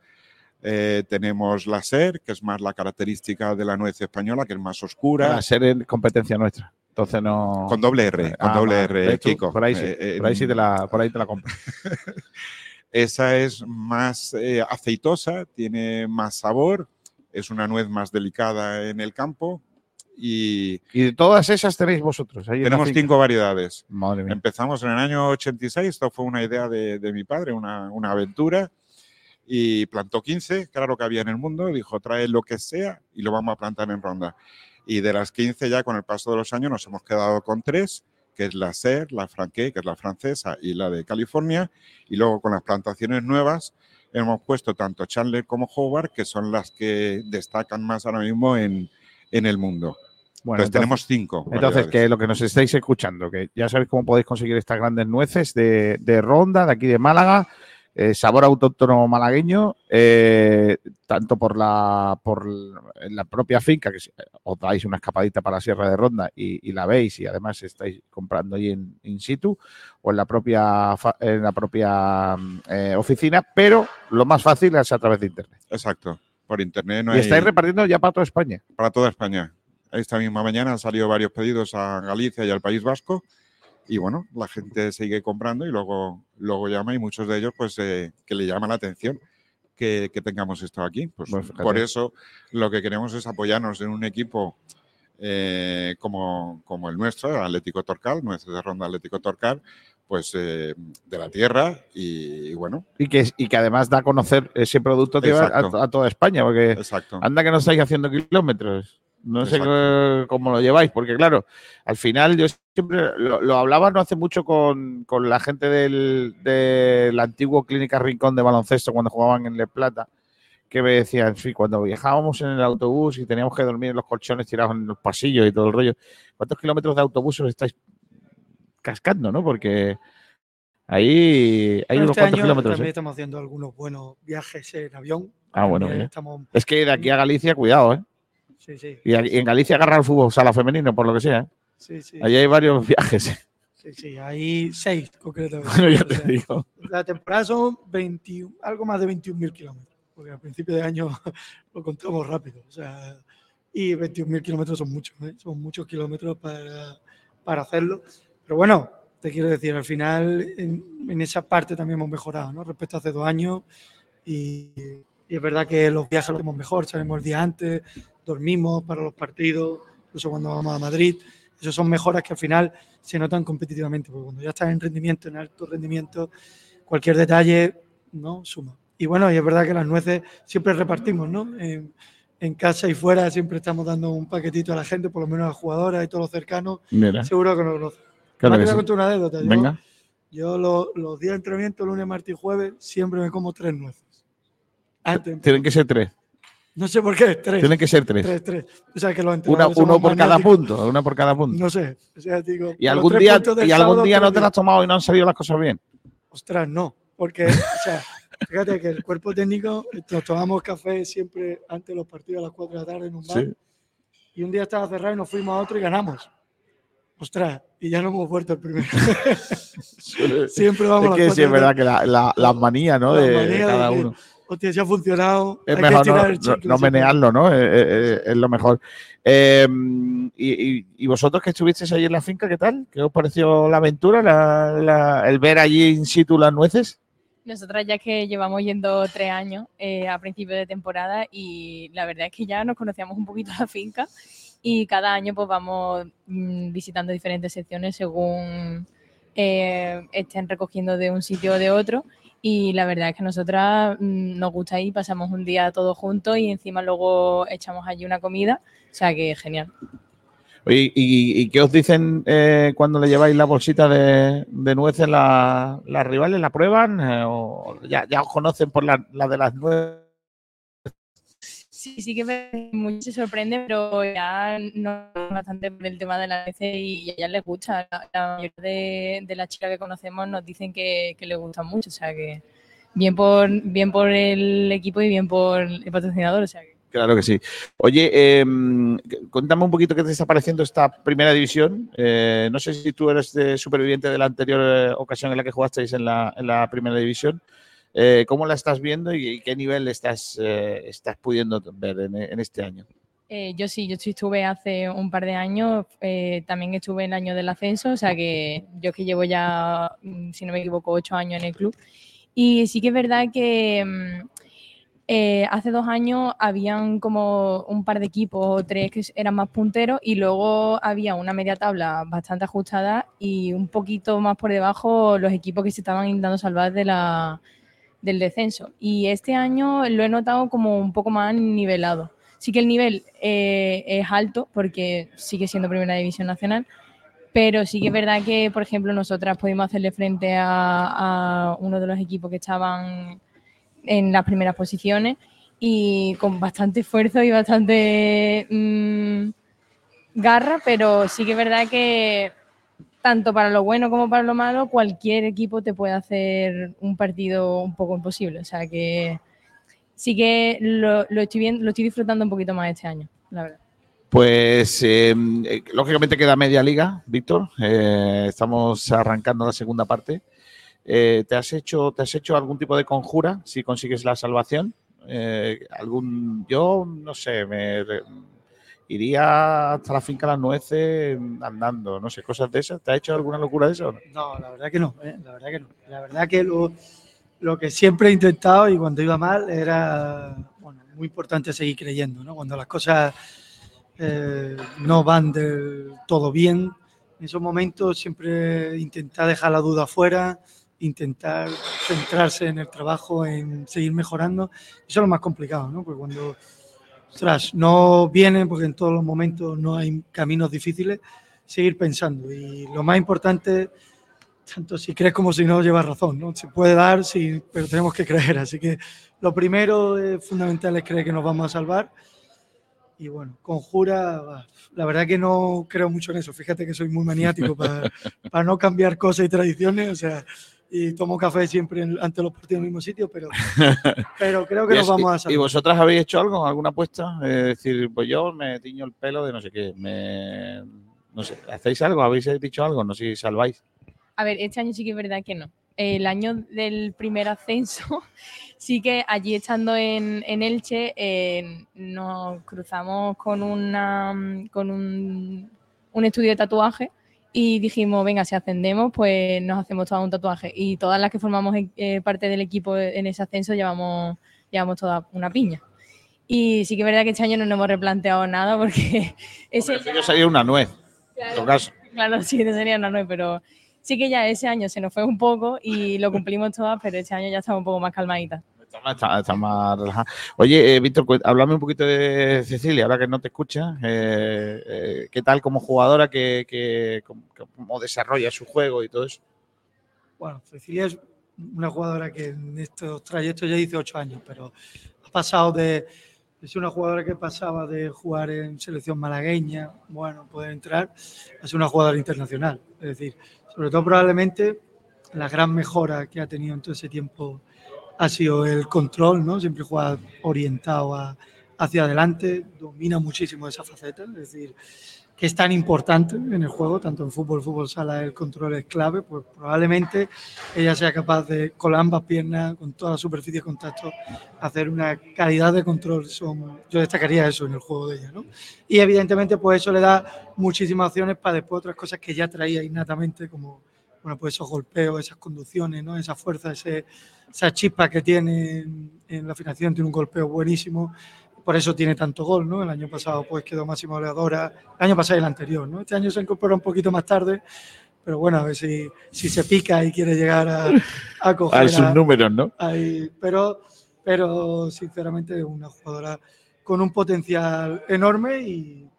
Eh, tenemos la SER, que es más la característica de la nuez española, que es más oscura. Para ser en competencia nuestra. Entonces no. Con doble R, con Ah, doble vale. R. Kiko. Por ahí sí, Eh, eh, por ahí sí te la, por ahí te la compro. Esa es más eh, aceitosa, tiene más sabor, es una nuez más delicada en el campo y, Y de todas esas tenéis vosotros. ahí tenemos cinco variedades. Madre mía. Empezamos en el año 86, esto fue una idea de, de mi padre, una, una aventura, y plantó 15, que era lo que había en el mundo, dijo, trae lo que sea y lo vamos a plantar en ronda. Y de las 15 ya con el paso de los años nos hemos quedado con tres, que es la SER, la Franquet, que es la francesa, y la de California, y luego con las plantaciones nuevas hemos puesto tanto Chandler como Howard, que son las que destacan más ahora mismo en, en el mundo. Bueno, Entonces, tenemos cinco. Entonces, variedades. que lo que nos estáis escuchando, que ya sabéis cómo podéis conseguir estas grandes nueces de, de Ronda, de aquí de Málaga, eh, sabor autóctono malagueño, eh, tanto por la, por la propia finca, que si- os dais una escapadita para la Sierra de Ronda y, y la veis y además estáis comprando ahí en in situ o en la propia, en la propia eh, oficina, pero lo más fácil es a través de Internet. Exacto. Por internet no y estáis repartiendo ya para toda España. para toda España. Esta misma mañana han salido varios pedidos a Galicia y al País Vasco y bueno, la gente sigue comprando y luego, luego llama y muchos de ellos pues eh, que le llama la atención que, que tengamos esto aquí. Pues, Pues por eso lo que queremos es apoyarnos en un equipo eh, como, como el nuestro, el Atlético Torcal, nuestro de Ronda Atlético Torcal, pues eh, de la tierra y, bueno, Y que, y que además da a conocer ese producto a, a toda España, porque Exacto. anda que no estáis haciendo kilómetros. No sé Exacto. cómo lo lleváis, porque claro, al final yo siempre lo, lo hablaba no hace mucho con, con la gente del, del antiguo Clínica Rincón de baloncesto cuando jugaban en Le Plata, que me decían, sí, cuando viajábamos en el autobús y teníamos que dormir en los colchones tirados en los pasillos y todo el rollo, ¿cuántos kilómetros de autobús os estáis cascando, no? Porque ahí hay Bueno, unos este cuantos año kilómetros. también ¿eh? estamos haciendo algunos buenos viajes en avión. Ah, bueno, estamos- Es que de aquí a Galicia, cuidado, ¿eh? Sí, sí. Y, en Galicia agarra el fútbol sala femenino, por lo que sea. ¿eh? Sí, sí. Allí hay varios viajes. Sí, sí, hay seis concretamente. Bueno, ya O te sea, digo. La temporada son 21 algo más de 21.000 kilómetros, porque al principio de año lo contamos rápido. O sea, y 21.000 kilómetros son muchos, ¿eh? son muchos kilómetros para, para hacerlo. Pero bueno, te quiero decir, al final en, en esa parte también hemos mejorado ¿no? respecto a hace dos años. Y, y es verdad que los viajes los hacemos mejor, salimos el día antes, dormimos para los partidos, incluso cuando vamos a Madrid. Esas son mejoras que al final se notan competitivamente, porque cuando ya estás en rendimiento, en alto rendimiento, cualquier detalle no suma. Y bueno, y es verdad que las nueces siempre repartimos, ¿no? En, en casa y fuera siempre estamos dando un paquetito a la gente, por lo menos a las jugadoras y todos los cercanos. Mira. Seguro que nos conocen. Claro que sí. contar una anécdota. Yo- Venga. Yo lo- los días de entrenamiento, lunes, martes y jueves, siempre me como tres nueces. Antes, Tienen que ser tres. no sé por qué, tres. Tienen que ser tres. Tres, tres. O sea, que los Una, entrenadores uno por cada punto. Una por cada punto. No sé. O sea, digo, y algún día, y algún día no te las has tomado y no han salido las cosas bien. Ostras, no. Porque, o sea, fíjate que el cuerpo técnico, nos tomamos café siempre antes de los partidos a las 4 de la tarde en un bar. Sí. Y un día estaba cerrado y nos fuimos a otro y ganamos. Ostras, y ya no hemos vuelto el primero. siempre vamos es a las que sí, es verdad que la, la, la manía, ¿no? la de, de manía de cada uno. Hostia, si ha funcionado. Es hay mejor que no, el no- chicle, no siempre. menearlo, ¿no? Eh, eh, eh, es lo mejor. Eh, y, y- y vosotros que estuvisteis ahí en la finca, qué tal? ¿Qué os pareció la aventura? la- la- el ver allí in situ las nueces. Nosotras ya que llevamos yendo tres años eh, a principio de temporada y la verdad es que ya nos conocíamos un poquito la finca y cada año pues vamos mm, visitando diferentes secciones según eh, estén recogiendo de un sitio o de otro y la verdad es que nosotras mm, nos gusta ir, pasamos un día todos juntos y encima luego echamos allí una comida, o sea que genial. Oye, ¿y, y qué os dicen eh, cuando le lleváis la bolsita de, de nueces la- las rivales? ¿La prueban? Eh, ¿O ya, ya os conocen por la, la de las nueces? Sí, sí que mucho se sorprende, pero ya no bastante por el tema de la veces y a ellas les gusta. La, mayoría de, las chicas que conocemos nos dicen que, que les gustan mucho, o sea que bien por bien por el equipo y bien por el patrocinador, o sea que Claro que sí. Oye, eh, cuéntame un poquito qué te está pareciendo esta primera división. Eh, no sé si tú eres superviviente de la anterior eh, ocasión en la que jugasteis en la, en la primera división. Eh, ¿Cómo la estás viendo y, qué nivel estás, eh, estás pudiendo ver en, en este año? Eh, yo sí, yo sí estuve hace un par de años, también estuve el año del ascenso, o sea que yo que llevo ya, mm, si no me equivoco, ocho años en el club. Y sí que es verdad que mm, hace dos años habían como un par de equipos o tres que eran más punteros y luego había una media tabla bastante ajustada y un poquito más por debajo los equipos que se estaban intentando salvar de la, del descenso. Y este año lo he notado como un poco más nivelado. Sí que el nivel eh, es alto porque sigue siendo Primera División Nacional, pero sí que es verdad que, por ejemplo, nosotras pudimos hacerle frente a, uno de los equipos que estaban en las primeras posiciones y con bastante esfuerzo y bastante mm, garra, pero sí que es verdad que tanto para lo bueno como para lo malo, cualquier equipo te puede hacer un partido un poco imposible. O sea que sí que lo, lo estoy, viendo, lo estoy disfrutando un poquito más este año, la verdad. Pues eh, eh, lógicamente queda media liga, Víctor. Eh, estamos arrancando la segunda parte. Eh, ¿te, has hecho, ¿Te has hecho algún tipo de conjura si consigues la salvación? Algún, yo no sé, me iría hasta la finca Las Nueces andando, no sé, cosas de esas. ¿Te has hecho alguna locura de eso? No, la verdad que no, ¿eh? la verdad que no. La verdad que lo, lo que siempre he intentado y cuando iba mal era bueno, muy importante seguir creyendo, ¿no? Cuando las cosas eh, no van del todo bien, en esos momentos siempre intentar dejar la duda fuera, intentar centrarse en el trabajo, en seguir mejorando. Eso es lo más complicado, ¿no? Porque cuando no viene, porque en todos los momentos no hay caminos difíciles, seguir pensando. Y lo más importante, tanto si crees como si no, llevas razón, ¿no? Se puede dar, sí, pero tenemos que creer. Así que lo primero eh, fundamental es creer que nos vamos a salvar. Y bueno, conjura, la verdad que no creo mucho en eso. Fíjate que soy muy maniático para, para no cambiar cosas y tradiciones, o sea, y tomo café siempre en- ante los partidos en el mismo sitio, pero, pero creo que ¿Y nos vamos a ¿Y salvar. vosotras habéis hecho algo, alguna apuesta? Es decir, pues yo me tiño el pelo de no sé qué. Me, no sé, ¿hacéis algo? ¿Habéis dicho algo? No sé si salváis. A ver, este año sí que es verdad que no. El año del primer ascenso, sí que allí estando en, en Elche eh, nos cruzamos con, una, con un, un estudio de tatuaje y dijimos, venga, si ascendemos, pues nos hacemos todo un tatuaje. Y todas las que formamos eh, parte del equipo en ese ascenso llevamos, llevamos toda una piña. Y sí que es verdad que este año no nos hemos replanteado nada porque ese Yo sería una nuez, en Claro. todo caso. Claro, sí, sería una nueve, pero sí que ya ese año se nos fue un poco y lo cumplimos todas, pero este año ya estamos un poco más calmaditas. Está más, relajada. Oye, eh, Víctor, háblame un poquito de Cecilia, ahora que no te escucha. Eh, eh, ¿Qué tal como jugadora? ¿Qué, qué- cómo, desarrolla su juego y todo eso? Bueno, Cecilia es una jugadora que en estos trayectos ya hice ocho años, pero ha pasado de. Es una jugadora que pasaba de jugar en selección malagueña, bueno, poder entrar, a ser una jugadora internacional. Es decir, sobre todo probablemente la gran mejora que ha tenido en todo ese tiempo ha sido el control, ¿no? Siempre juega orientado a- hacia adelante, domina muchísimo esa faceta, es decir, que es tan importante en el juego, tanto en fútbol, fútbol sala, el control es clave, pues probablemente ella sea capaz de, con ambas piernas, con toda la superficie de contacto, hacer una calidad de control. Son, yo destacaría eso en el juego de ella, ¿no? Y evidentemente, pues eso le da muchísimas opciones para después otras cosas que ya traía innatamente, como bueno, pues esos golpeos, esas conducciones, ¿no? Esa fuerza, ese, esa chispa que tiene en, en la afinación, tiene un golpeo buenísimo por eso tiene tanto gol, ¿no? El año pasado pues quedó máximo goleadora, el año pasado y el anterior, ¿no? Este año se incorpora un poquito más tarde, pero bueno, a ver si, si se pica y quiere llegar a, a coger A sus números, ¿no? ahí. Pero, pero sinceramente es una jugadora con un potencial enorme y,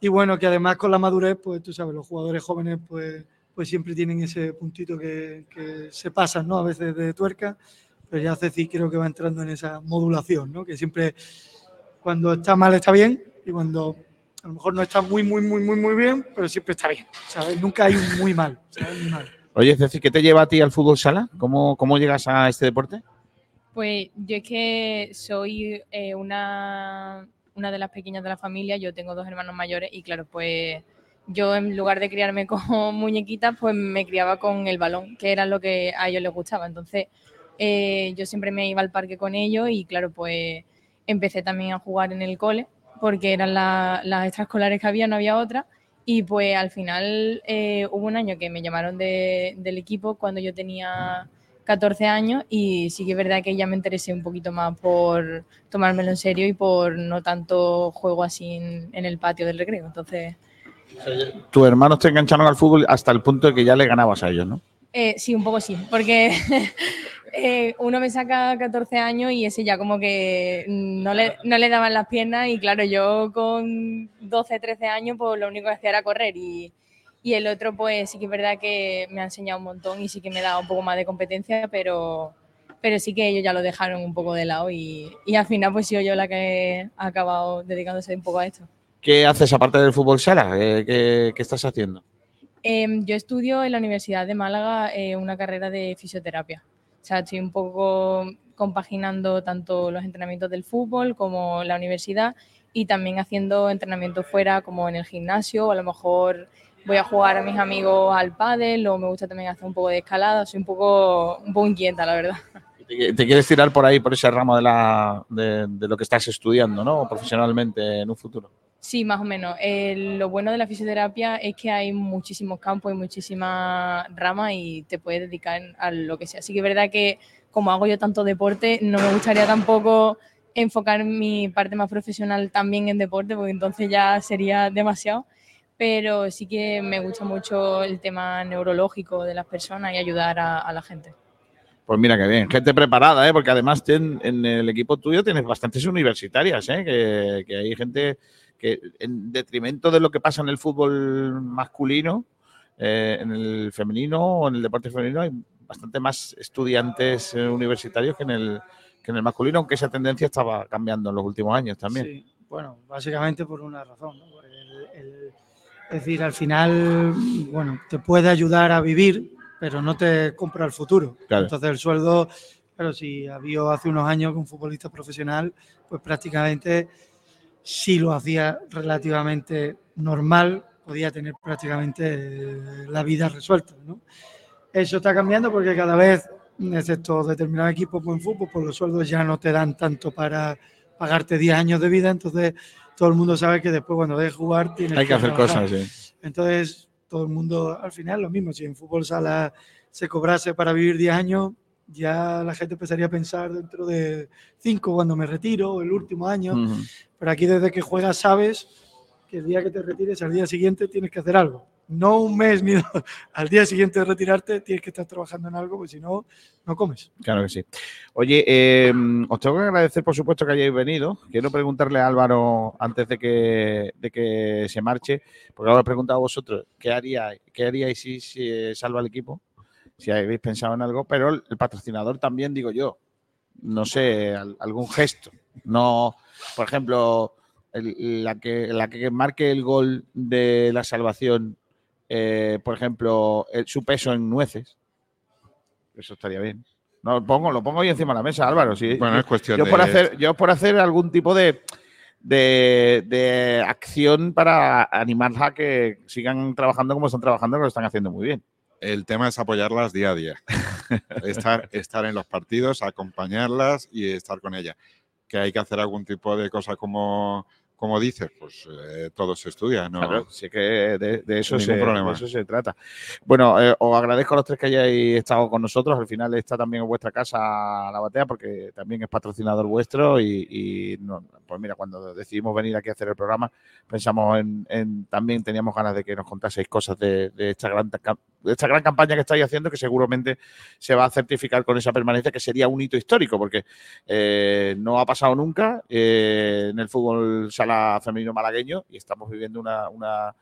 y bueno, que además con la madurez, pues tú sabes, los jugadores jóvenes pues, pues siempre tienen ese puntito que, que se pasan, ¿no? A veces de tuerca, pero ya Ceci creo que va entrando en esa modulación, ¿no? Que siempre cuando está mal está bien y cuando a lo mejor no está muy, muy, muy, muy, muy bien, pero siempre está bien, ¿sabes? Nunca hay un muy mal, ¿sabes? Muy mal. Oye, Ceci, ¿qué te lleva a ti al fútbol sala? ¿Cómo, cómo llegas a este deporte? Pues yo es que soy eh, una, una de las pequeñas de la familia, yo tengo dos hermanos mayores y claro, pues yo en lugar de criarme con muñequitas, pues me criaba con el balón, que era lo que a ellos les gustaba. Entonces, eh, yo siempre me iba al parque con ellos y claro, pues empecé también a jugar en el cole porque eran la- las extraescolares que había, no había otra. Y pues al final eh, hubo un año que me llamaron de- del equipo cuando yo tenía 14 años y sí que es verdad que ya me interesé un poquito más por tomármelo en serio y por no tanto juego así en el patio del recreo. Entonces, Tus hermanos te engancharon al fútbol hasta el punto de que ya le ganabas a ellos, ¿no? eh, sí, un poco sí, porque eh, uno me saca 14 años y ese ya como que no le, daban las piernas y claro, yo con 12, 13 años pues lo único que hacía era correr y, y el otro pues sí que es verdad que me ha enseñado un montón y sí que me da un poco más de competencia, pero, pero sí que ellos ya lo dejaron un poco de lado y, y al final pues he yo la que ha acabado dedicándose un poco a esto. ¿Qué haces aparte del fútbol sala? Eh, ¿Qué, qué estás haciendo? Em, yo estudio en la Universidad de Málaga eh, una carrera de fisioterapia. O sea, estoy un poco compaginando tanto los entrenamientos del fútbol como la universidad y también haciendo entrenamientos fuera como en el gimnasio o a lo mejor voy a jugar a mis amigos al pádel o me gusta también hacer un poco de escalada. Soy un poco, un poco inquieta, la verdad. ¿Te, te quieres tirar por ahí, por ese ramo de, la, de, de lo que estás estudiando, ¿no? Profesionalmente en un futuro. Sí, más o menos. Lo bueno de la fisioterapia es que hay muchísimos campos y muchísimas ramas y te puedes dedicar a lo que sea. Así que es verdad que como hago yo tanto deporte, no me gustaría tampoco enfocar mi parte más profesional también en deporte, porque entonces ya sería demasiado. Pero sí que me gusta mucho el tema neurológico de las personas y ayudar a, la gente. Pues mira qué bien, gente preparada, ¿eh? porque además en el equipo tuyo tienes bastantes universitarias, ¿eh? que hay gente que en detrimento de lo que pasa en el fútbol masculino, eh, en el femenino o en el deporte femenino hay bastante más estudiantes eh, universitarios que en, el, que en el masculino, aunque esa tendencia estaba cambiando en los últimos años también. Sí, bueno, básicamente por una razón. ¿no? Por el- el- es decir, al final, bueno, te puede ayudar a vivir, pero no te compra el futuro. Claro. Entonces el sueldo, pero si había hace unos años que un futbolista profesional, pues prácticamente si lo hacía relativamente normal, podía tener prácticamente eh, la vida resuelta. ¿no? Eso está cambiando porque cada vez, excepto determinados equipos en fútbol, pues los sueldos ya no te dan tanto para pagarte 10 años de vida, entonces todo el mundo sabe que después cuando dejes jugar tienes Hay que hacer trabajar. cosas, sí. Entonces todo el mundo, al final lo mismo, si en fútbol sala se cobrase para vivir 10 años, ya la gente empezaría a pensar dentro de 5 cuando me retiro, el último año, pero aquí desde que juegas sabes que el día que te retires, al día siguiente tienes que hacer algo. No un mes ni dos. Al día siguiente de retirarte tienes que estar trabajando en algo, porque si no, no comes. Claro que sí. Oye, eh, os tengo que agradecer, por supuesto, que hayáis venido. Quiero preguntarle a Álvaro antes de que, de que se marche, porque ahora os he preguntado a vosotros qué haríais, qué haríais si se salva el equipo, si habéis pensado en algo, pero el, patrocinador también, digo yo, no sé, al- algún gesto. No, por ejemplo, el- la, que, la que marque el gol de la salvación, eh, por ejemplo, el- su peso en nueces. Eso estaría bien. No, lo pongo, lo pongo ahí encima de la mesa, Álvaro. sí. Bueno, yo, es cuestión yo de- por hacer, yo por hacer algún tipo de, de, de acción para animarla a que sigan trabajando como están trabajando, que lo están haciendo muy bien. El tema es apoyarlas día a día. estar, estar en los partidos, acompañarlas y estar con ellas. Que hay que hacer algún tipo de cosa como, como dices, pues eh, todo se estudia, ¿no? Claro, sí que de, de eso, se, problema. de eso se trata. Bueno, eh, os agradezco a los tres que hayáis estado con nosotros. Al final está también en vuestra casa la batea porque también es patrocinador vuestro y, y no- pues mira, cuando decidimos venir aquí a hacer el programa pensamos en, en- también teníamos ganas de que nos contaseis cosas de, de esta gran esta gran campaña que estáis haciendo que seguramente se va a certificar con esa permanencia que sería un hito histórico porque eh, no ha pasado nunca eh, en el fútbol sala femenino malagueño y estamos viviendo una,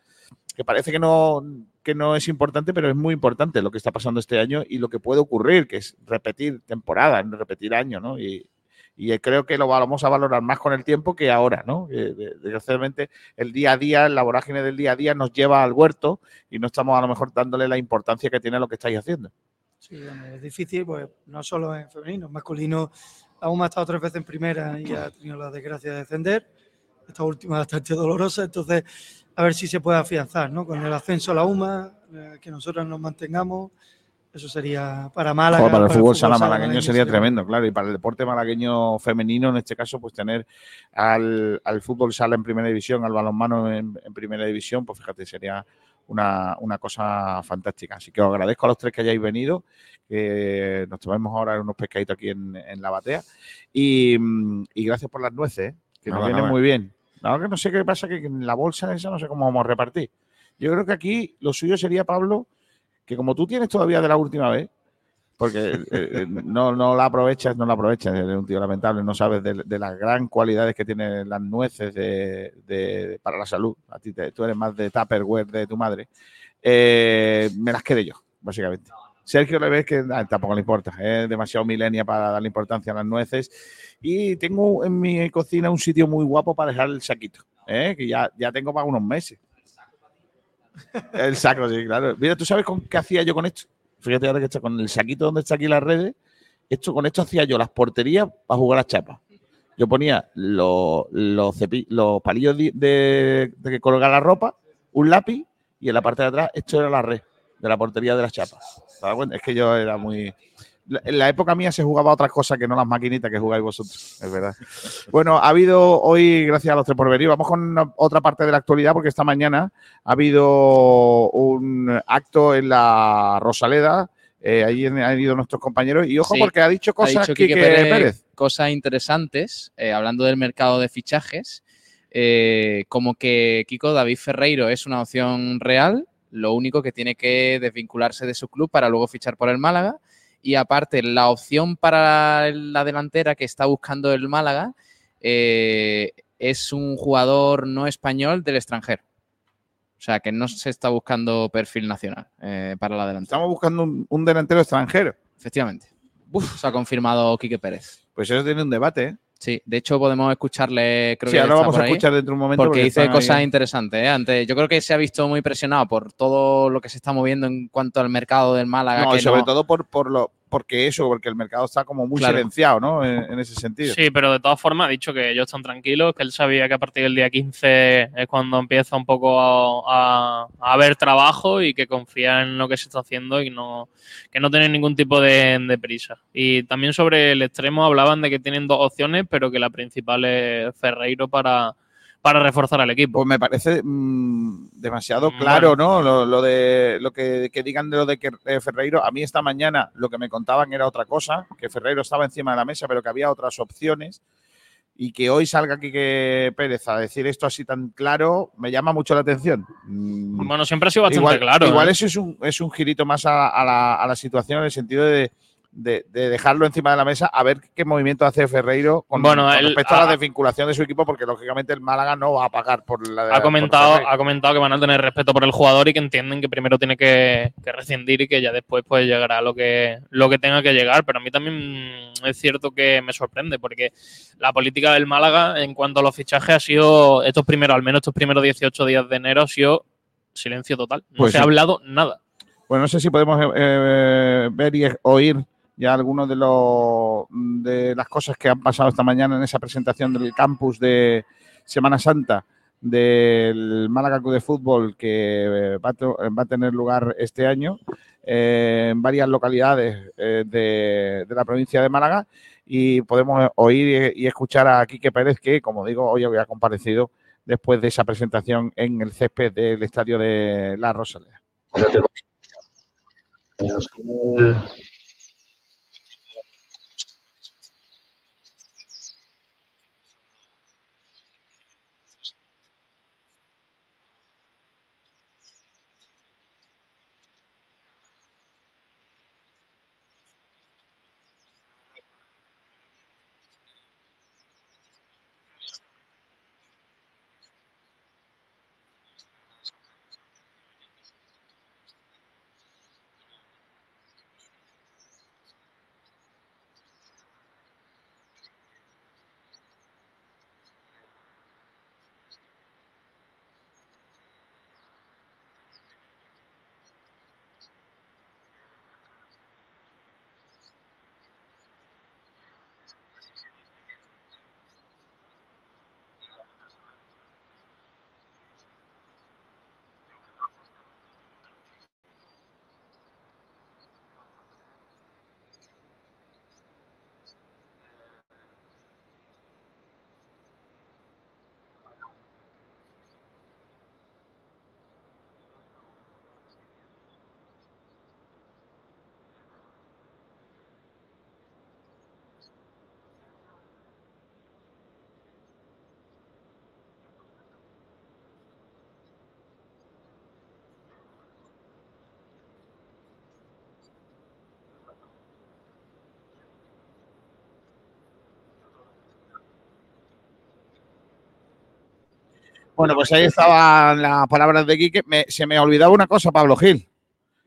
que parece que no, que no es importante, pero es muy importante lo que está pasando este año y lo que puede ocurrir, que es repetir temporada, repetir año, ¿no? Y, y creo que lo vamos a valorar más con el tiempo que ahora, ¿no? De- desgraciadamente el día a día, la vorágine del día a día nos lleva al huerto y no estamos a lo mejor dándole la importancia que tiene lo que estáis haciendo. Sí, es difícil, pues no solo en femenino, en masculino aún ha estado tres veces en primera y ha tenido la desgracia de descender. Esta última bastante dolorosa, entonces a ver si se puede afianzar, ¿no? Con el ascenso a la UMA, eh, que nosotros nos mantengamos Eso sería para Málaga. Joder, para el fútbol sala sala malagueño sería tremendo, claro. Y para el deporte malagueño femenino, en este caso, pues tener al, al fútbol sala en primera división, al balonmano en, en primera división, pues fíjate, sería una, una cosa fantástica. Así que os agradezco a los tres que hayáis venido, que nos tomemos ahora unos pescaditos aquí en, en la batea. Y, y gracias por las nueces, ¿eh? que nos vienen nada. muy bien. Nada, que no sé qué pasa, que en la bolsa esa no sé cómo vamos a repartir. Yo creo que aquí lo suyo sería, Pablo, que como tú tienes todavía de la última vez, porque eh, eh, no, no la aprovechas, no la aprovechas, eres un tío lamentable, no sabes de, las gran cualidades que tienen las nueces de, para la salud. A ti te- tú eres más de Tupperware de tu madre. Eh, me las quedé yo, básicamente. Sergio le ves que ah, tampoco le importa, es demasiado milenia para darle importancia a las nueces. Y tengo en mi cocina un sitio muy guapo para dejar el saquito, que ya, ya tengo para unos meses. El saco, sí, claro. Mira, ¿tú sabes con qué hacía yo con esto? Fíjate ahora que está con el saquito donde está aquí las redes. Esto, con esto hacía yo las porterías para jugar a chapas. Yo ponía los, los, cepi- los palillos de, de colgar la ropa, un lápiz y en la parte de atrás esto era la red de la portería de las chapas. Es que yo era muy... la- En la época mía se jugaba otras cosas que no las maquinitas que jugáis vosotros, es verdad. Bueno, ha habido hoy, gracias a los tres por venir, vamos con una- otra parte de la actualidad porque esta mañana ha habido un acto en la Rosaleda, eh, allí han ido nuestros compañeros y ojo Sí, porque ha dicho cosas dicho Quique Quique Pérez. Pérez, cosas interesantes, eh, hablando del mercado de fichajes, eh, como que Kiko David Ferreiro es una opción real, lo único que tiene que desvincularse de su club para luego fichar por el Málaga. Y aparte, la opción para la delantera que está buscando el Málaga eh, es un jugador no español del extranjero. O sea, que no se está buscando perfil nacional eh, para la delantera. Estamos buscando un, un delantero extranjero. Efectivamente. se ha confirmado Quique Pérez. Pues eso tiene un debate, ¿eh? Sí, de hecho podemos escucharle, creo Sí, que ahora está vamos por a ahí, escuchar dentro de un momento Porque, porque dice ahí. cosas interesantes. ¿eh? Antes, yo creo que se ha visto muy presionado por todo lo que se está moviendo en cuanto al mercado del Málaga. No, que y sobre no- todo por, por lo, porque eso, porque el mercado está como muy Claro. silenciado, ¿no? En, en ese sentido. Sí, pero de todas formas ha dicho que ellos están tranquilos, que él sabía que a partir del día 15 es cuando empieza un poco a, a- a haber trabajo y que confía en lo que se está haciendo y no, que no tienen ningún tipo de, de prisa. Y también sobre el extremo hablaban de que tienen dos opciones, pero que la principal es Ferreiro para, para reforzar al equipo. Pues me parece mm, demasiado claro, bueno. ¿no? Lo, lo de lo que, que digan de lo de que eh, Ferreiro. A mí esta mañana lo que me contaban era otra cosa, que Ferreiro estaba encima de la mesa, pero que había otras opciones. Y que hoy salga aquí que Pérez a decir esto así tan claro, me llama mucho la atención. Mm, Bueno, siempre ha sido bastante igual, claro. Igual ¿eh? eso es un, es un girito más a, a la, a la situación en el sentido de, de- de dejarlo encima de la mesa a ver qué movimiento hace Ferreiro con, Bueno, con él respecto a la ha- desvinculación de su equipo, porque lógicamente el Málaga no va a pagar por la ha comentado, ha comentado que van a tener respeto por el jugador y que entienden que primero tiene que, que rescindir y que ya después pues llegará lo que, lo que tenga que llegar. Pero a mí también es cierto que me sorprende porque la política del Málaga en cuanto a los fichajes ha sido, estos primeros, al menos estos primeros 18 días de enero, ha sido silencio total. No Pues se sí. ha hablado nada. Bueno, no sé si podemos eh, eh, ver y oír ya algunos de los de las cosas que han pasado esta mañana en esa presentación del campus de Semana Santa del Málaga Club de Fútbol que eh, va a, tener lugar este año eh, en varias localidades eh, de, de la provincia de Málaga y podemos oír y escuchar a Quique Pérez que, como digo, hoy había comparecido después de esa presentación en el césped del estadio de La Rosaleda. Bueno, pues ahí estaban las palabras de Quique. Se me olvidaba una cosa, Pablo Gil,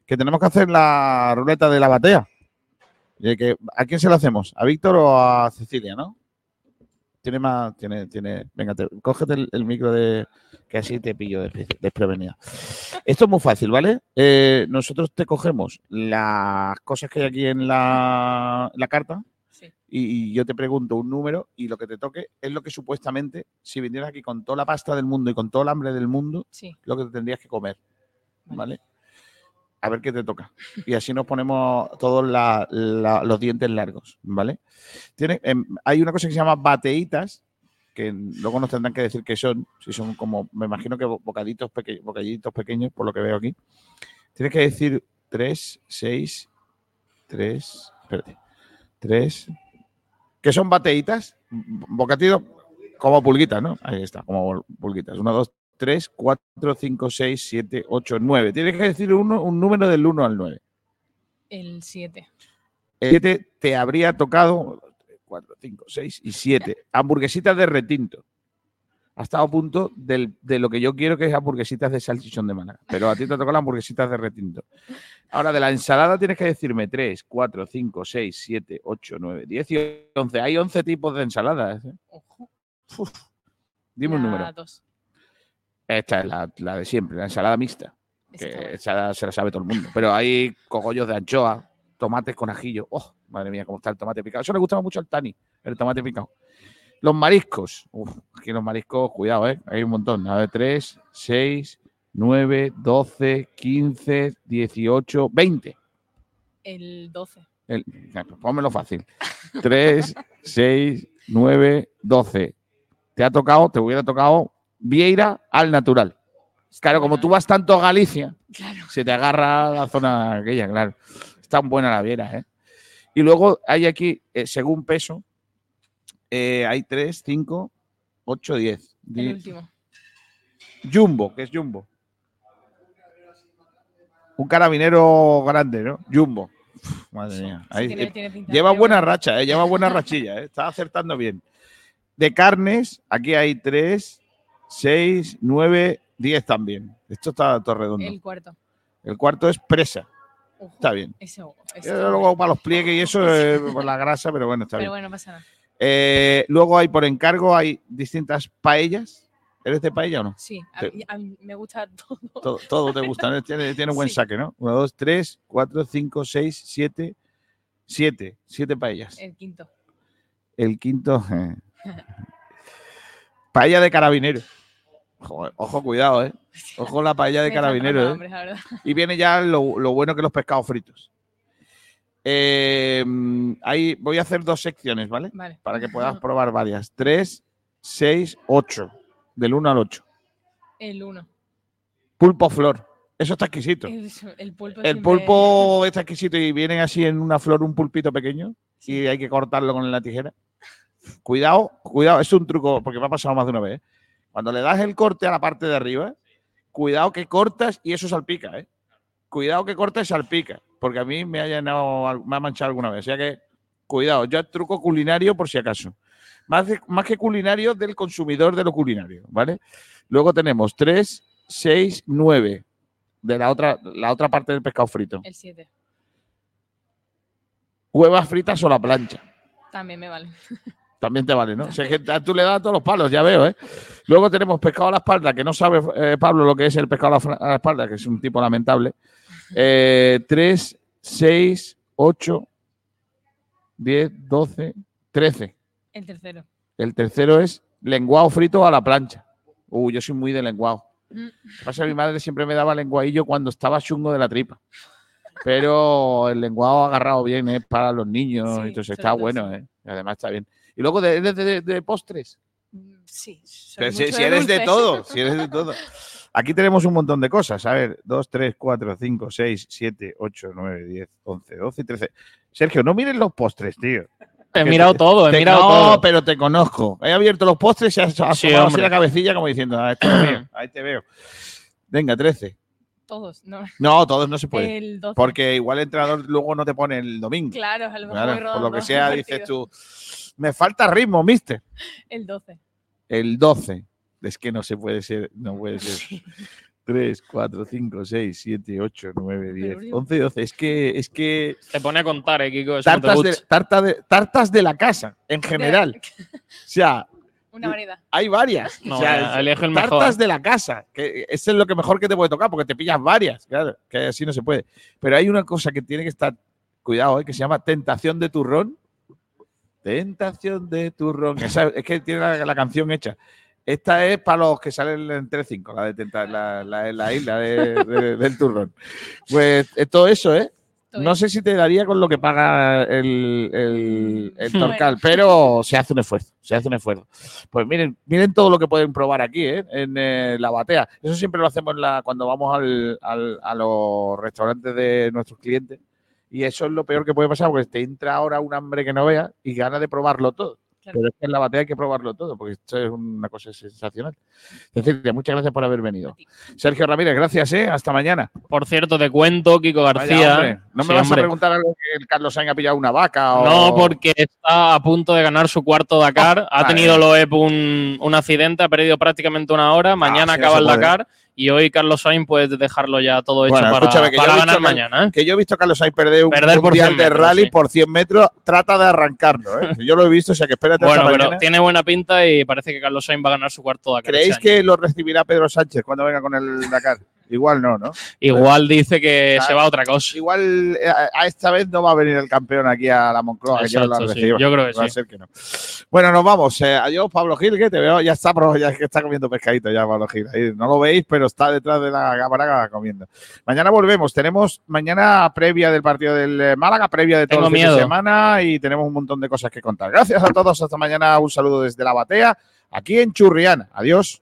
que tenemos que hacer la ruleta de la batea. Y que- ¿A quién se la hacemos? ¿A Víctor o a Cecilia, no? Tiene más, tiene, tiene. Venga, te- cógete el, micro de. Que así te pillo despre- desprevenida. Esto es muy fácil, ¿vale? Eh, nosotros te cogemos las cosas que hay aquí en la carta y, y yo te pregunto un número y lo que te toque es lo que supuestamente, si vinieras aquí con toda la pasta del mundo y con todo el hambre del mundo, Sí. lo que te tendrías que comer, ¿vale? A ver qué te toca. Y así nos ponemos todos la- la- los dientes largos, ¿vale? Tiene, em, hay una cosa que se llama bateitas, que luego nos tendrán que decir qué son, si son como, me imagino que bo- bocaditos, peque- bocadillitos pequeños, por lo que veo aquí. Tienes que decir 3, 6, 3, espérate, 3, que son bateitas, bocatitos como pulguitas, ¿no? Ahí está, como pulguitas. 1, 2, 3, 4, 5, 6, 7, 8, 9. Tienes que decir uno, un número del 1 al 9. El 7. El 7 te habría tocado 4, 5, 6 y 7. Hamburguesitas de retinto. Ha estado a punto del- de lo que yo quiero, que es hamburguesitas de salchichón de Málaga. Pero a ti te tocó las hamburguesitas de retinto. Ahora, de la ensalada tienes que decirme 3, 4, 5, 6, 7, 8, 9, 10 y 11. Hay 11 tipos de ensaladas. ¿eh? Uf. Dime un número. Dos. Esta es la, la de siempre, la ensalada mixta. Que esa se la sabe todo el mundo. Pero hay cogollos de anchoa, tomates con ajillo. ¡Oh! Madre mía, cómo está el tomate picado. Eso le gustaba mucho al Tani, el tomate picado. Los mariscos. Uf, aquí los mariscos, cuidado, ¿eh? Hay un montón. A ver, 3, 6, 9, 12, 15, 18, 20. El 12. El, pónmelo fácil. 3, 6, 9, 12. Te ha tocado, te hubiera tocado Vieira al natural. Claro, como tú vas tanto a Galicia, se te agarra la zona aquella, claro. Está buena la Viera, ¿eh? Y luego hay aquí, eh, según peso, eh, hay 3, 5, 8, 10. El último. Jumbo, que es Jumbo. Un carabinero grande, ¿no? Jumbo. Uf, madre mía. Ahí, tiene- eh, tiene pinta lleva buena bueno. racha, ¿eh? lleva buena rachilla, ¿eh? está acertando bien. De carnes, aquí hay 3, 6, 9, 10 también. Esto está todo redondo. El cuarto. El cuarto es presa. Está bien. Eh, está luego para los pliegues y eso, eh, por la grasa, pero bueno, está Pero bien. bueno, no pasa nada. Eh, luego hay por encargo, hay distintas paellas. ¿Eres de paella o no? Sí, a, mí- a mí me gusta todo. todo, todo te gusta, ¿no? tiene, tiene un buen Sí. saque, ¿no? 1, 2, 3, 4, 5, 6, 7, 7, 7 paellas. El quinto. El quinto, eh, paella de carabinero. Joder, ojo, cuidado, ¿eh? Ojo la paella de carabinero, ¿eh? Y viene ya lo, lo bueno que los pescados fritos. Eh, ahí voy a hacer dos secciones, ¿vale? Vale. Para que puedas probar varias. 3, 6, 8. Del 1 al 8. El uno. Pulpo flor. Eso está exquisito. El, el pulpo. El está exquisito y viene así en una flor un pulpito pequeño y hay que cortarlo con la tijera. Cuidado, cuidado, es un truco porque me ha pasado más de una vez. ¿eh? Cuando le das el corte a la parte de arriba, cuidado que cortas y eso salpica, ¿eh? Cuidado que cortas y salpica, porque a mí me ha llenado, me ha manchado alguna vez. O sea que, cuidado, yo truco culinario por si acaso. Más, de- más que culinario del consumidor de lo culinario, ¿vale? Luego tenemos 3, 6, 9 de la otra, la otra parte del pescado frito. El 7. Huevas fritas o la plancha. También me vale. También te vale, ¿no? O sea, que tú le das a todos los palos, ya veo, ¿eh? Luego tenemos pescado a la espalda, que no sabe eh, Pablo lo que es el pescado a la, fra- a la espalda, que es un tipo lamentable. Eh, 3, 6, 8, 10, 12, 13. El tercero. El tercero es lenguado frito a la plancha. Uh, yo soy muy de lenguado. Mm. Pasa mi madre siempre me daba lenguadillo cuando estaba chungo de la tripa. Pero el lenguado agarrado bien es para los niños Sí, sobre Está bueno, sí. ¿eh? Además está bien. Y luego de, de- de- de postres. Sí. soy Pero si, si eres de todo, si eres de todo. Aquí tenemos un montón de cosas. A ver, 2, 3, 4, 5, 6, 7, 8, 9, 10, 11, 12 y 13. Sergio, no mires los postres, tío. He mirado te- todo, he te- mirado no, todo. pero te conozco. He abierto los postres y has, Sí, así la cabecilla como diciendo, "Ah, esto es mío, ahí te veo. Venga, 13. Todos, no. No, todos no se puede. El 12. Porque igual el entrenador luego no te pone el domingo. Claro, a lo mejor Claro, voy por lo que sea, dices tú, me falta ritmo, mister. El 12. El 12. Es que no se puede ser, no puede ser. 3, 4, 5, 6, 7, 8, 9, 10, 11, 12. Es que, es que Te pone a contar, eh, Kiko. tartas de, tarta de- tartas de la casa, en general. O sea, Una variedad. hay varias. No, o sea, ya, elige el tartas mejor. de la casa, que eso es lo que mejor que te puede tocar, porque te pillas varias, claro, que así no se puede. Pero hay una cosa que tiene que estar, cuidado, eh, que se llama tentación de turrón. Tentación de turrón. Esa- es que tiene la, la canción hecha. Esta es para los que salen en Telecinco, la de tenta- la, la- la isla de- de- del turrón. Pues es todo eso, ¿eh? No sé si te daría con lo que paga el, el, el Bueno. Torcal, pero se hace un esfuerzo, se hace un esfuerzo. Pues miren, miren todo lo que pueden probar aquí, ¿eh? en eh, la batea. Eso siempre lo hacemos la, cuando vamos al- al- a los restaurantes de nuestros clientes. Y eso es lo peor que puede pasar, porque te entra ahora un hambre que no veas y ganas de probarlo todo. Pero es que en la batea hay que probarlo todo, porque esto es una cosa sensacional. Cecilia, muchas gracias por haber venido. Sergio Ramírez, gracias, ¿eh? Hasta mañana. Por cierto, te cuento, Kiko García. ¿No me Sí, vas hombre. a preguntar algo que el Carlos Sainz ha pillado una vaca? O... No, porque está a punto de ganar su cuarto Dakar. ha vale. tenido Loeb un, un accidente, ha perdido prácticamente una hora. Mañana sí, acaba el puede. Y hoy Carlos Sainz puede dejarlo ya todo hecho Bueno, para, escúchame, que yo para he ganar visto que- mañana. ¿eh? Que yo he visto a Carlos Sainz perder un Perder por mundial 100 de rally sí. por 100 metros, trata de arrancarlo. ¿eh? Yo lo he visto, o sea que espérate Bueno, hasta pero mañana. tiene buena pinta y parece que Carlos Sainz va a ganar su cuarto. ¿Creéis este año. que lo recibirá Pedro Sánchez cuando venga con el Dakar? Igual no, ¿no? Igual dice que se va a otra cosa. Igual eh, a, a esta vez no va a venir el campeón aquí a la Moncloa. que Exacto, han sí. Yo creo que Va a sí. ser que no. Bueno, nos vamos. Eh, adiós, Pablo Gil, que te veo. Ya está, pero ya es que está comiendo pescadito ya, Pablo Gil. Ahí no lo veis, pero está detrás de la cámara comiendo. Mañana volvemos. Tenemos mañana previa del partido del eh, Málaga, previa de todo Tengo el fin de miedo. semana y tenemos un montón de cosas que contar. Gracias a todos. Hasta mañana. Un saludo desde la batea, aquí en Churriana. Adiós.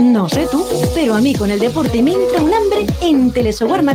No sé tú, pero a mí con el deporte me entra un hambre en Telesoguarma